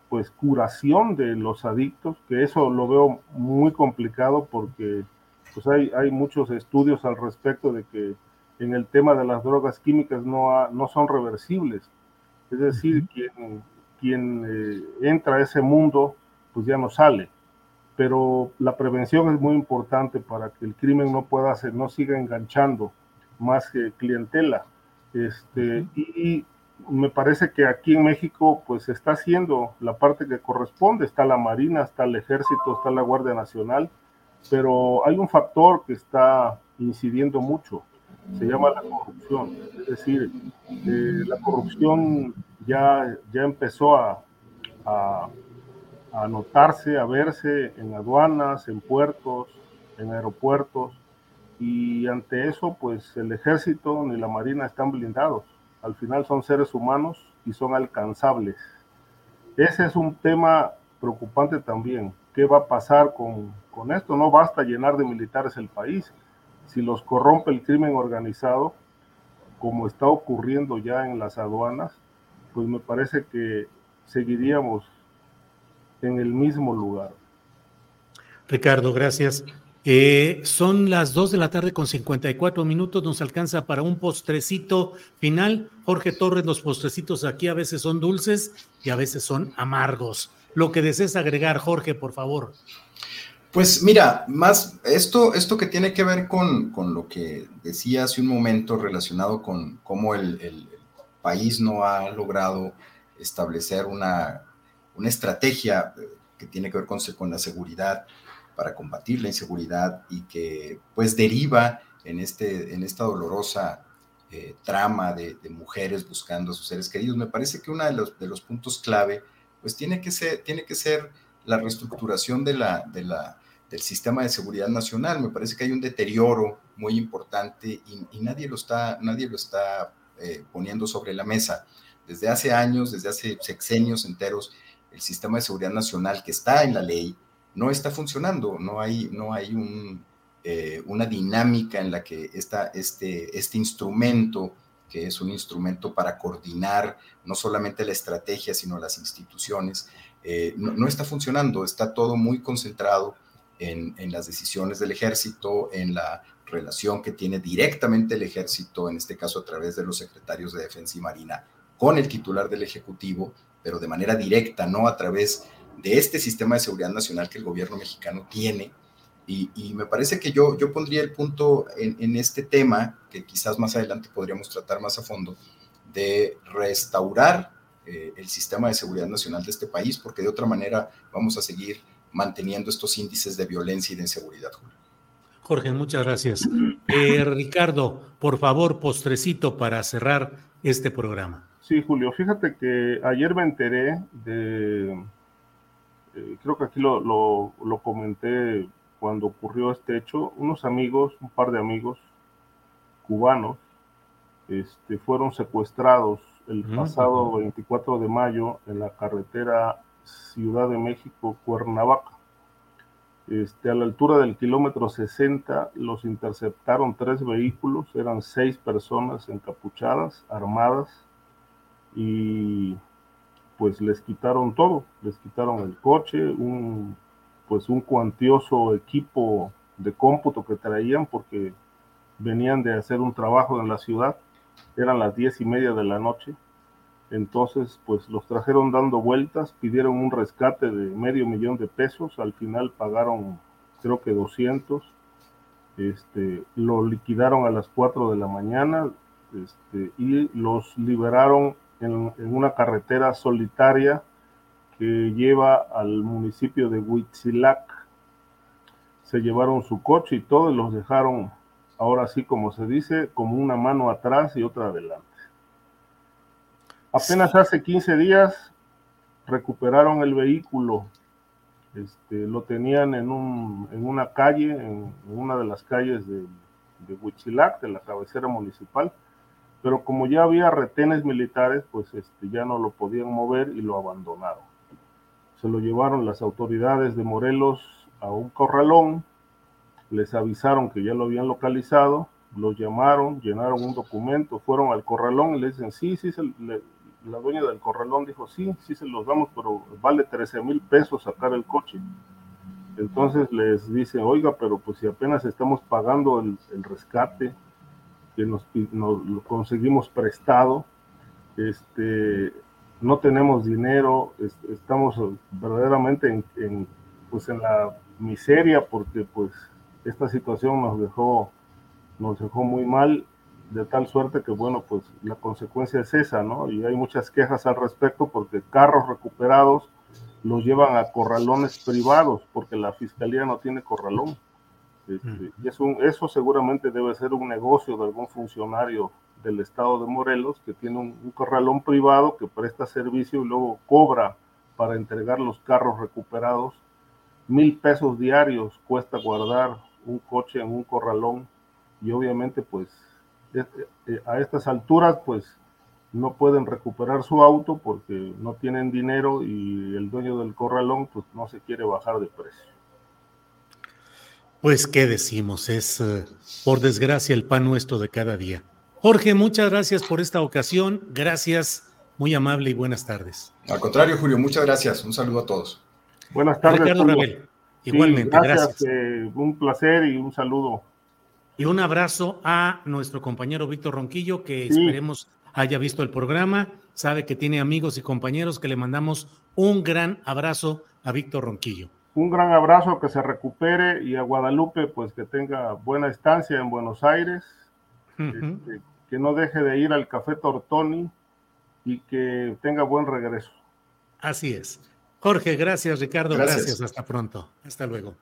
pues curación de los adictos, que eso lo veo muy complicado porque pues hay, hay muchos estudios al respecto de que en el tema de las drogas químicas no, no son reversibles. Es decir, quien, quien eh, entra a ese mundo pues ya no sale. Pero la prevención es muy importante para que el crimen no pueda ser, no siga enganchando más que clientela. Este, y me parece que aquí en México pues se está haciendo la parte que corresponde, está la Marina, está el Ejército, está la Guardia Nacional, pero hay un factor que está incidiendo mucho, se llama la corrupción, es decir, eh, la corrupción ya, ya empezó a, a, a notarse, a verse en aduanas, en puertos, en aeropuertos, y ante eso pues el ejército ni la marina están blindados al final son seres humanos y son alcanzables. Ese es un tema preocupante también. ¿Qué va a pasar con, con esto? No basta llenar de militares el país. Si los corrompe el crimen organizado, como está ocurriendo ya en las aduanas, pues me parece que seguiríamos en el mismo lugar. Ricardo, gracias. Eh, son las 2 de la tarde con 54 minutos, nos alcanza para un postrecito final. Jorge Torres, los postrecitos aquí a veces son dulces y a veces son amargos. Lo que desees agregar, Jorge, por favor. Pues mira, más esto, esto que tiene que ver con, con lo que decía hace un momento relacionado con cómo el, el país no ha logrado establecer una, una estrategia que tiene que ver con, con la seguridad para combatir la inseguridad y que pues deriva en, este, en esta dolorosa eh, trama de, mujeres buscando a sus seres queridos. Me parece que uno de los, de los puntos clave pues tiene que ser, tiene que ser la reestructuración de la, de la, del sistema de seguridad nacional. Me parece que hay un deterioro muy importante y, nadie lo está, nadie lo está eh, poniendo sobre la mesa. Desde hace años, desde hace sexenios enteros, el sistema de seguridad nacional que está en la ley, no está funcionando, no hay, no hay eh, una dinámica en la que esta, este, este instrumento, que es un instrumento para coordinar no solamente la estrategia, sino las instituciones, eh, no, está funcionando, está todo muy concentrado en, en, las decisiones del ejército, en la relación que tiene directamente el ejército, en este caso a través de los secretarios de Defensa y Marina, con el titular del Ejecutivo, pero de manera directa, no a través de este sistema de seguridad nacional que el gobierno mexicano tiene. Y, me parece que yo, yo pondría el punto en, este tema, que quizás más adelante podríamos tratar más a fondo, de restaurar eh, el sistema de seguridad nacional de este país, porque de otra manera vamos a seguir manteniendo estos índices de violencia y de inseguridad. Jorge, muchas gracias. Eh, Ricardo, por favor, postrecito para cerrar este programa. Sí, Julio, fíjate que ayer me enteré de eh, creo que aquí lo, lo, comenté cuando ocurrió este hecho, unos amigos, un par de amigos cubanos, este, fueron secuestrados el pasado 24 de mayo en la carretera Ciudad de México, Cuernavaca. Este, a la altura del kilómetro 60 los interceptaron tres vehículos, eran seis personas encapuchadas, armadas, y pues les quitaron todo, les quitaron el coche, un, pues un cuantioso equipo de cómputo que traían porque venían de hacer un trabajo en la ciudad, eran las diez y media de la noche, entonces pues los trajeron dando vueltas, pidieron un rescate de medio millón de pesos, al final pagaron creo que 200, este, lo liquidaron a las 4 de la mañana este, y los liberaron en, una carretera solitaria que lleva al municipio de Huitzilac. Se llevaron su coche y todo y los dejaron, ahora sí como se dice, como una mano atrás y otra adelante. Apenas hace 15 días recuperaron el vehículo. Este, lo tenían en, un, en una calle, en, una de las calles de, de Huitzilac, de la cabecera municipal pero como ya había retenes militares, pues este, ya no lo podían mover y lo abandonaron. Se lo llevaron las autoridades de Morelos a un corralón, les avisaron que ya lo habían localizado, los llamaron, llenaron un documento, fueron al corralón y le dicen, sí, sí, la dueña del corralón dijo, sí, sí se los damos, pero vale 13 mil pesos sacar el coche. Entonces les dice, oiga, pero pues si apenas estamos pagando el, rescate que nos, lo conseguimos prestado, este, no tenemos dinero, estamos verdaderamente en, pues en la miseria porque pues esta situación nos dejó, nos dejó muy mal, de tal suerte que bueno, pues la consecuencia es esa, ¿no? Y hay muchas quejas al respecto porque carros recuperados los llevan a corralones privados porque la fiscalía no tiene corralón. Este, y es un, eso seguramente debe ser un negocio de algún funcionario del estado de Morelos que tiene un, corralón privado que presta servicio y luego cobra para entregar los carros recuperados. Mil pesos diarios cuesta guardar un coche en un corralón y obviamente pues eh, eh, a estas alturas pues no pueden recuperar su auto porque no tienen dinero y el dueño del corralón pues no se quiere bajar de precio. Pues qué decimos, es eh, por desgracia el pan nuestro de cada día. Jorge, muchas gracias por esta ocasión, gracias, muy amable y buenas tardes. Al contrario, Julio, muchas gracias, un saludo a todos. Buenas tardes. Ricardo igualmente, gracias. Eh, un placer y un saludo. Y un abrazo a nuestro compañero Víctor Ronquillo, que esperemos haya visto el programa, sabe que tiene amigos y compañeros que le mandamos un gran abrazo a Víctor Ronquillo. Un gran abrazo, que se recupere y a Guadalupe, pues que tenga buena estancia en Buenos Aires, este, que no deje de ir al Café Tortoni y que tenga buen regreso. Así es. Jorge, gracias Ricardo, gracias. gracias. Hasta pronto. Hasta luego.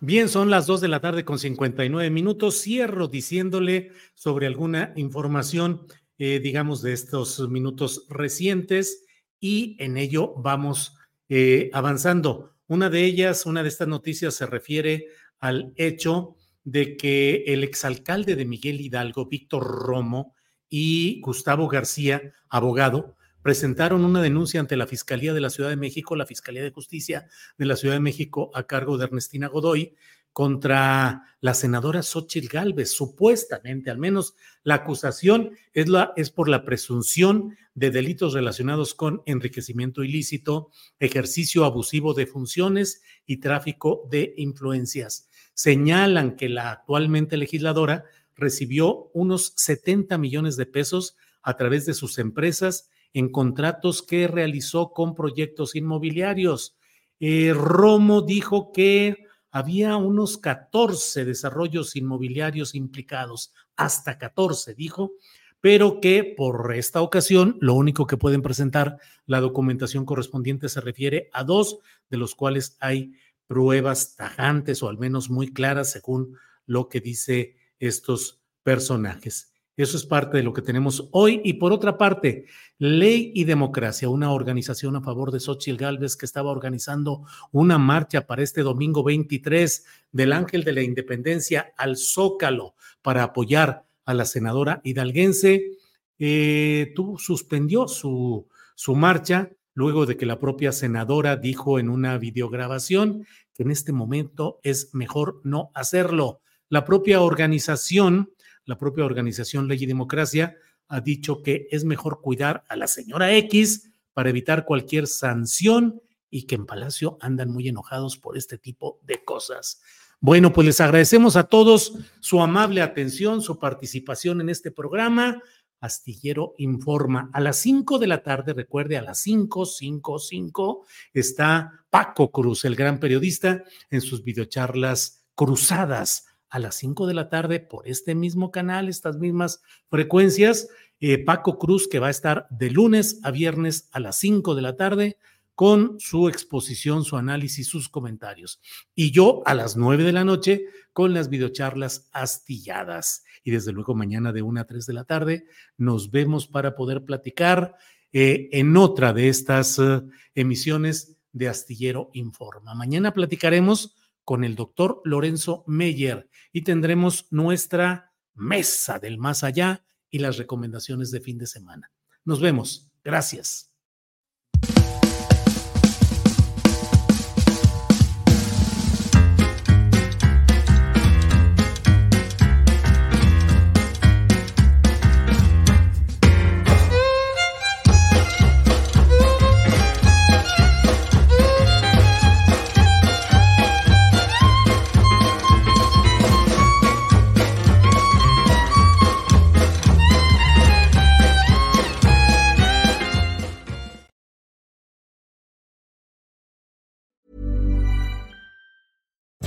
Bien, son las 2 de la tarde con 59 minutos. Cierro diciéndole sobre alguna información eh, digamos, de estos minutos recientes y en ello vamos eh, avanzando. Una de ellas, una de estas noticias se refiere al hecho de que el exalcalde de Miguel Hidalgo, Víctor Romo, y Gustavo García, abogado, presentaron una denuncia ante la Fiscalía de la Ciudad de México, la Fiscalía de Justicia de la Ciudad de México, a cargo de Ernestina Godoy, contra la senadora Xochitl Gálvez, supuestamente, al menos la acusación es, la, es por la presunción de delitos relacionados con enriquecimiento ilícito, ejercicio abusivo de funciones y tráfico de influencias. Señalan que la actualmente legisladora recibió unos 70 millones de pesos a través de sus empresas en contratos que realizó con proyectos inmobiliarios. Eh, Romo dijo que había unos 14 desarrollos inmobiliarios implicados, hasta 14, dijo, pero que por esta ocasión lo único que pueden presentar la documentación correspondiente se refiere a dos, de los cuales hay pruebas tajantes o al menos muy claras según lo que dice estos personajes. Eso es parte de lo que tenemos hoy. Y por otra parte, Ley y Democracia, una organización a favor de Xochitl Galvez que estaba organizando una marcha para este domingo 23 del Ángel de la Independencia al Zócalo para apoyar a la senadora hidalguense, eh, suspendió su, su marcha luego de que la propia senadora dijo en una videograbación que en este momento es mejor no hacerlo. La propia organización la propia organización Ley y Democracia ha dicho que es mejor cuidar a la señora X para evitar cualquier sanción y que en Palacio andan muy enojados por este tipo de cosas. Bueno, pues les agradecemos a todos su amable atención, su participación en este programa. Astillero Informa. A las 5 de la tarde, recuerde, a las 5, 5, 5, está Paco Cruz, el gran periodista, en sus videocharlas cruzadas a las 5 de la tarde por este mismo canal, estas mismas frecuencias. Eh, Paco Cruz, que va a estar de lunes a viernes a las 5 de la tarde con su exposición, su análisis, sus comentarios. Y yo a las 9 de la noche con las videocharlas astilladas. Y desde luego mañana de 1 a 3 de la tarde nos vemos para poder platicar eh, en otra de estas eh, emisiones de Astillero Informa. Mañana platicaremos con el doctor Lorenzo Meyer y tendremos nuestra mesa del más allá y las recomendaciones de fin de semana. Nos vemos. Gracias.